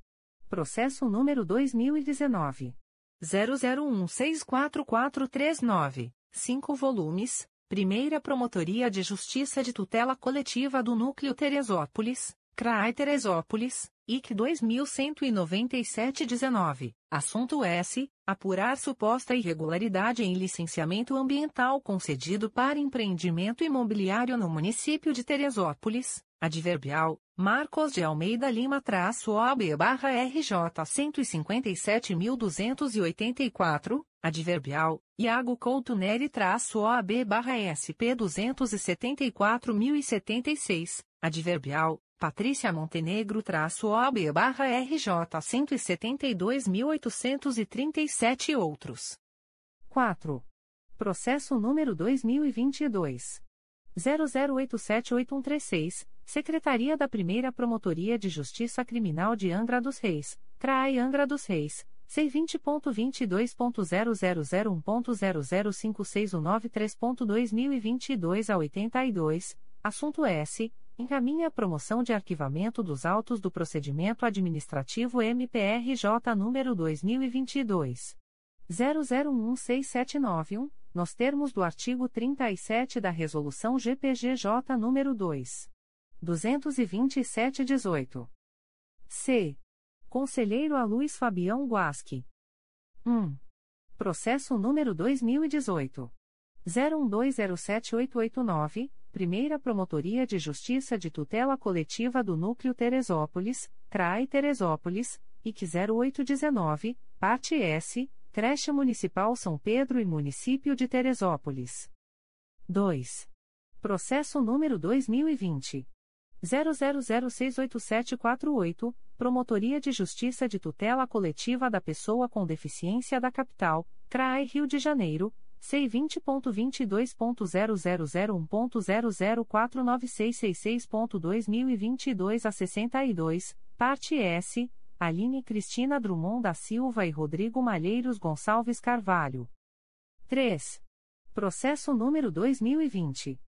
Processo número 2019. 00164439, 5 volumes, Primeira Promotoria de Justiça de Tutela Coletiva do Núcleo Teresópolis, CRAI Teresópolis, IC 2197-19. Assunto S. Apurar suposta irregularidade em licenciamento ambiental concedido para empreendimento imobiliário no município de Teresópolis. Adverbial. Marcos de Almeida Lima-OB-RJ 157.284. Adverbial. Iago Couto Neri-OB-SP 274.076. Adverbial. Patrícia Montenegro-OB-RJ 172.837 e outros. 4. Processo número 2022. 00878136, Secretaria da Primeira Promotoria de Justiça Criminal de Angra dos Reis, CRAI Angra dos Reis, C20.22.0001.0056193.2022 a 82, assunto S. Encaminha a promoção de arquivamento dos autos do procedimento administrativo MPRJ número 2022. 001679, nos termos do artigo 37 da Resolução GPGJ nº 2. 227-18. C. Conselheiro a Luiz Fabião Guasque. 1. Processo número 2018. 01207889, Primeira Promotoria de Justiça de Tutela Coletiva do Núcleo Teresópolis, CRAI Teresópolis, IC 0819, Parte S, Creche Municipal São Pedro e Município de Teresópolis. 2. Processo número 2020. 00068748, Promotoria de Justiça de Tutela Coletiva da Pessoa com Deficiência da Capital, CRAI Rio de Janeiro, C20.22.0001.0049666.2022 a 62, parte S, Aline Cristina Drummond da Silva e Rodrigo Malheiros Gonçalves Carvalho. 3. Processo número 2020.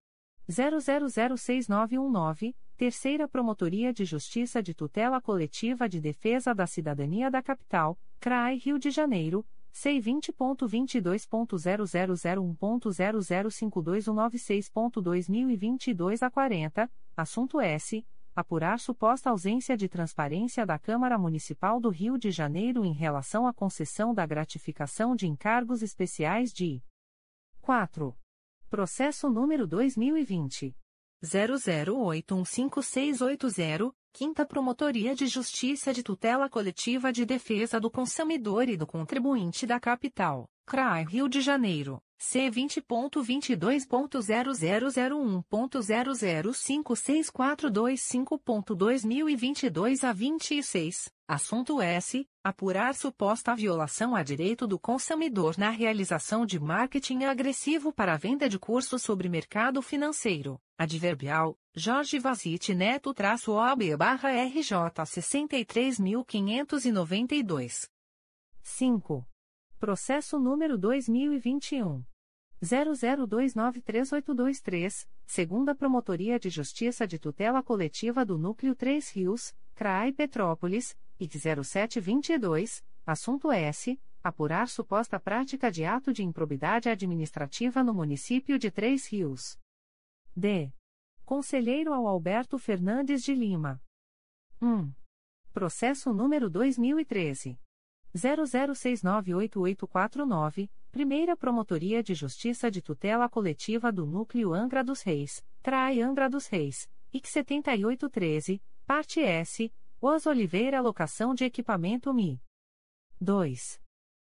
00061919, Terceira Promotoria de Justiça de Tutela Coletiva de Defesa da Cidadania da Capital, CRAI Rio de Janeiro, C20.22.0001.0052196.2022 a 40, assunto S. Apurar suposta ausência de transparência da Câmara Municipal do Rio de Janeiro em relação à concessão da gratificação de encargos especiais de 4. Processo número 2020. 00815680, Quinta Promotoria de Justiça de Tutela Coletiva de Defesa do Consumidor e do Contribuinte da Capital, CRAI Rio de Janeiro, C20.22.0001.0056425.2022 a 26, assunto S. Apurar suposta violação a direito do consumidor na realização de marketing agressivo para a venda de cursos sobre mercado financeiro, adverbial, Jorge Vazite Neto traço OAB barra RJ 63.592. 5. Processo número 2021. 00293823, segunda Promotoria de Justiça de Tutela Coletiva do Núcleo 3 Rios, CRAI Petrópolis, IC 0722, assunto S. Apurar suposta prática de ato de improbidade administrativa no município de Três Rios. D. Conselheiro ao Alberto Fernandes de Lima. 1. Processo número 2013. 00698849, Primeira Promotoria de Justiça de Tutela Coletiva do Núcleo Angra dos Reis, CRAI Angra dos Reis, IC 7813, Parte S, Os Oliveira Locação de Equipamento MI. 2.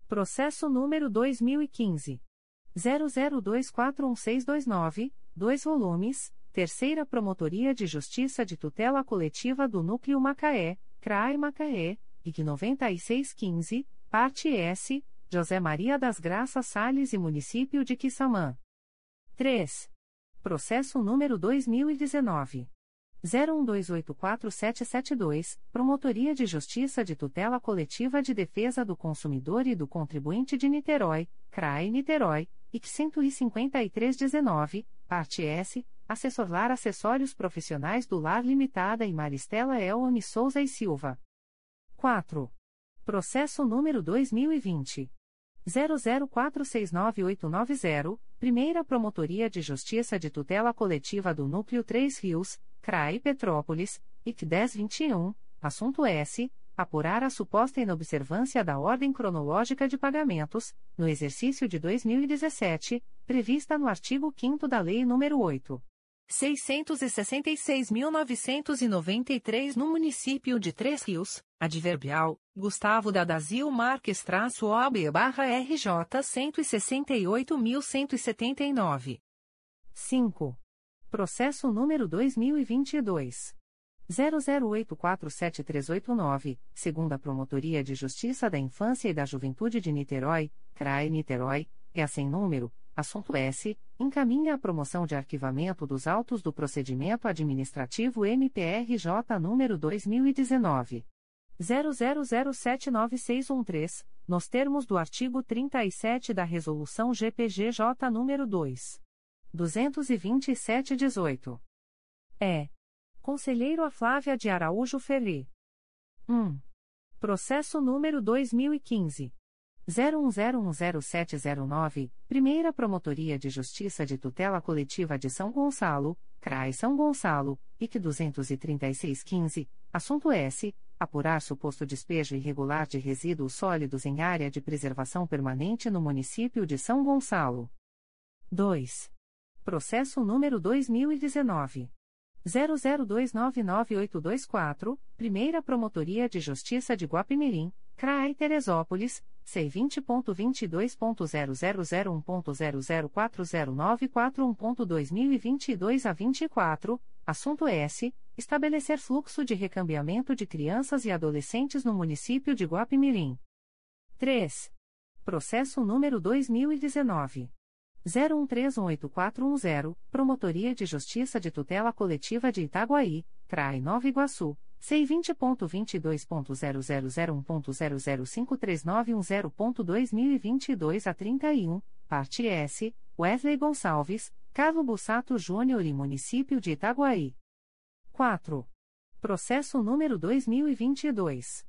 Processo número 2015. 00241629, 2 volumes, Terceira Promotoria de Justiça de Tutela Coletiva do Núcleo Macaé, CRAI Macaé, IC 9615, parte S, José Maria das Graças Sales e Município de Quissamã. 3. Processo número 2019. 01284772, Promotoria de Justiça de Tutela Coletiva de Defesa do Consumidor e do Contribuinte de Niterói, CRAE Niterói, IC 15319, parte S, Assessor Lar Acessórios Profissionais do Lar Limitada e Maristela Elone Souza e Silva. 4. Processo número 2020. 00469890, Primeira Promotoria de Justiça de Tutela Coletiva do Núcleo 3 Rios, CRAI Petrópolis, IC 1021, assunto S. Apurar a suposta inobservância da ordem cronológica de pagamentos, no exercício de 2017, prevista no artigo 5 da Lei nº 8. 666.993 no município de Três Rios, adverbial, Gustavo Dadazil Marques traço OAB barra RJ 168.179. 5. Processo número 2022. 00847389, segunda Promotoria de Justiça da Infância e da Juventude de Niterói, CRAE Niterói, é sem número, Assunto S. Encaminha a promoção de arquivamento dos autos do procedimento administrativo MPRJ número 2019. 00079613, nos termos do artigo 37 da Resolução GPGJ nº 2. 227-18. É. Conselheiro a Flávia de Araújo Ferri. 1. Processo número 2015. 01010709, Primeira Promotoria de Justiça de Tutela Coletiva de São Gonçalo, CRAI São Gonçalo, IC 23615, assunto S. Apurar suposto despejo irregular de resíduos sólidos em área de preservação permanente no município de São Gonçalo. 2. Processo número 2019. 00299824, Primeira Promotoria de Justiça de Guapimirim, CRAI Teresópolis, C20.22.0001.0040941.2022 a 24, assunto S. Estabelecer fluxo de recambiamento de crianças e adolescentes no município de Guapimirim. 3. Processo número 2019. 01318410, Promotoria de Justiça de Tutela Coletiva de Itaguaí, CRAI Nova Iguaçu, C20.22.0001.0053910.2022 a 31, parte S, Wesley Gonçalves, Carlo Bussato Júnior e Município de Itaguaí. 4. Processo número 2022.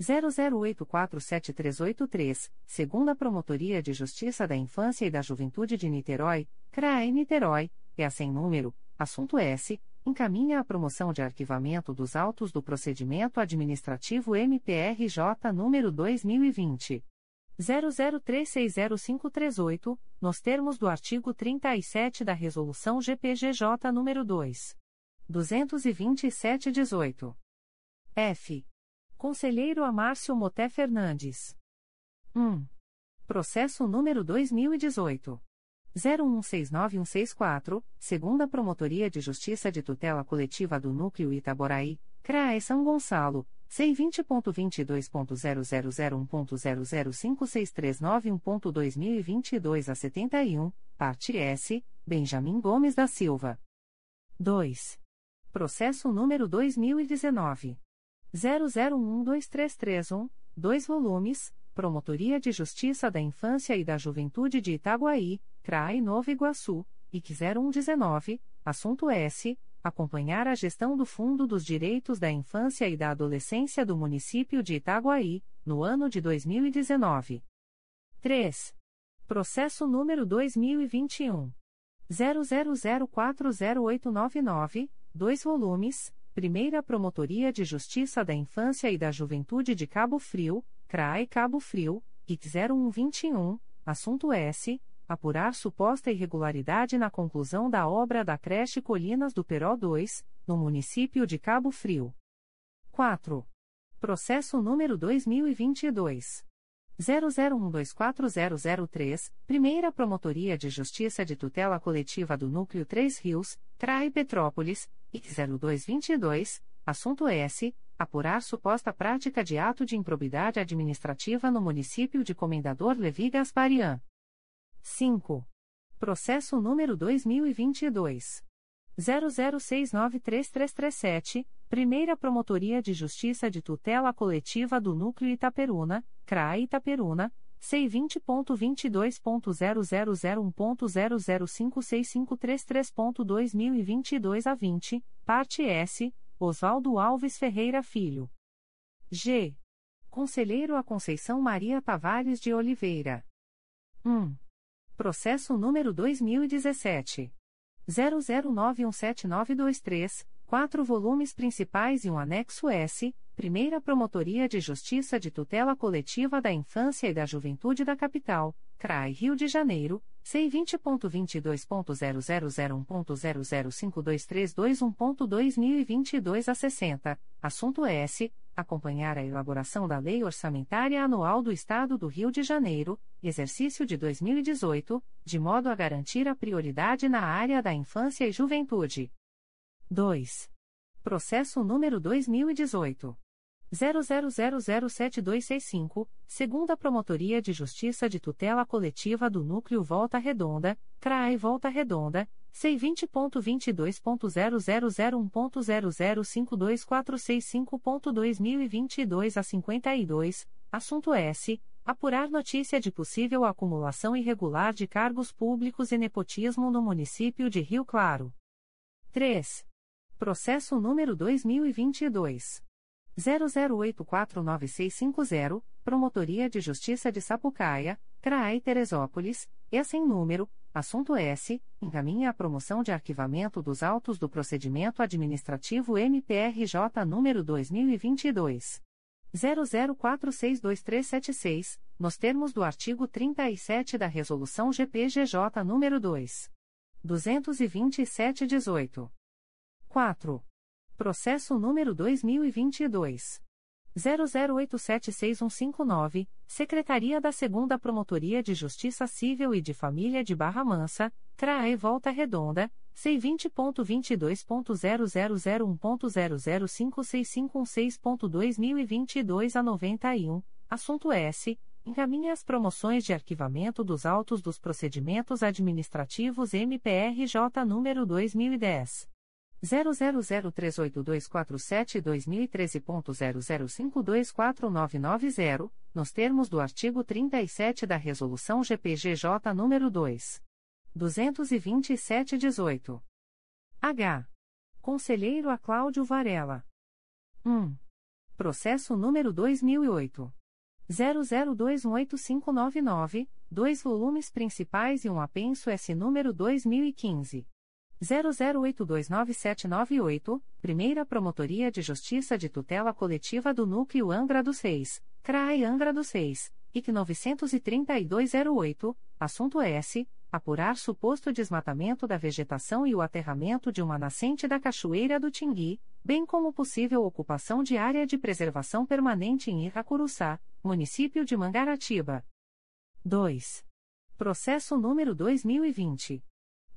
00847383, segunda Promotoria de Justiça da Infância e da Juventude de Niterói, CRAE Niterói, é a sem número, assunto S, encaminha a promoção de arquivamento dos autos do procedimento administrativo MPRJ número 2020 00360538, nos termos do artigo 37 da Resolução GPGJ número 2 227/18. F. Conselheiro Amárcio Moté Fernandes. 1. Processo número 2018 01696164, segunda Promotoria de Justiça de Tutela Coletiva do Núcleo Itaboraí, CRAE São Gonçalo, C20.22.0001.0056391.2022 a 71, parte S, Benjamin Gomes da Silva. 2. Processo número 2019. 00123331, 2 volumes, Promotoria de Justiça da Infância e da Juventude de Itaguaí, CRAI Nova Iguaçu, IC 0119, assunto S. Acompanhar a gestão do Fundo dos Direitos da Infância e da Adolescência do município de Itaguaí, no ano de 2019. 3. Processo número 2021. 00040899, 2 volumes, Primeira Promotoria de Justiça da Infância e da Juventude de Cabo Frio, CRAE Cabo Frio, IC 0121, assunto S. Apurar suposta irregularidade na conclusão da obra da creche Colinas do Peró 2, no município de Cabo Frio. 4. Processo número 2022. 00124003, Primeira Promotoria de Justiça de Tutela Coletiva do Núcleo 3 Rios, CRAE Petrópolis, IC 0222, assunto S apurar suposta prática de ato de improbidade administrativa no município de Comendador Levi Gasparian. 5. Processo número 2022 00693337, Primeira Promotoria de Justiça de Tutela Coletiva do Núcleo Itaperuna, CRAI Itaperuna, C20.22.0001.0056533.2022 a 20, parte S Oswaldo Alves Ferreira Filho. G. Conselheiro a Conceição Maria Tavares de Oliveira. 1. Processo número 2017. 00917923, quatro volumes principais e um anexo S, Primeira Promotoria de Justiça de Tutela Coletiva da Infância e da Juventude da Capital, CRAI Rio de Janeiro, C20.22.0001.0052321.2022 a 60, assunto S. Acompanhar a elaboração da Lei Orçamentária Anual do Estado do Rio de Janeiro, exercício de 2018, de modo a garantir a prioridade na área da infância e juventude. 2. Processo número 2018. 00007265, segunda Promotoria de Justiça de Tutela Coletiva do Núcleo Volta Redonda, CRAE Volta Redonda, C20.22.0001.0052465.2022 a 52, assunto S. Apurar notícia de possível acumulação irregular de cargos públicos e nepotismo no município de Rio Claro. 3. Processo número 2022. 00849650, Promotoria de Justiça de Sapucaia, CRAE Teresópolis, e sem número, assunto S, encaminha a promoção de arquivamento dos autos do procedimento administrativo MPRJ número 2022. 00462376, nos termos do artigo 37 da Resolução GPGJ nº 2. 227-18. 4. Processo número 2022. 00876159, Secretaria da 2 Promotoria de Justiça Civil e de Família de Barra Mansa, CRAE Volta Redonda, C20.22.0001.0056516.2022 a 91, assunto S. Encaminha as promoções de arquivamento dos autos dos procedimentos administrativos MPRJ número 2010. 00038247-2013.00524990, nos termos do artigo 37 da Resolução GPGJ nº 2. 227-18. H. Conselheiro a Cláudio Varela. 1. Processo número 2008. 00218599, dois volumes principais e um apenso S número 2015. 00829798, Primeira Promotoria de Justiça de Tutela Coletiva do Núcleo Angra dos Reis, CRAE Angra dos Reis, IC 93208, assunto S. Apurar suposto desmatamento da vegetação e o aterramento de uma nascente da Cachoeira do Tingui, bem como possível ocupação de área de preservação permanente em Iracuruçá, município de Mangaratiba. 2. Processo número 2020.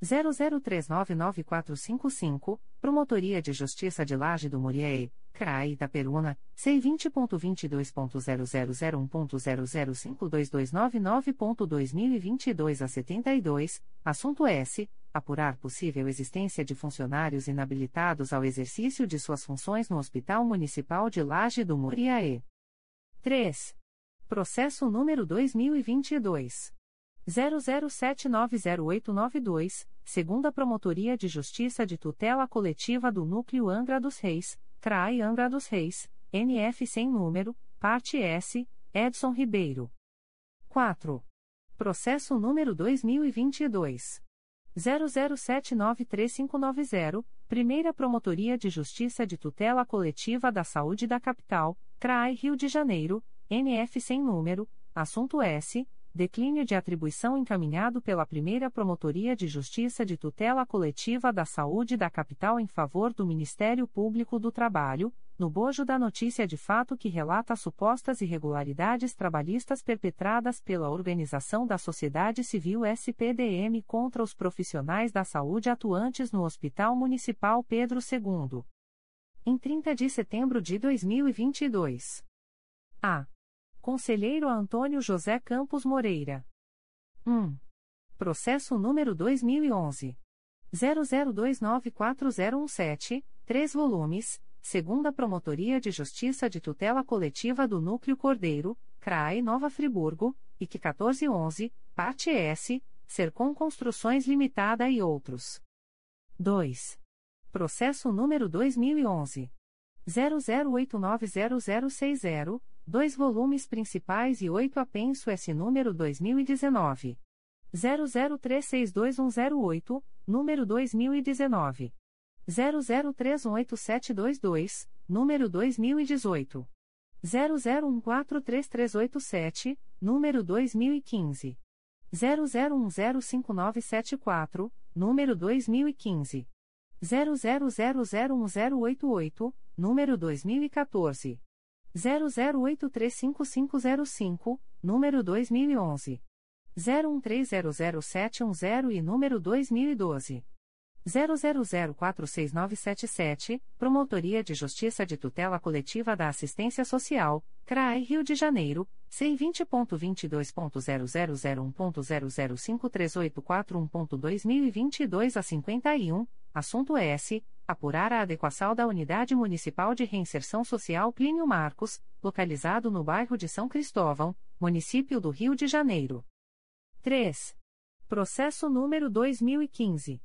00399455, Promotoria de Justiça de Laje do Murié, CRAI Itaperuna, C20.22.0001.0052299.2022 a 72, assunto S. Apurar possível existência de funcionários inabilitados ao exercício de suas funções no Hospital Municipal de Laje do Muriaé. 3. Processo número 2022. 00790892, segunda Promotoria de Justiça de Tutela Coletiva do Núcleo Angra dos Reis, CRAI Angra dos Reis, NF sem número, parte S, Edson Ribeiro. 4. Processo número 2022. 00793590, Primeira Promotoria de Justiça de Tutela Coletiva da Saúde da Capital, CRAI Rio de Janeiro, NF sem número, assunto S declínio de atribuição encaminhado pela primeira Promotoria de Justiça de Tutela Coletiva da Saúde da Capital em favor do Ministério Público do Trabalho, no bojo da notícia de fato que relata supostas irregularidades trabalhistas perpetradas pela Organização da Sociedade Civil SPDM contra os profissionais da saúde atuantes no Hospital Municipal Pedro II. Em 30 de setembro de 2022. A. Conselheiro Antônio José Campos Moreira. 1. Processo número 2011. 00294017, 3 volumes, segunda Promotoria de Justiça de Tutela Coletiva do Núcleo Cordeiro, CRAE Nova Friburgo, IC 1411, parte S, Sercom Construções Limitada e outros. 2. Processo número 2011. 00890060, dois volumes principais e oito apenso S número 2019. 00362108, número 2019. 00318722, número 2018. 00143387, número 2015. 00105974, número 2015. 00001088, número 2014. 00835505, número 2011. 01300710 e número 2012. 00046977, Promotoria de Justiça de Tutela Coletiva da Assistência Social, CRAE Rio de Janeiro, C20.22.0001.0053841.2022 a 51, assunto S. Apurar a adequação da Unidade Municipal de Reinserção Social Plínio Marcos, localizado no bairro de São Cristóvão, Município do Rio de Janeiro. 3. Processo número 2015.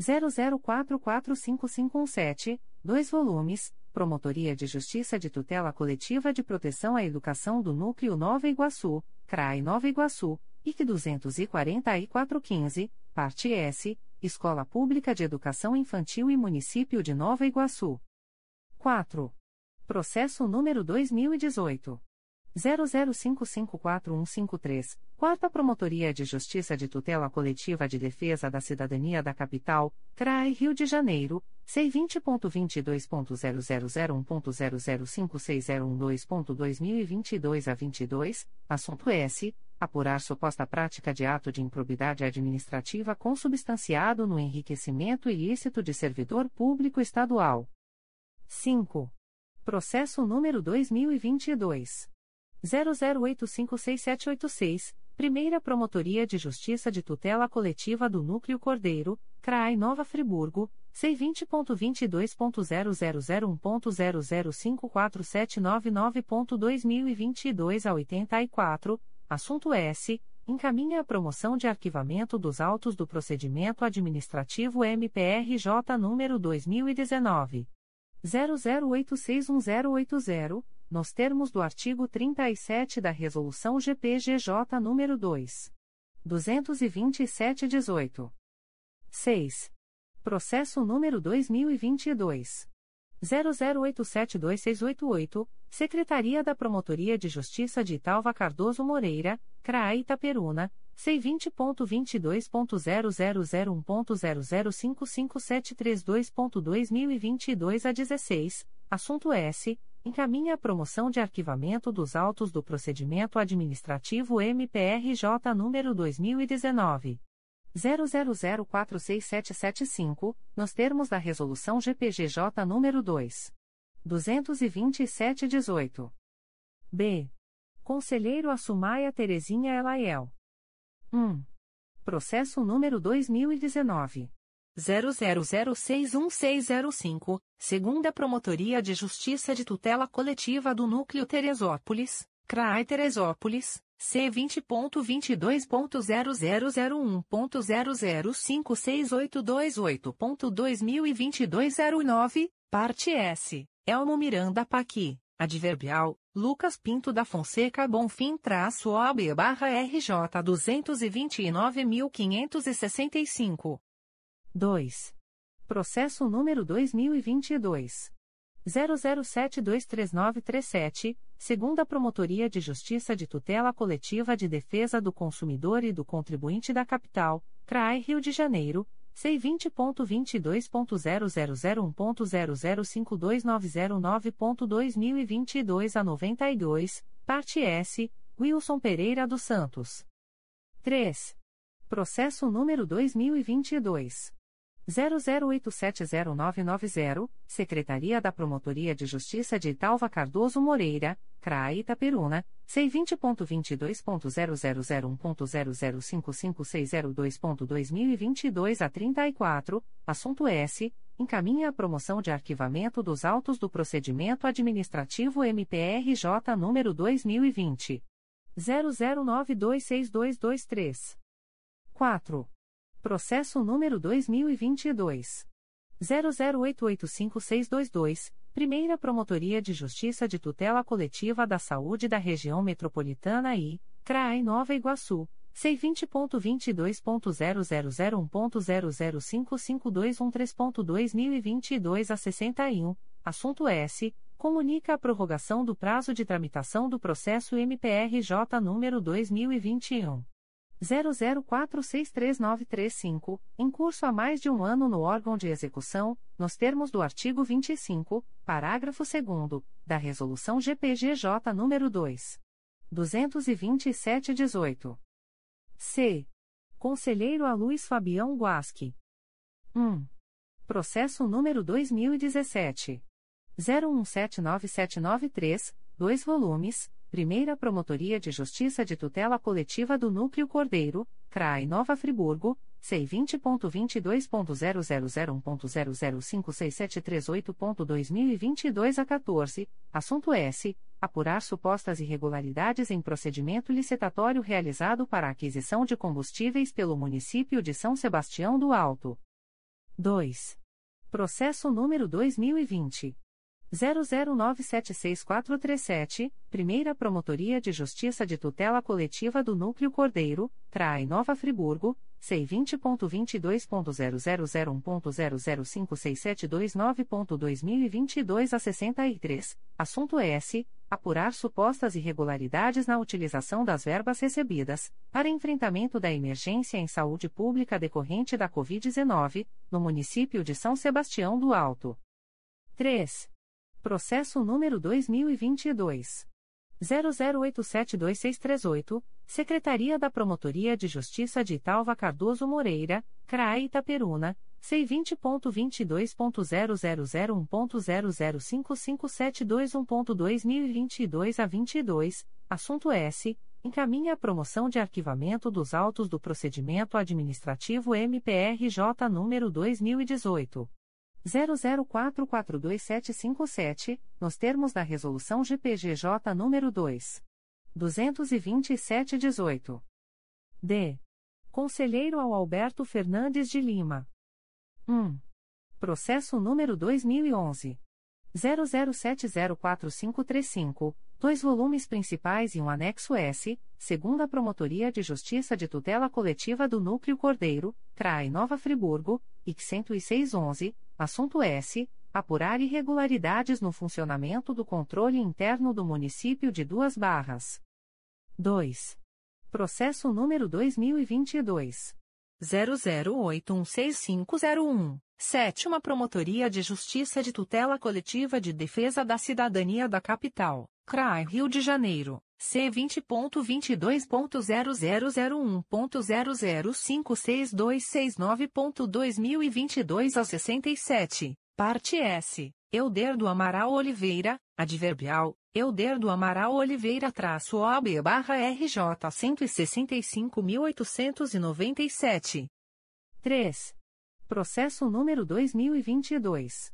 00445517, 2 volumes, Promotoria de Justiça de Tutela Coletiva de Proteção à Educação do Núcleo Nova Iguaçu, CRAI Nova Iguaçu, IC 24415, parte S, Escola Pública de Educação Infantil e Município de Nova Iguaçu. 4. Processo número 2018. 00554153, Quarta Promotoria de Justiça de Tutela Coletiva de Defesa da Cidadania da Capital, CRAE Rio de Janeiro, C20.22.0001.0056012.2022 a 22, assunto S. Apurar suposta prática de ato de improbidade administrativa consubstanciado no enriquecimento ilícito de servidor público estadual. 5. Processo número 2022. 00856786, Primeira Promotoria de Justiça de Tutela Coletiva do Núcleo Cordeiro, CRAI Nova Friburgo, C20.22.0001.0054799.2022 a 84, assunto S. Encaminha a promoção de arquivamento dos autos do procedimento administrativo MPRJ número 2019. 00861080 nos termos do artigo 37 da Resolução GPGJ nº 2. 227-18. 6. Processo número 2022. 00872688, Secretaria da Promotoria de Justiça de Italva Cardoso Moreira, CRAI Itaperuna, C20.22.0001.0055732.2022 a 16, assunto S encaminha a promoção de arquivamento dos autos do procedimento administrativo MPRJ número 2019 00046775, nos termos da resolução GPGJ número 2 22718. B. Conselheiro Assumaia Terezinha Elaiel. 1. Processo número 2019 00061605, segunda Promotoria de Justiça de Tutela Coletiva do Núcleo Teresópolis, CRAI Teresópolis, C20.22.0001.0056828.2022 09, parte S, Elmo Miranda Paqui, adverbial, Lucas Pinto da Fonseca Bonfim traço OAB barra RJ 229.565. 2. Processo número 2022. 00723937, segunda Promotoria de Justiça de Tutela Coletiva de Defesa do Consumidor e do Contribuinte da Capital, CRAI Rio de Janeiro, C20.22.0001.0052909.2022 a 92, parte S, Wilson Pereira dos Santos. 3. Processo número 2022. 00870990, Secretaria da Promotoria de Justiça de Italva Cardoso Moreira, CRAI Itaperuna, C20.22.0001.0055602.2022 a 34, assunto S. Encaminha a promoção de arquivamento dos autos do procedimento administrativo MPRJ número 2020. 00926223. 4. Processo número 2022. 00885622, Primeira Promotoria de Justiça de Tutela Coletiva da Saúde da Região Metropolitana I, CRAI Nova Iguaçu, C20.22.0001.0055213.2022 a 61, assunto S. Comunica a prorrogação do prazo de tramitação do processo MPRJ número 2021. 00463935, em curso há mais de um ano no órgão de execução, nos termos do artigo 25, parágrafo 2 da Resolução GPGJ nº 2. 227-18. C. Conselheiro a Luiz Fabião Guasque. 1. Processo número 2017. 01797993, 2 volumes Primeira Promotoria de Justiça de Tutela Coletiva do Núcleo Cordeiro, CRAI Nova Friburgo, C20.22.0001.0056738.2022 a 14, assunto S. Apurar supostas irregularidades em procedimento licitatório realizado para aquisição de combustíveis pelo município de São Sebastião do Alto. 2. Processo número 2020. 00976437, Primeira Promotoria de Justiça de Tutela Coletiva do Núcleo Cordeiro, CRAI Nova Friburgo, C20.22.0001.0056729.2022 a 63, assunto S. Apurar supostas irregularidades na utilização das verbas recebidas, para enfrentamento da emergência em saúde pública decorrente da Covid-19, no município de São Sebastião do Alto. 3. Processo número 2022. 00872638, Secretaria da Promotoria de Justiça de Italva Cardoso Moreira, CRAE Itaperuna, C20.22.0001.0055721.2022 a 22, assunto S. Encaminha a promoção de arquivamento dos autos do procedimento administrativo MPRJ número 2018. 00442757, nos termos da Resolução GPGJ nº 2. 22718. D. Conselheiro ao Alberto Fernandes de Lima. 1. Processo número 2011. 00704535, dois volumes principais e um anexo S, segunda Promotoria de Justiça de Tutela Coletiva do Núcleo Cordeiro, CRAI Nova Friburgo, IC 10611, assunto S. Apurar irregularidades no funcionamento do controle interno do município de Duas Barras. 2. Processo número 2022. 00816501. Sétima Promotoria de Justiça de Tutela Coletiva de Defesa da Cidadania da Capital, CRAI Rio de Janeiro, C20.22.0001.0056269.2022 a 67, parte S, Euder do Amaral Oliveira, adverbial, Euder do Amaral Oliveira traço OB barra RJ 165.897. 3. Processo número 2022.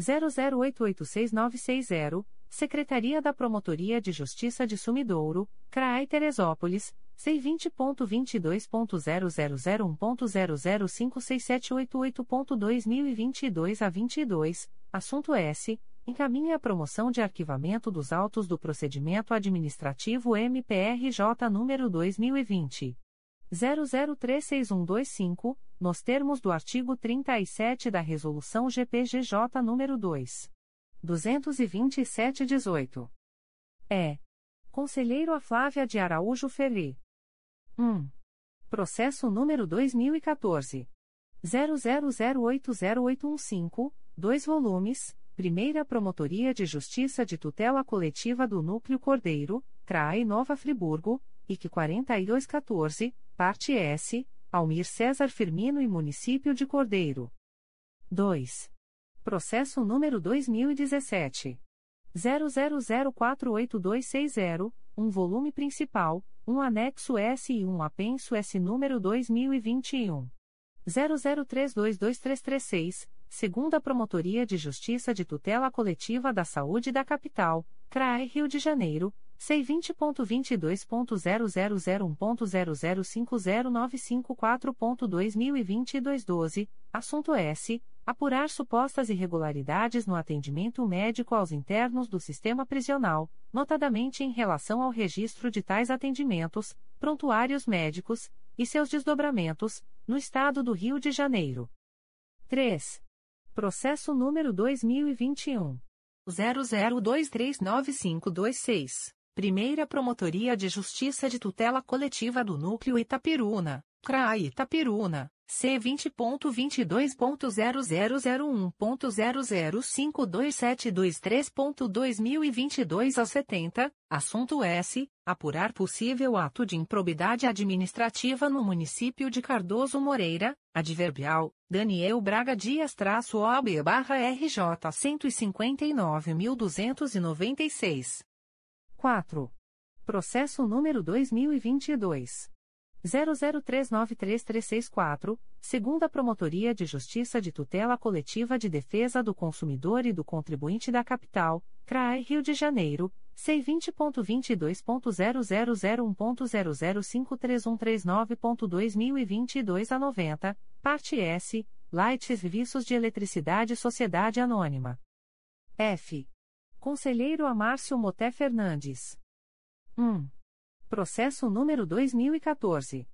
00886960, Secretaria da Promotoria de Justiça de Sumidouro, CRAI Teresópolis, C20.22.0001.0056788.2022 a 22, assunto S. Encaminhe a promoção de arquivamento dos autos do procedimento administrativo MPRJ número 2020. 003612 nos termos do artigo 37 da Resolução GPGJ nº 2. 227-18. É. Conselheiro a Flávia de Araújo Ferri. 1. Processo número 2014. 00080815, 2 volumes, Primeira Promotoria de Justiça de Tutela Coletiva do Núcleo Cordeiro, CRAE Nova Friburgo, IC 4214, parte S, Almir César Firmino e Município de Cordeiro. 2. Processo número 2017. 00048260, um volume principal, um anexo S e um apenso S número 2021. 00322336, segunda Promotoria de Justiça de Tutela Coletiva da Saúde da Capital, CRAE Rio de Janeiro, C20.22.0001.0050954.2022 12, assunto S. Apurar supostas irregularidades no atendimento médico aos internos do sistema prisional, notadamente em relação ao registro de tais atendimentos, prontuários médicos, e seus desdobramentos, no Estado do Rio de Janeiro. 3. Processo número 2021. 00239526. Primeira Promotoria de Justiça de Tutela Coletiva do Núcleo Itapiruna, CRAI Itapiruna, C20.22.0001.0052723.2022 a 70, assunto S. Apurar possível ato de improbidade administrativa no município de Cardoso Moreira, adverbial, Daniel Braga Dias-OB-RJ 159.296. 4. Processo número 2022. 00393364, segunda Promotoria de Justiça de Tutela Coletiva de Defesa do Consumidor e do Contribuinte da Capital, CRAE Rio de Janeiro, C20.22.0001.0053139.2022 a 90, parte S, Light Serviços de Eletricidade Sociedade Anônima. F. Conselheiro Amárcio Moté Fernandes. 1. Processo número 2014.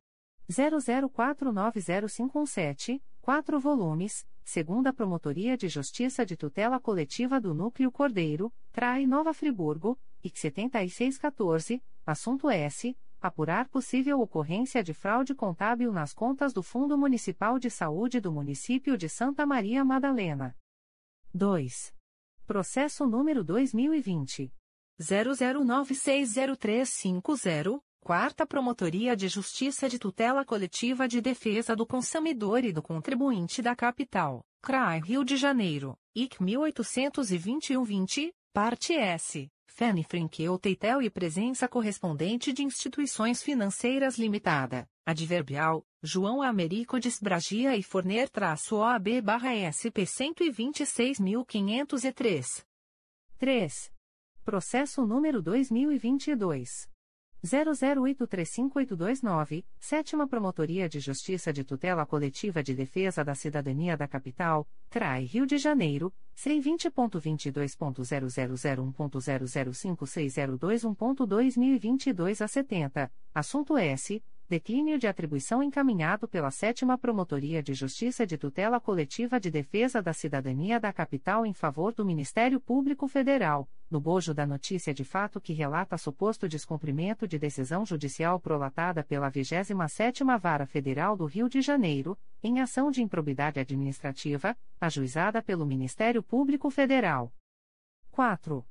00490517, 4 volumes, segunda Promotoria de Justiça de Tutela Coletiva do Núcleo Cordeiro, Trai Nova Friburgo, IC 7614, assunto S. Apurar possível ocorrência de fraude contábil nas contas do Fundo Municipal de Saúde do Município de Santa Maria Madalena. 2. Processo número 2020. 00960350, Quarta Promotoria de Justiça de Tutela Coletiva de Defesa do Consumidor e do Contribuinte da Capital, CRAI Rio de Janeiro, IC 1821-20, Parte S. Fanny Frankel Teitel e presença correspondente de instituições financeiras limitada, adverbial, João Américo Desbragia e Forner-OAB-SP 126.503. 3. Processo número 2022. 00835829, Sétima Promotoria de Justiça de Tutela Coletiva de Defesa da Cidadania da Capital, CRAI Rio de Janeiro, C20.22.0001.0056021.2022 a 70, assunto S. Declínio de atribuição encaminhado pela Sétima Promotoria de Justiça de Tutela Coletiva de Defesa da Cidadania da Capital em favor do Ministério Público Federal, no bojo da notícia de fato que relata suposto descumprimento de decisão judicial prolatada pela 27ª Vara Federal do Rio de Janeiro, em ação de improbidade administrativa, ajuizada pelo Ministério Público Federal. 4.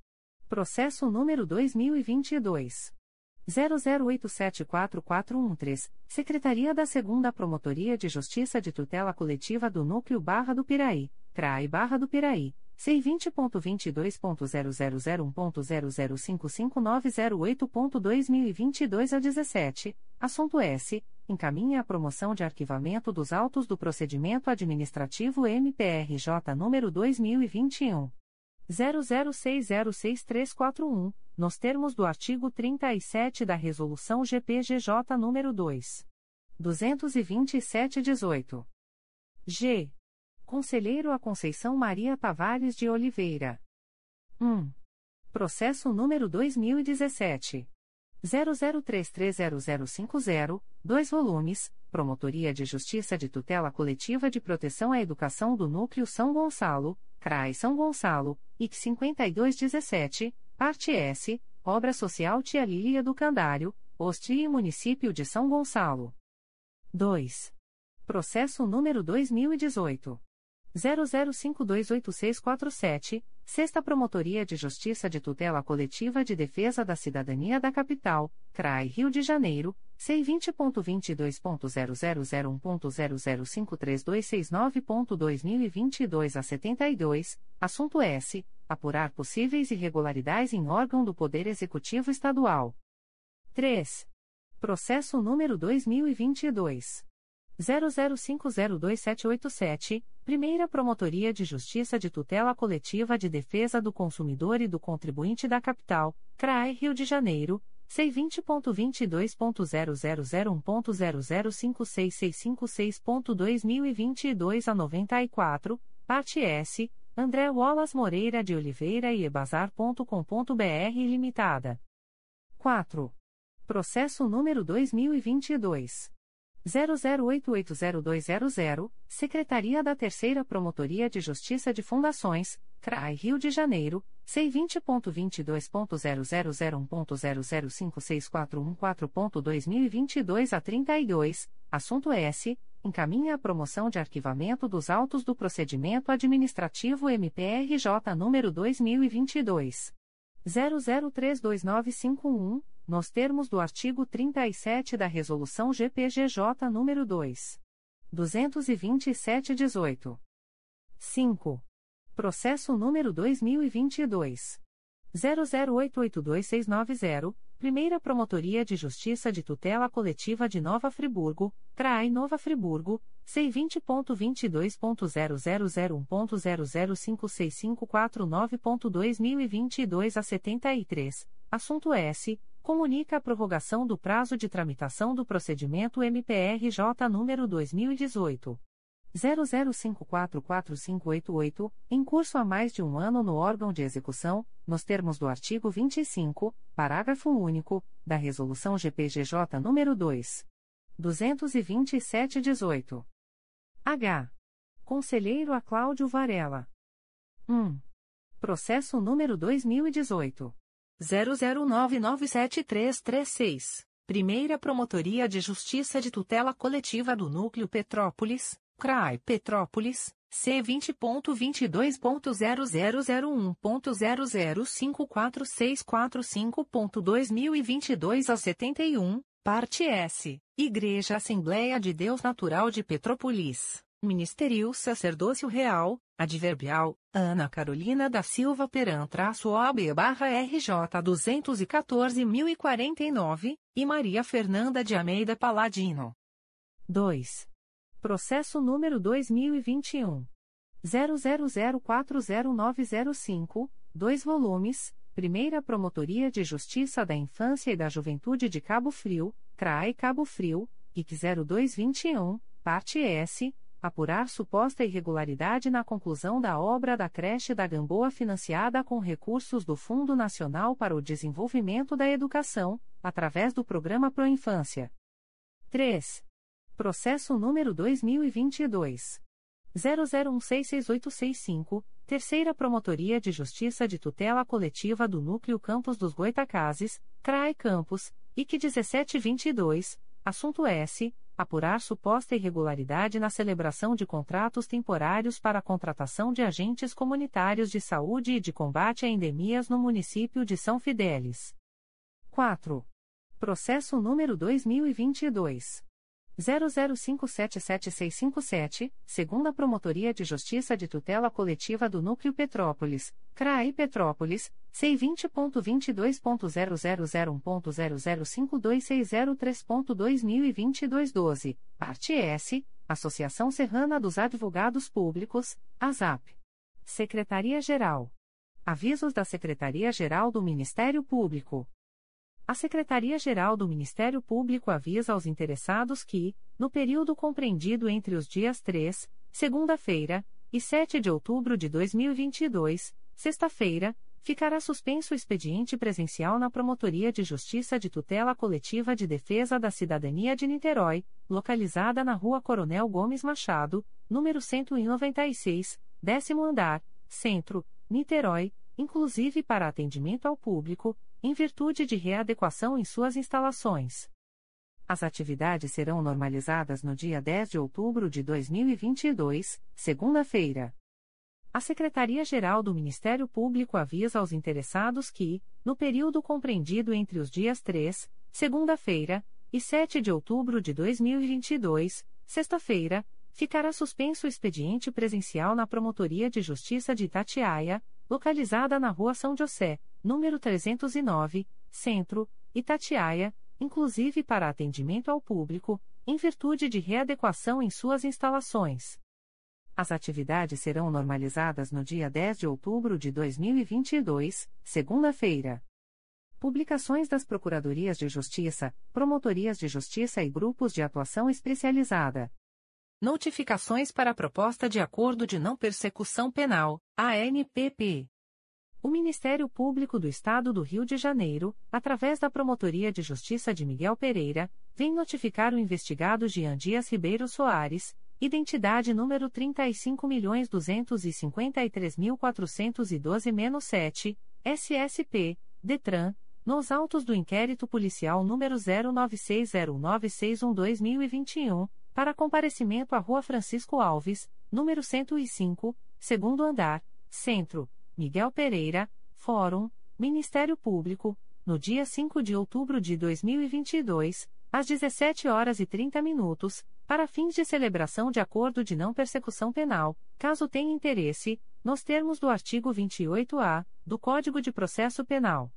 Processo número 2022 00874413, Secretaria da 2 Promotoria de Justiça de Tutela Coletiva do Núcleo Barra do Piraí, CRAI Barra do Piraí, C20.22.0001.0055908.2022 a 17, assunto S. Encaminha a promoção de arquivamento dos autos do procedimento administrativo MPRJ número 2021. 00606341, nos termos do artigo 37 da Resolução GPGJ nº 2. 227-18. G. Conselheiro a Conceição Maria Tavares de Oliveira. 1. Processo número 2017. 00330050, 2 volumes, Promotoria de Justiça de Tutela Coletiva de Proteção à Educação do Núcleo São Gonçalo, CRAI São Gonçalo, IC 5217, Parte S, Obra Social Tia Lília do Candário, Hosti e Município de São Gonçalo. 2. Processo número 2018. 00528647, Sexta Promotoria de Justiça de Tutela Coletiva de Defesa da Cidadania da Capital, CRAI Rio de Janeiro, C20.22.0001.0053269.2022 a 72, assunto S. Apurar possíveis irregularidades em órgão do Poder Executivo Estadual. 3. Processo número 2022. 00502787, Primeira Promotoria de Justiça de Tutela Coletiva de Defesa do Consumidor e do Contribuinte da Capital, CRAE Rio de Janeiro, C20.22.0001.0056656.2022 a 94, parte S, André Wallace Moreira de Oliveira e Ebazar.com.br Limitada. 4. Processo número 2022. 00880200, Secretaria da Terceira Promotoria de Justiça de Fundações, CRAI Rio de Janeiro, C20.22.0001.0056414.2022 a 32, assunto S. Encaminha a promoção de arquivamento dos autos do procedimento administrativo MPRJ número 2022. 00329551 nos termos do artigo 37 da Resolução GPGJ nº 2. 227-18. 5. Processo número 2022. 00882690, Primeira Promotoria de Justiça de Tutela Coletiva de Nova Friburgo, CRAI Nova Friburgo, C20.22.0001.0056549.2022 a 73, assunto S. Comunica a prorrogação do prazo de tramitação do procedimento MPRJ número 2018. 00544588, em curso há mais de um ano no órgão de execução, nos termos do artigo 25, parágrafo único, da Resolução GPGJ nº 2. 227-18. H. Conselheiro a Cláudio Varela. 1. Processo número 2018. 00997336. Primeira Promotoria de Justiça de Tutela Coletiva do Núcleo Petrópolis, CRAI Petrópolis, C20.22.0001.0054645.2022 a 71, parte S, Igreja Assembleia de Deus Natural de Petrópolis, Ministério Sacerdócio Real, Adverbial, Ana Carolina da Silva Peran-OB barra RJ 214.049, e Maria Fernanda de Almeida Paladino. 2. Processo número 2021. 00040905, 2 volumes, Primeira Promotoria de Justiça da Infância e da Juventude de Cabo Frio, CRAE Cabo Frio, IC 0221, parte S, apurar suposta irregularidade na conclusão da obra da creche da Gamboa financiada com recursos do Fundo Nacional para o Desenvolvimento da Educação, através do Programa Pro Infância. 3. Processo número 2022. 00166865, Terceira Promotoria de Justiça de Tutela Coletiva do Núcleo Campos dos Goitacazes, CRAE Campos, IC 1722, assunto S. Apurar suposta irregularidade na celebração de contratos temporários para a contratação de agentes comunitários de saúde e de combate a endemias no município de São Fidélis. 4. Processo número 2022. 00577657, segunda Promotoria de Justiça de Tutela Coletiva do Núcleo Petrópolis, CRAI Petrópolis, C20.22.0001.0052603.2022 12, parte S, Associação Serrana dos Advogados Públicos, ASAP. Secretaria-Geral. Avisos da Secretaria-Geral do Ministério Público. A Secretaria-Geral do Ministério Público avisa aos interessados que, no período compreendido entre os dias 3, segunda-feira, e 7 de outubro de 2022, sexta-feira, ficará suspenso o expediente presencial na Promotoria de Justiça de Tutela Coletiva de Defesa da Cidadania de Niterói, localizada na Rua Coronel Gomes Machado, número 196, décimo andar, Centro, Niterói, inclusive para atendimento ao público em virtude de readequação em suas instalações. As atividades serão normalizadas no dia 10 de outubro de 2022, segunda-feira. A Secretaria-Geral do Ministério Público avisa aos interessados que, no período compreendido entre os dias 3, segunda-feira, e 7 de outubro de 2022, sexta-feira, ficará suspenso o expediente presencial na Promotoria de Justiça de Itatiaia, localizada na Rua São José, número 309, Centro, Itatiaia, inclusive para atendimento ao público, em virtude de readequação em suas instalações. As atividades serão normalizadas no dia 10 de outubro de 2022, segunda-feira. Publicações das Procuradorias de Justiça, Promotorias de Justiça e Grupos de Atuação Especializada. Notificações para a Proposta de Acordo de Não Persecução Penal, ANPP. O Ministério Público do Estado do Rio de Janeiro, através da Promotoria de Justiça de Miguel Pereira, vem notificar o investigado Jean Dias Ribeiro Soares, identidade número 35.253.412-7, SSP, DETRAN, nos autos do inquérito policial número 09609612-2021, para comparecimento à Rua Francisco Alves, número 105, segundo andar, Centro, Miguel Pereira, Fórum, Ministério Público, no dia 5 de outubro de 2022, às 17 horas e 30 minutos, para fins de celebração de acordo de não persecução penal, caso tenha interesse, nos termos do artigo 28-A do Código de Processo Penal.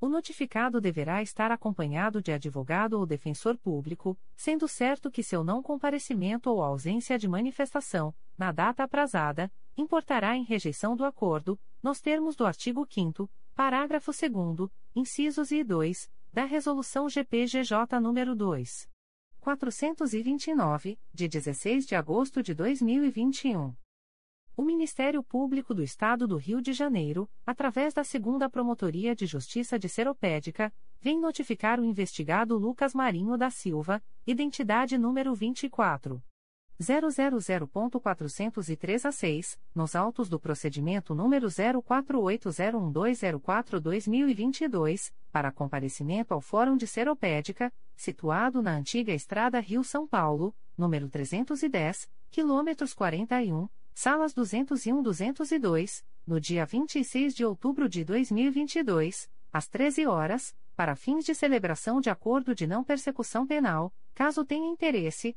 O notificado deverá estar acompanhado de advogado ou defensor público, sendo certo que seu não comparecimento ou ausência de manifestação, na data aprazada, importará em rejeição do acordo, nos termos do artigo 5 parágrafo 2 incisos e 2, da Resolução GPGJ nº 2. 429, de 16 de agosto de 2021. O Ministério Público do Estado do Rio de Janeiro, através da Segunda Promotoria de Justiça de Seropédica, vem notificar o investigado Lucas Marinho da Silva, identidade número 24. 000.403 a 6, nos autos do procedimento número 04801204-2022, para comparecimento ao Fórum de Seropédica, situado na antiga Estrada Rio-São Paulo, número 310, quilômetros 41, salas 201-202, no dia 26 de outubro de 2022, às 13 horas, para fins de celebração de acordo de não persecução penal, caso tenha interesse,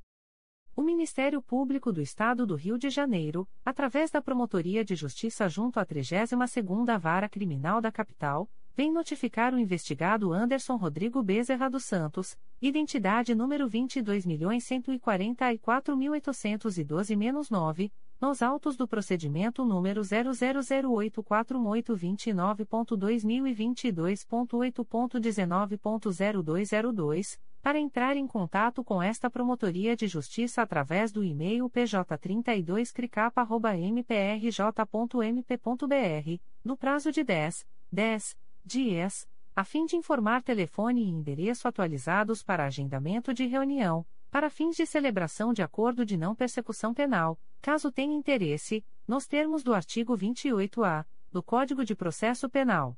O Ministério Público do Estado do Rio de Janeiro, através da Promotoria de Justiça junto à 32ª Vara Criminal da Capital, vem notificar o investigado Anderson Rodrigo Bezerra dos Santos, identidade número 22.144.812-9, nos autos do procedimento número 00084829.2022.8.19.0202, para entrar em contato com esta Promotoria de Justiça através do e-mail pj32cricapa.mprj.mp.br, no prazo de 10, 10 dias, a fim de informar telefone e endereço atualizados para agendamento de reunião, para fins de celebração de acordo de não persecução penal, caso tenha interesse, nos termos do artigo 28-A do Código de Processo Penal.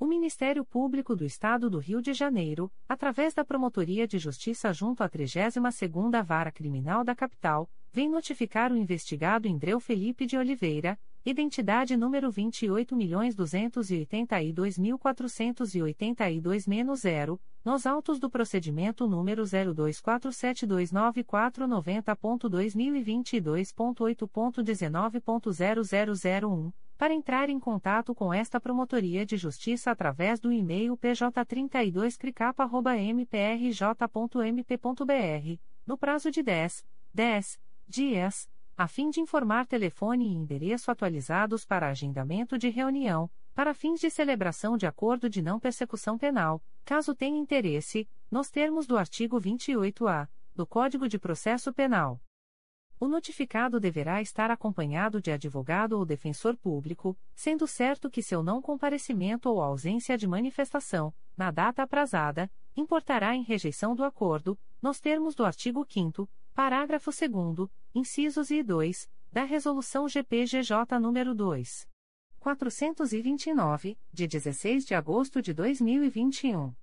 O Ministério Público do Estado do Rio de Janeiro, através da Promotoria de Justiça junto à 32ª Vara Criminal da Capital, vem notificar o investigado Indreu Felipe de Oliveira, identidade número 28.282.482-0, nos autos do procedimento número 02472944.2022.8.19.0001, para entrar em contato com esta Promotoria de Justiça através do e-mail pj32cricapa.mprj.mp.br, no prazo de 10, 10 dias, a fim de informar telefone e endereço atualizados para agendamento de reunião, para fins de celebração de acordo de não persecução penal, caso tenha interesse, nos termos do artigo 28-A do Código de Processo Penal. O notificado deverá estar acompanhado de advogado ou defensor público, sendo certo que seu não comparecimento ou ausência de manifestação, na data aprazada, importará em rejeição do acordo, nos termos do artigo 5 parágrafo 2 incisos e 2, da Resolução GPGJ nº 2. 429, de 16 de agosto de 2021.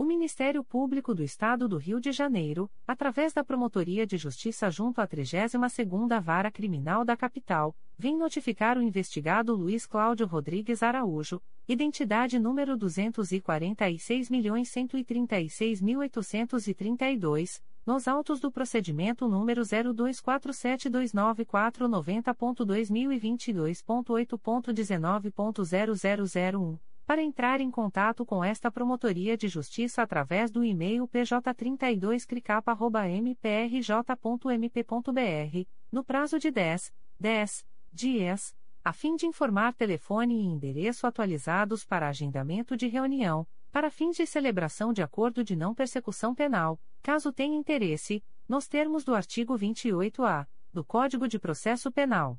O Ministério Público do Estado do Rio de Janeiro, através da Promotoria de Justiça junto à 32ª Vara Criminal da Capital, vem notificar o investigado Luiz Cláudio Rodrigues Araújo, identidade número 246.136.832, nos autos do procedimento número 02472944.2022.8.19.0001, para entrar em contato com esta Promotoria de Justiça através do e-mail pj32cricapa.mprj.mp.br, no prazo de 10, 10 dias, a fim de informar telefone e endereço atualizados para agendamento de reunião, para fins de celebração de acordo de não persecução penal, caso tenha interesse, nos termos do artigo 28-A do Código de Processo Penal.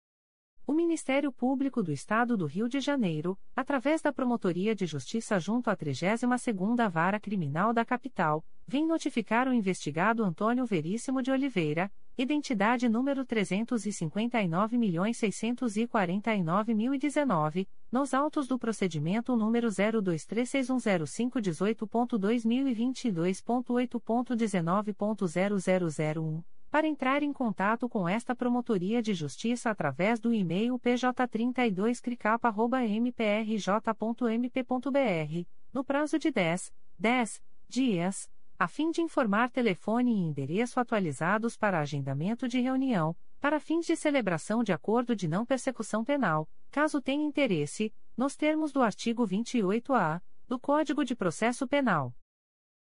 O Ministério Público do Estado do Rio de Janeiro, através da Promotoria de Justiça junto à 32ª Vara Criminal da Capital, vem notificar o investigado Antônio Veríssimo de Oliveira, identidade número 355.649.019, nos autos do procedimento número 0236105518.2022.8.19.0001 para entrar em contato com esta Promotoria de Justiça através do e-mail pj32cricapa.mprj.mp.br, no prazo de 10, 10 dias, a fim de informar telefone e endereço atualizados para agendamento de reunião, para fins de celebração de acordo de não persecução penal, caso tenha interesse, nos termos do artigo 28-A do Código de Processo Penal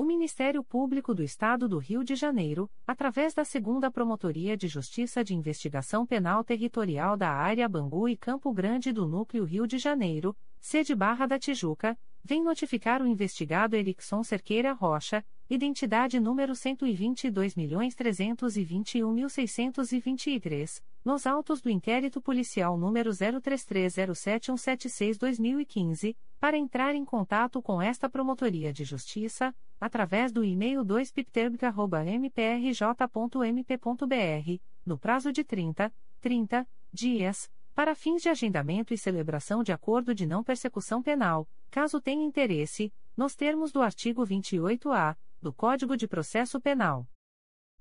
O Ministério Público do Estado do Rio de Janeiro, através da Segunda Promotoria de Justiça de Investigação Penal Territorial da Área Bangu e Campo Grande do Núcleo Rio de Janeiro, sede Barra da Tijuca, vem notificar o investigado Erickson Cerqueira Rocha, identidade número 122.321.623, nos autos do inquérito policial número 03307176-2015, para entrar em contato com esta Promotoria de Justiça, através do e-mail 2pipterbica.mprj.mp.br, no prazo de 30, 30 dias, para fins de agendamento e celebração de acordo de não persecução penal, caso tenha interesse, nos termos do artigo 28-A do Código de Processo Penal.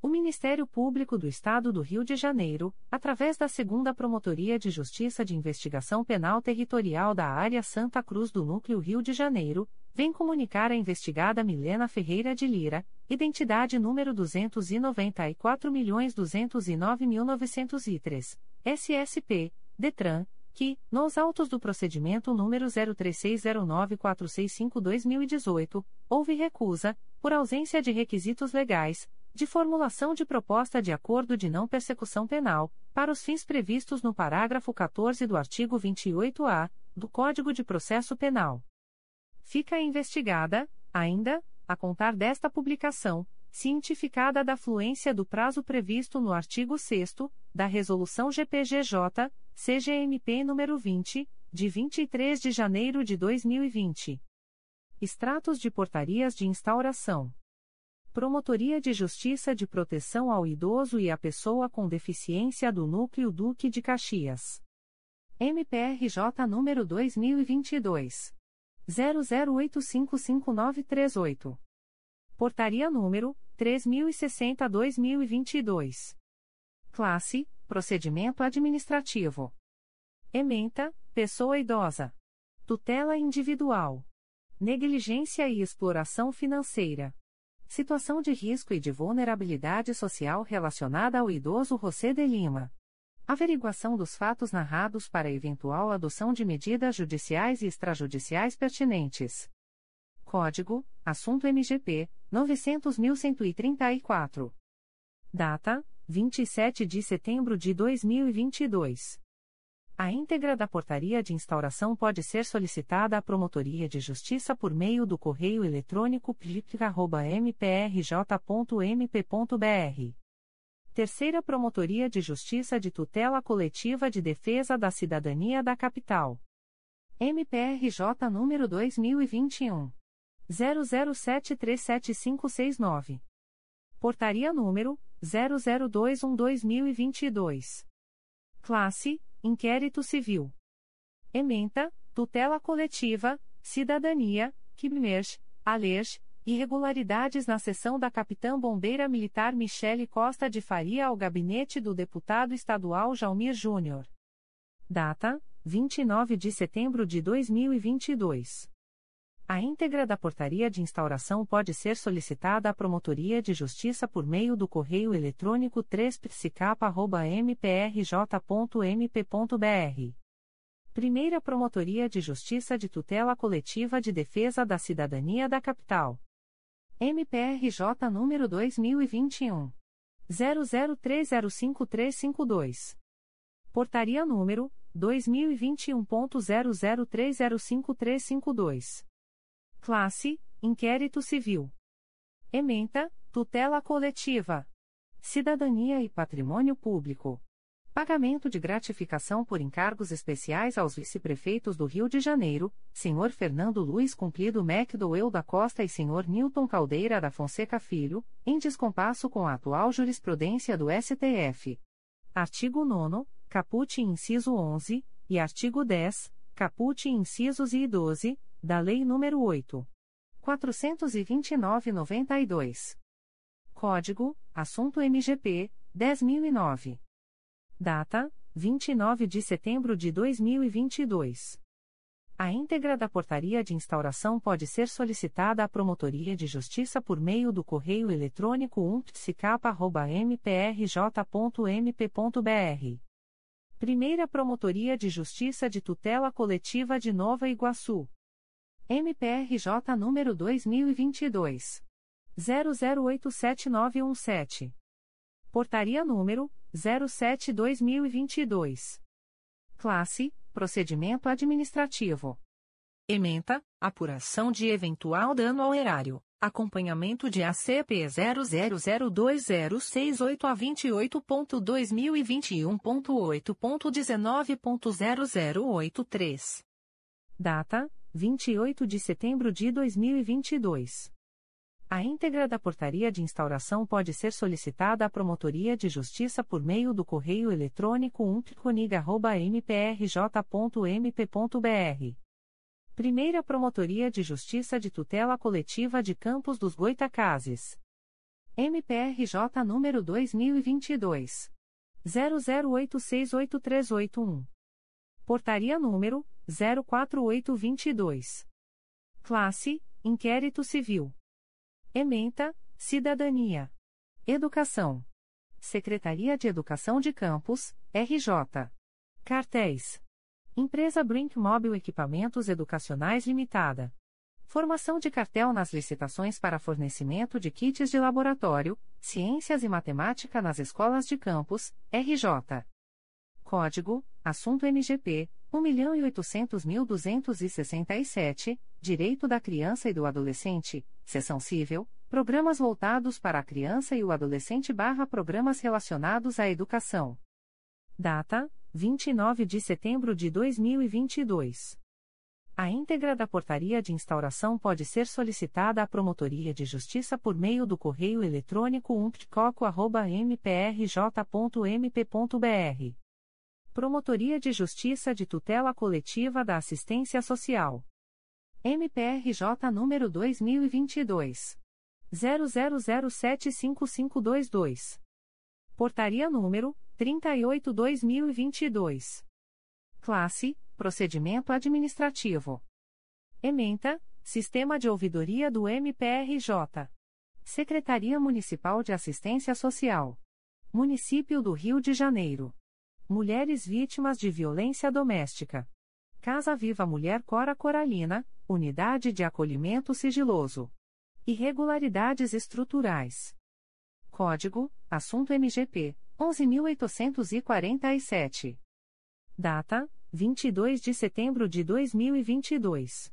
O Ministério Público do Estado do Rio de Janeiro, através da Segunda Promotoria de Justiça de Investigação Penal Territorial da Área Santa Cruz do Núcleo Rio de Janeiro, vem comunicar a investigada Milena Ferreira de Lira, identidade número 294.209.903, SSP, DETRAN, que, nos autos do procedimento número 03609465-2018, houve recusa, por ausência de requisitos legais, de formulação de proposta de acordo de não persecução penal, para os fins previstos no parágrafo 14 do artigo 28-A do Código de Processo Penal fica investigada, ainda, a contar desta publicação, cientificada da fluência do prazo previsto no artigo 6 da Resolução GPGJ, CGMP nº 20, de 23 de janeiro de 2020. Extratos de portarias de instauração. Promotoria de Justiça de Proteção ao Idoso e à Pessoa com Deficiência do Núcleo Duque de Caxias. MPRJ número 2022 00855938. Portaria número 3060-2022. Classe: Procedimento Administrativo. Ementa: Pessoa idosa. Tutela individual. Negligência e exploração financeira. Situação de risco e de vulnerabilidade social relacionada ao idoso José de Lima. Averiguação dos fatos narrados para eventual adoção de medidas judiciais e extrajudiciais pertinentes. Código: Assunto MGP 900.134. Data: 27 de setembro de 2022. A íntegra da portaria de instauração pode ser solicitada à Promotoria de Justiça por meio do correio eletrônico plica.mprj.mp.br. Terceira Promotoria de Justiça de Tutela Coletiva de Defesa da Cidadania da Capital. MPRJ número 2021. 00737569. Portaria número 0021-2022. Classe Inquérito Civil. Ementa, Tutela Coletiva, Cidadania, Kibmerge, Alerj, Irregularidades na sessão da Capitã Bombeira Militar Michele Costa de Faria ao gabinete do Deputado Estadual Jaumir Júnior. Data: 29 de setembro de 2022. A íntegra da portaria de instauração pode ser solicitada à Promotoria de Justiça por meio do correio eletrônico 3psicapa.mprj.mp.br. Primeira Promotoria de Justiça de Tutela Coletiva de Defesa da Cidadania da Capital. MPRJ número 2021. 00305352. Portaria número 2021.00305352. Classe: Inquérito Civil. Ementa: Tutela Coletiva. Cidadania e Patrimônio Público. Pagamento de gratificação por encargos especiais aos vice-prefeitos do Rio de Janeiro, Sr. Fernando Luiz Cumprido McDowell da Costa e Sr. Newton Caldeira da Fonseca Filho, em descompasso com a atual jurisprudência do STF. Artigo 9 Caput inciso 11, e artigo 10, Caput incisos I e 12, da Lei nº 8. 429-92. Código: Assunto MGP 10009. Data: 29 de setembro de 2022. A íntegra da portaria de instauração pode ser solicitada à Promotoria de Justiça por meio do correio eletrônico umptcapa.mprj.mp.br Primeira Promotoria de Justiça de Tutela Coletiva de Nova Iguaçu. MPRJ número 2022 00879117. Portaria número 07/2022. Classe: Procedimento administrativo. Ementa: Apuração de eventual dano ao erário. Acompanhamento de ACP 000206 a 28.2021.8.19.0083. Data: 28 de setembro de 2022. A íntegra da portaria de instauração pode ser solicitada à Promotoria de Justiça por meio do correio eletrônico umptconig.mprj.mp.br Primeira Promotoria de Justiça de Tutela Coletiva de Campos dos Goitacazes. MPRJ número 2022. 00868381. Portaria número 04822. Classe: Inquérito Civil. Ementa: Cidadania. Educação. Secretaria de Educação de Campos, RJ. Cartéis. Empresa Brink Mobile Equipamentos Educacionais Limitada. Formação de cartel nas licitações para fornecimento de kits de laboratório, ciências e matemática nas escolas de campus, RJ. Código: Assunto MGP 1.800.267, Direito da Criança e do Adolescente, Seção Civil, Programas voltados para a criança e o adolescente barra programas relacionados à educação. Data: 29 de setembro de 2022. A íntegra da portaria de instauração pode ser solicitada à Promotoria de Justiça por meio do correio eletrônico umptcoco.mprj.mp.br. Promotoria de Justiça de Tutela Coletiva da Assistência Social. MPRJ número 2022. 00075522. Portaria número 38/2022. Classe: Procedimento administrativo. Ementa: Sistema de ouvidoria do MPRJ. Secretaria Municipal de Assistência Social. Município do Rio de Janeiro. Mulheres vítimas de violência doméstica. Casa Viva Mulher Cora Coralina, Unidade de Acolhimento Sigiloso. Irregularidades estruturais. Código: Assunto MGP 11847. Data: 22 de setembro de 2022.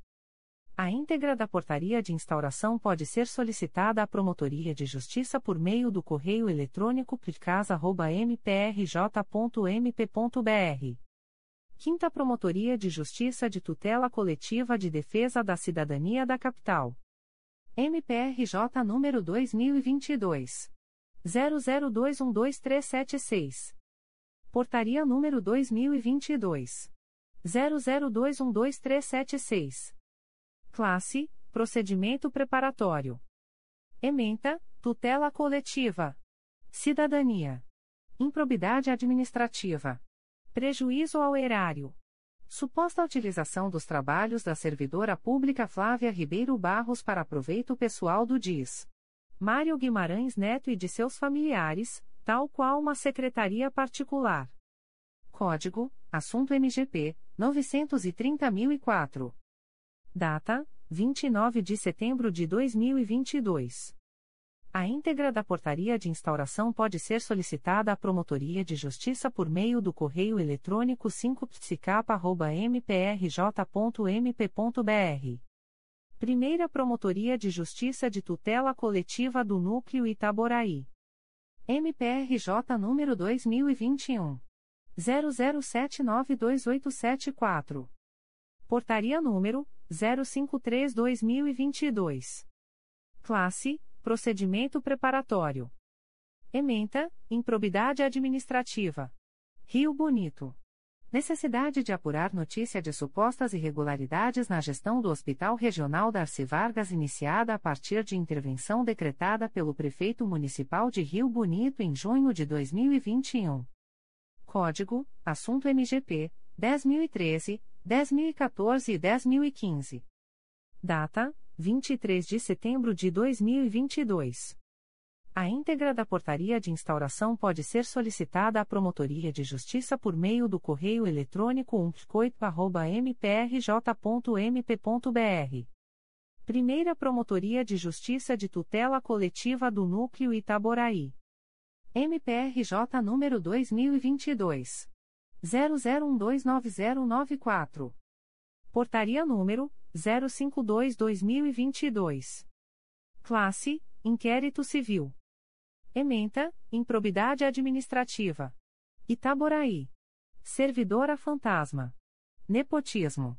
A íntegra da portaria de instauração pode ser solicitada à Promotoria de Justiça por meio do correio eletrônico picasa.mprj.mp.br. Quinta Promotoria de Justiça de Tutela Coletiva de Defesa da Cidadania da Capital. MPRJ número 2022. 00212376. Portaria número 2022. 00212376. Classe: Procedimento preparatório. Ementa: Tutela coletiva. Cidadania. Improbidade administrativa. Prejuízo ao erário. Suposta utilização dos trabalhos da servidora pública Flávia Ribeiro Barros para proveito pessoal do DIS. Mário Guimarães Neto e de seus familiares, tal qual uma secretaria particular. Código: Assunto MGP 930.004. Data: 29 de setembro de 2022. A íntegra da portaria de instauração pode ser solicitada à Promotoria de Justiça por meio do correio eletrônico 5psicapa.mprj.mp.br. Primeira Promotoria de Justiça de Tutela Coletiva do Núcleo Itaboraí. MPRJ número 2021. 00792874. Portaria número 053-2022. Classe Procedimento preparatório. Ementa, improbidade administrativa. Rio Bonito. Necessidade de apurar notícia de supostas irregularidades na gestão do Hospital Regional Darcy Vargas iniciada a partir de intervenção decretada pelo Prefeito Municipal de Rio Bonito em junho de 2021. Código: Assunto MGP 10013, 10014 e 10015. Data: 23 de setembro de 2022. A íntegra da portaria de instauração pode ser solicitada à Promotoria de Justiça por meio do correio eletrônico umpcoito.mprj.mp.br. Primeira Promotoria de Justiça de Tutela Coletiva do Núcleo Itaboraí. MPRJ número 2022. 00129094. Portaria número 052-2022. Classe: Inquérito Civil. Ementa: Improbidade Administrativa. Itaboraí. Servidora Fantasma. Nepotismo.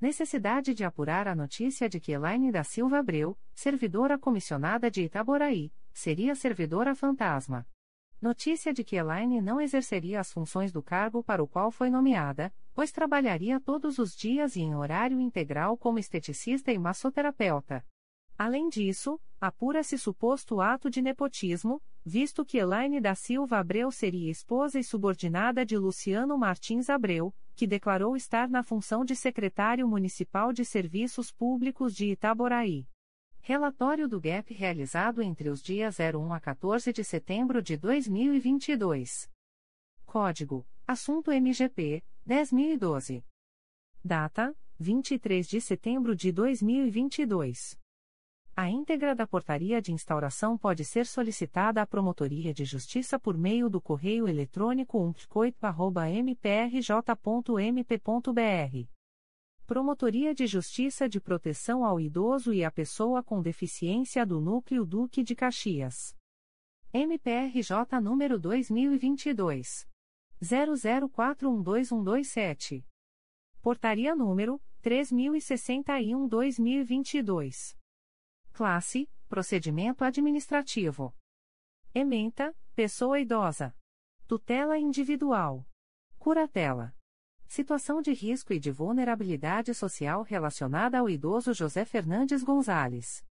Necessidade de apurar a notícia de que Elaine da Silva Abreu, servidora comissionada de Itaboraí, seria servidora fantasma. Notícia de que Elaine não exerceria as funções do cargo para o qual foi nomeada, pois trabalharia todos os dias e em horário integral como esteticista e massoterapeuta. Além disso, apura-se suposto ato de nepotismo, visto que Elaine da Silva Abreu seria esposa e subordinada de Luciano Martins Abreu, que declarou estar na função de secretário municipal de Serviços Públicos de Itaboraí. Relatório do GAP realizado entre os dias 01 a 14 de setembro de 2022. Código: Assunto MGP 10.012. Data: 23 de setembro de 2022. A íntegra da portaria de instauração pode ser solicitada à Promotoria de Justiça por meio do correio eletrônico umpcoit.mprj.mp.br. Promotoria de Justiça de Proteção ao Idoso e à Pessoa com Deficiência do Núcleo Duque de Caxias. MPRJ número 2022 00412127. Portaria número 3061/2022. Classe: Procedimento administrativo. Ementa: Pessoa idosa. Tutela individual. Curatela. Situação de risco e de vulnerabilidade social relacionada ao idoso José Fernandes Gonzalez.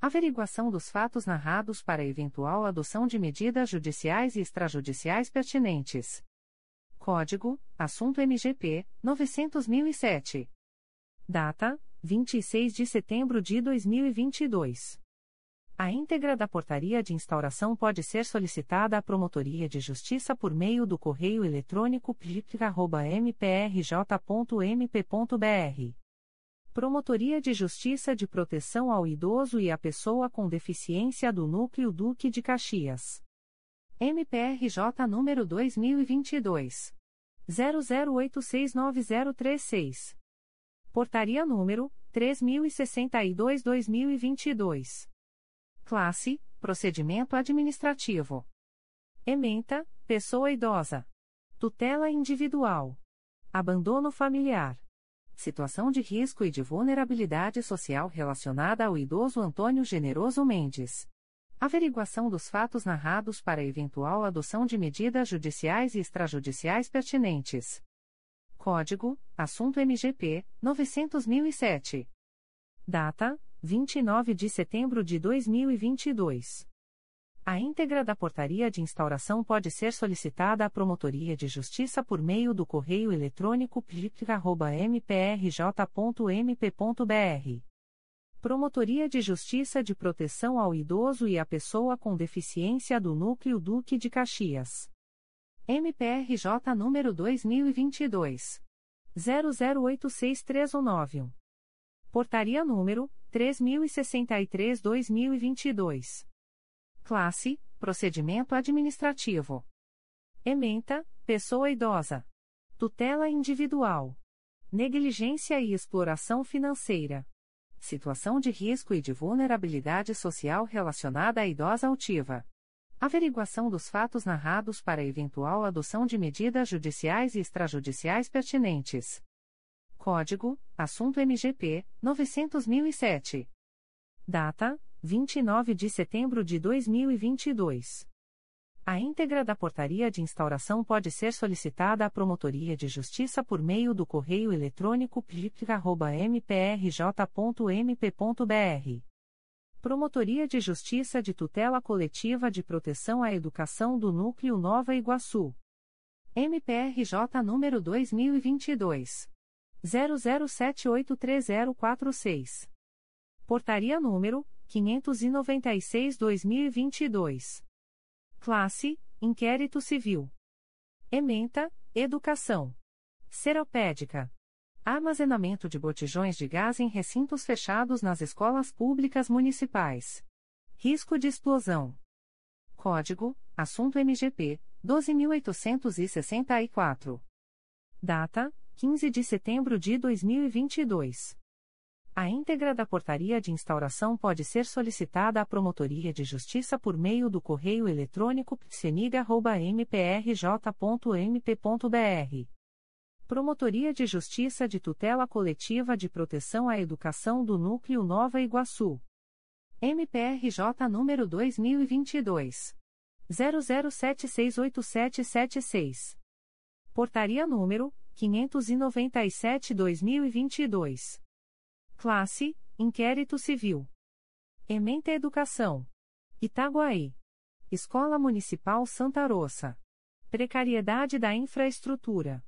Averiguação dos fatos narrados para eventual adoção de medidas judiciais e extrajudiciais pertinentes. Código: Assunto MGP 900.007. Data: 26 de setembro de 2022. A íntegra da portaria de instauração pode ser solicitada à Promotoria de Justiça por meio do correio eletrônico plica.mprj.mp.br. Promotoria de Justiça de Proteção ao Idoso e à Pessoa com Deficiência do Núcleo Duque de Caxias. MPRJ número 2022 00869036. Portaria número 3062-2022. Classe: Procedimento Administrativo. Ementa: Pessoa idosa. Tutela individual. Abandono familiar. Situação de risco e de vulnerabilidade social relacionada ao idoso Antônio Generoso Mendes. Averiguação dos fatos narrados para eventual adoção de medidas judiciais e extrajudiciais pertinentes. Código: Assunto MGP 900.007. Data: 29 de setembro de 2022. A íntegra da portaria de instauração pode ser solicitada à Promotoria de Justiça por meio do correio eletrônico plic.mprj.mp.br Promotoria de Justiça de Proteção ao Idoso e à Pessoa com Deficiência do Núcleo Duque de Caxias. MPRJ número 2022 00863191. Portaria número 3063/2022. Classe: Procedimento administrativo. Ementa: Pessoa idosa. Tutela individual. Negligência e exploração financeira situação de risco e de vulnerabilidade social relacionada à idosa altiva. Averiguação dos fatos narrados para eventual adoção de medidas judiciais e extrajudiciais pertinentes. Código: Assunto MGP 900.007. Data: 29 de setembro de 2022. A íntegra da portaria de instauração pode ser solicitada à Promotoria de Justiça por meio do correio eletrônico plic.mprj.mp.br. Promotoria de Justiça de Tutela Coletiva de Proteção à Educação do Núcleo Nova Iguaçu. MPRJ número 2022. 00783046. Portaria número 596-2022. Classe: Inquérito Civil. Ementa: Educação. Seropédica. Armazenamento de botijões de gás em recintos fechados nas escolas públicas municipais. Risco de explosão. Código: Assunto MGP 12864. Data: 15 de setembro de 2022. A íntegra da portaria de instauração pode ser solicitada à Promotoria de Justiça por meio do correio eletrônico psenig.mprj.mp.br. Promotoria de Justiça de Tutela Coletiva de Proteção à Educação do Núcleo Nova Iguaçu. MPRJ número 2022. 00768776. Portaria número 597-2022. Classe: Inquérito Civil. Ementa Educação. Itaguaí. Escola Municipal Santa Rosa. Precariedade da infraestrutura.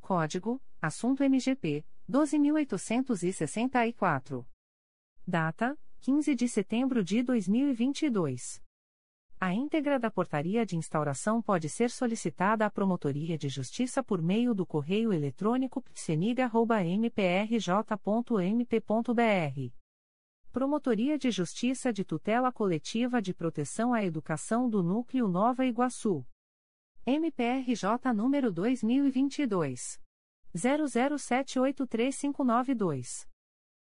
Código: Assunto MGP 12864. Data: 15 de setembro de 2022. A íntegra da portaria de instauração pode ser solicitada à Promotoria de Justiça por meio do correio eletrônico psenig.mprj.mp.br. Promotoria de Justiça de Tutela Coletiva de Proteção à Educação do Núcleo Nova Iguaçu. MPRJ número 2022. 00783592.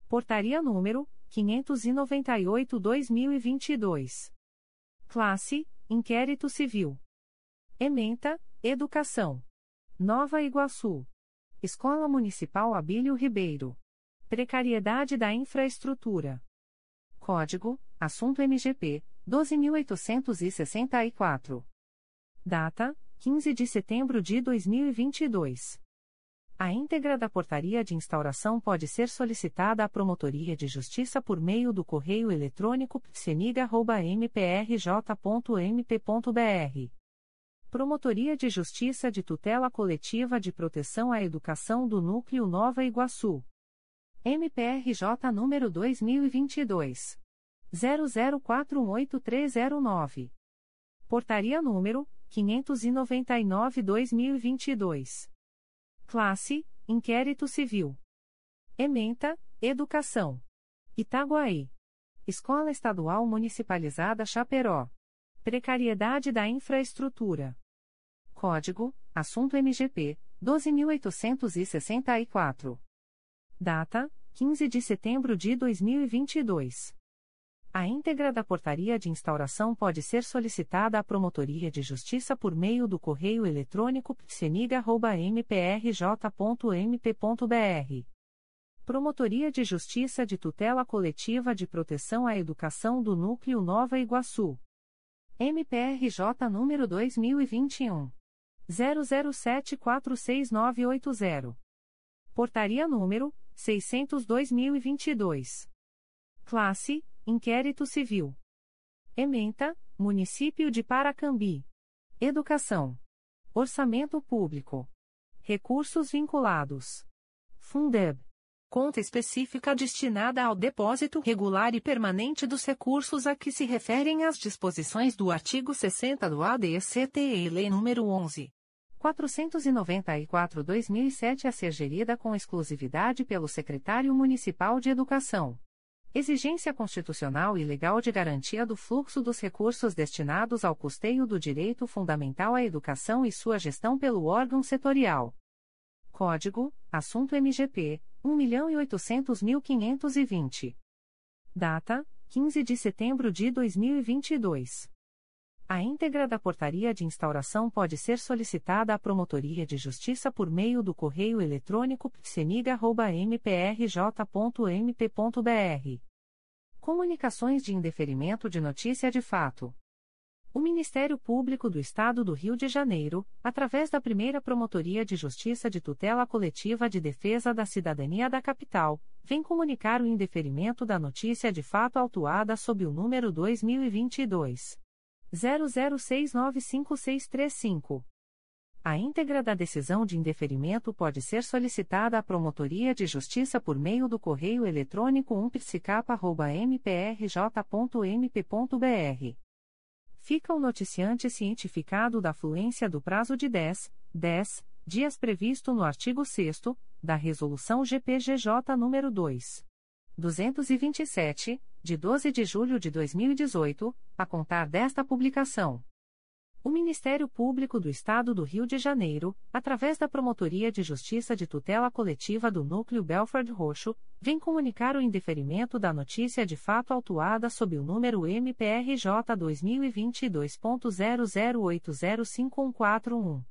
Portaria número 598-2022. Classe: Inquérito Civil. Ementa: Educação. Nova Iguaçu. Escola Municipal Abílio Ribeiro. Precariedade da infraestrutura. Código: Assunto MGP 12864. Data: 15 de setembro de 2022. A íntegra da portaria de instauração pode ser solicitada à Promotoria de Justiça por meio do correio eletrônico psenig.mprj.mp.br. Promotoria de Justiça de Tutela Coletiva de Proteção à Educação do Núcleo Nova Iguaçu. MPRJ número 2022. 00418309. Portaria número 599-2022. Classe: Inquérito Civil. Ementa: Educação. Itaguaí. Escola Estadual Municipalizada Chaperó. Precariedade da infraestrutura. Código: Assunto MGP 12864. Data: 15 de setembro de 2022. A íntegra da portaria de instauração pode ser solicitada à Promotoria de Justiça por meio do correio eletrônico psenig.mprj.mp.br. Promotoria de Justiça de Tutela Coletiva de Proteção à Educação do Núcleo Nova Iguaçu. MPRJ número 2021. 00746980. Portaria número 602.022. Classe Inquérito Civil. Ementa, Município de Paracambi. Educação. Orçamento Público. Recursos vinculados. Fundeb. Conta específica destinada ao depósito regular e permanente dos recursos a que se referem as disposições do artigo 60 do ADCT-E Lei nº 11. 494-2007 a ser gerida com exclusividade pelo Secretário Municipal de Educação. Exigência constitucional e legal de garantia do fluxo dos recursos destinados ao custeio do direito fundamental à educação e sua gestão pelo órgão setorial. Código: Assunto MGP 1.800.520. Data: 15 de setembro de 2022. A íntegra da portaria de instauração pode ser solicitada à Promotoria de Justiça por meio do correio eletrônico psenig.mprj.mp.br. Comunicações de indeferimento de notícia de fato. O Ministério Público do Estado do Rio de Janeiro, através da primeira Promotoria de Justiça de Tutela Coletiva de Defesa da Cidadania da Capital, vem comunicar o indeferimento da notícia de fato autuada sob o número 2022 00695635. A íntegra da decisão de indeferimento pode ser solicitada à Promotoria de Justiça por meio do correio eletrônico umpsicapa.mprj.mp.br. Fica o noticiante cientificado da fluência do prazo de 10, 10 dias previsto no artigo 6 da Resolução GPGJ nº 2. 227, de 12 de julho de 2018, a contar desta publicação. O Ministério Público do Estado do Rio de Janeiro, através da Promotoria de Justiça de Tutela Coletiva do Núcleo Belford Roxo, vem comunicar o indeferimento da notícia de fato autuada sob o número MPRJ 2022.00805141.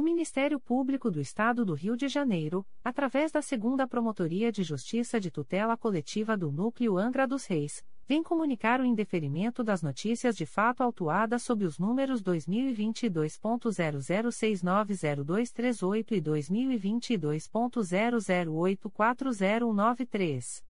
O Ministério Público do Estado do Rio de Janeiro, através da Segunda Promotoria de Justiça de Tutela Coletiva do Núcleo Angra dos Reis, vem comunicar o indeferimento das notícias de fato autuadas sob os números 2022.00690238 e 2022.00840193.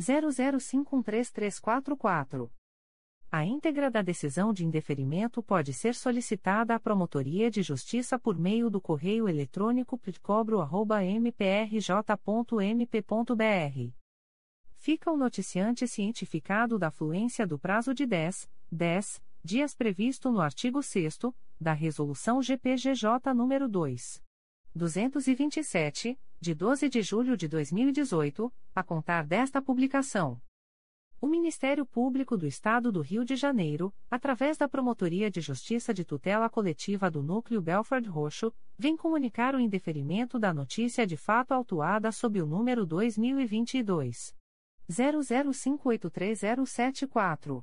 00513344. A íntegra da decisão de indeferimento pode ser solicitada à Promotoria de Justiça por meio do correio eletrônico pitcobro.mprj.mp.br. Fica o noticiante cientificado da fluência do prazo de 10, 10 dias previsto no artigo 6 da Resolução GPGJ nº 2. 227, de 12 de julho de 2018, a contar desta publicação. O Ministério Público do Estado do Rio de Janeiro, através da Promotoria de Justiça de Tutela Coletiva do Núcleo Belford Roxo, vem comunicar o indeferimento da notícia de fato autuada sob o número 2022 00583074.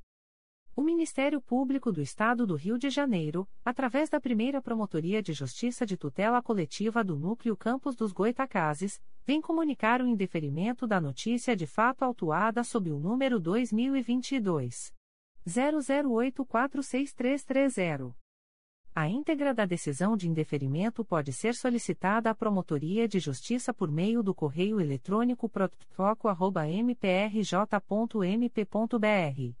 O Ministério Público do Estado do Rio de Janeiro, através da primeira Promotoria de Justiça de Tutela Coletiva do Núcleo Campos dos Goitacazes, vem comunicar o indeferimento da notícia de fato autuada sob o número 2022 00846330. A íntegra da decisão de indeferimento pode ser solicitada à Promotoria de Justiça por meio do correio eletrônico protfoco.mprj.mp.br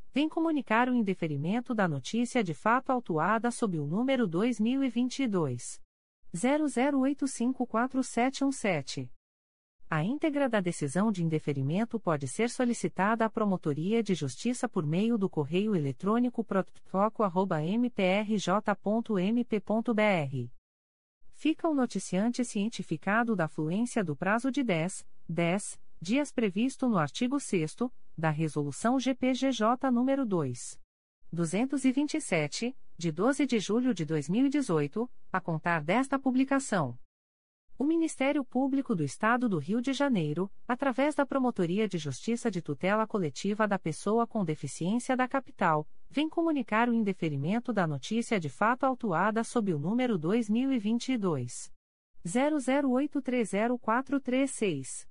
vem comunicar o indeferimento da notícia de fato autuada sob o número 2022 00854717. A íntegra da decisão de indeferimento pode ser solicitada à Promotoria de Justiça por meio do correio eletrônico protfoco.mprj.mp.br. Fica o noticiante cientificado da fluência do prazo de 10, 10 dias previsto no artigo 6 da Resolução GPGJ nº 2. 227, de 12 de julho de 2018, a contar desta publicação. O Ministério Público do Estado do Rio de Janeiro, através da Promotoria de Justiça de Tutela Coletiva da Pessoa com Deficiência da Capital, vem comunicar o indeferimento da notícia de fato autuada sob o número 2022 00830436.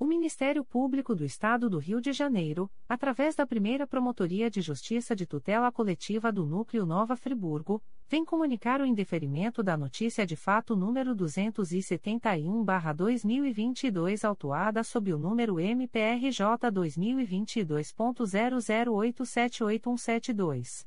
O Ministério Público do Estado do Rio de Janeiro, através da primeira Promotoria de Justiça de Tutela Coletiva do Núcleo Nova Friburgo, vem comunicar o indeferimento da notícia de fato número 271-2022, autuada sob o número MPRJ 2022.00878172.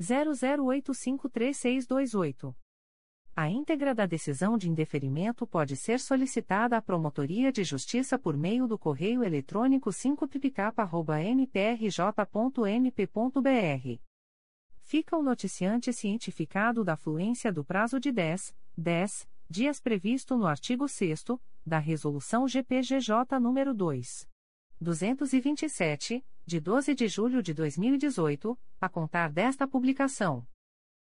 00853628. A íntegra da decisão de indeferimento pode ser solicitada à Promotoria de Justiça por meio do correio eletrônico 5picapa.mprj.mp.br. Fica o noticiante cientificado da fluência do prazo de 10, 10 dias previsto no artigo 6 da Resolução GPGJ nº 2. 227, de 12 de julho de 2018, a contar desta publicação.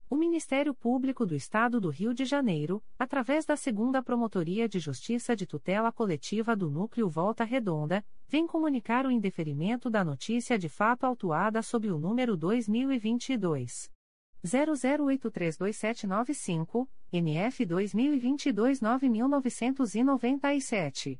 O Ministério Público do Estado do Rio de Janeiro, através da Segunda Promotoria de Justiça de Tutela Coletiva do Núcleo Volta Redonda, vem comunicar o indeferimento da notícia de fato autuada sob o número 2022 00832795, NF 2022 9997.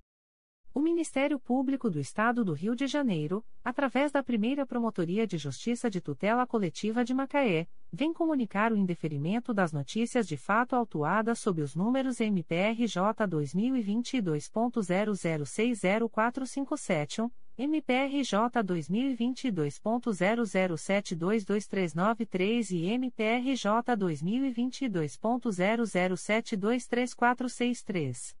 O Ministério Público do Estado do Rio de Janeiro, através da primeira Promotoria de Justiça de Tutela Coletiva de Macaé, vem comunicar o indeferimento das notícias de fato autuadas sob os números MPRJ 2022.00604571, MPRJ 2022.00722393 e MPRJ 2022.00723463.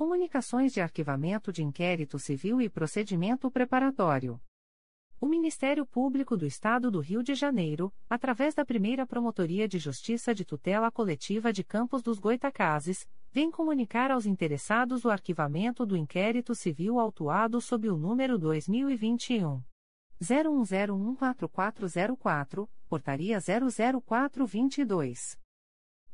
Comunicações de Arquivamento de Inquérito Civil e Procedimento Preparatório. O Ministério Público do Estado do Rio de Janeiro, através da primeira Promotoria de Justiça de Tutela Coletiva de Campos dos Goitacazes, vem comunicar aos interessados o arquivamento do inquérito civil autuado sob o número 2021. 01014404, Portaria 00422.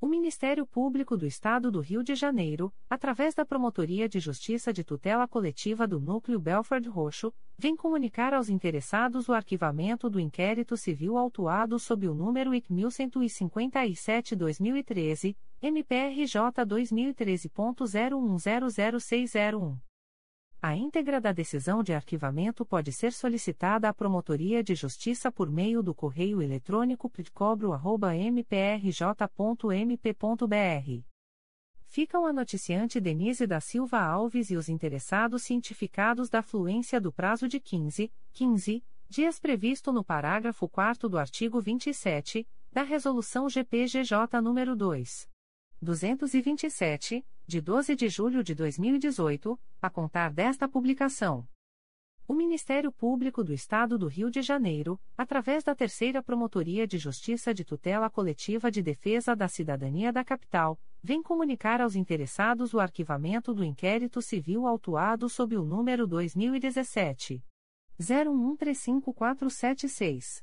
O Ministério Público do Estado do Rio de Janeiro, através da Promotoria de Justiça de Tutela Coletiva do Núcleo Belford Roxo, vem comunicar aos interessados o arquivamento do inquérito civil autuado sob o número IC 1157-2013, MPRJ 2013.0100601. A íntegra da decisão de arquivamento pode ser solicitada à Promotoria de Justiça por meio do correio eletrônico pitcobro.mprj.mp.br. Ficam a noticiante Denise da Silva Alves e os interessados cientificados da fluência do prazo de 15, 15 dias previsto no parágrafo 4 do artigo 27 da Resolução GPGJ nº 2. 227 de 12 de julho de 2018, a contar desta publicação. O Ministério Público do Estado do Rio de Janeiro, através da Terceira Promotoria de Justiça de Tutela Coletiva de Defesa da Cidadania da Capital, vem comunicar aos interessados o arquivamento do inquérito civil autuado sob o número 2017 01135476.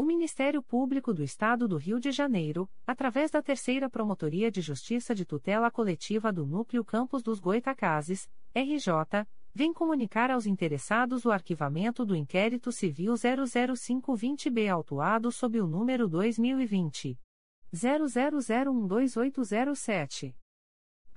O Ministério Público do Estado do Rio de Janeiro, através da Terceira Promotoria de Justiça de Tutela Coletiva do Núcleo Campos dos Goitacazes, RJ, vem comunicar aos interessados o arquivamento do inquérito civil 00520-B autuado sob o número 2020 00012807.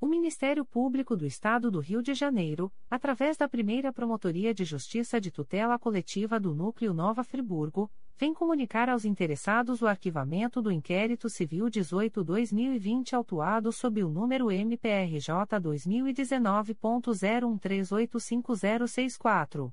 O Ministério Público do Estado do Rio de Janeiro, através da primeira Promotoria de Justiça de Tutela Coletiva do Núcleo Nova Friburgo, vem comunicar aos interessados o arquivamento do inquérito civil 18-2020 autuado sob o número MPRJ 2019.01385064.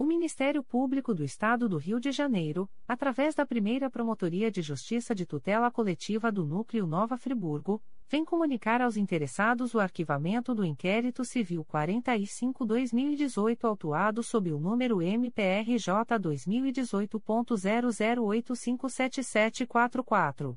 O Ministério Público do Estado do Rio de Janeiro, através da primeira Promotoria de Justiça de Tutela Coletiva do Núcleo Nova Friburgo, vem comunicar aos interessados o arquivamento do inquérito civil 45-2018 autuado sob o número MPRJ 2018.00857744.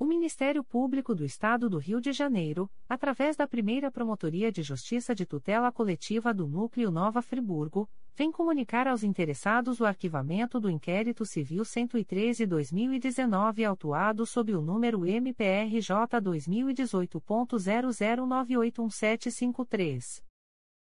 O Ministério Público do Estado do Rio de Janeiro, através da primeira Promotoria de Justiça de Tutela Coletiva do Núcleo Nova Friburgo, vem comunicar aos interessados o arquivamento do inquérito civil 113-2019 autuado sob o número MPRJ 2018.00981753.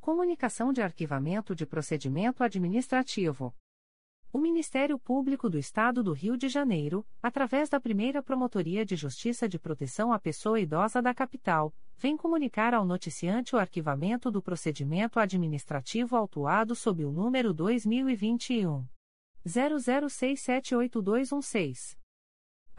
Comunicação de arquivamento de procedimento administrativo. O Ministério Público do Estado do Rio de Janeiro, através da primeira Promotoria de Justiça de Proteção à Pessoa Idosa da Capital, vem comunicar ao noticiante o arquivamento do procedimento administrativo autuado sob o número 2021. 00678216.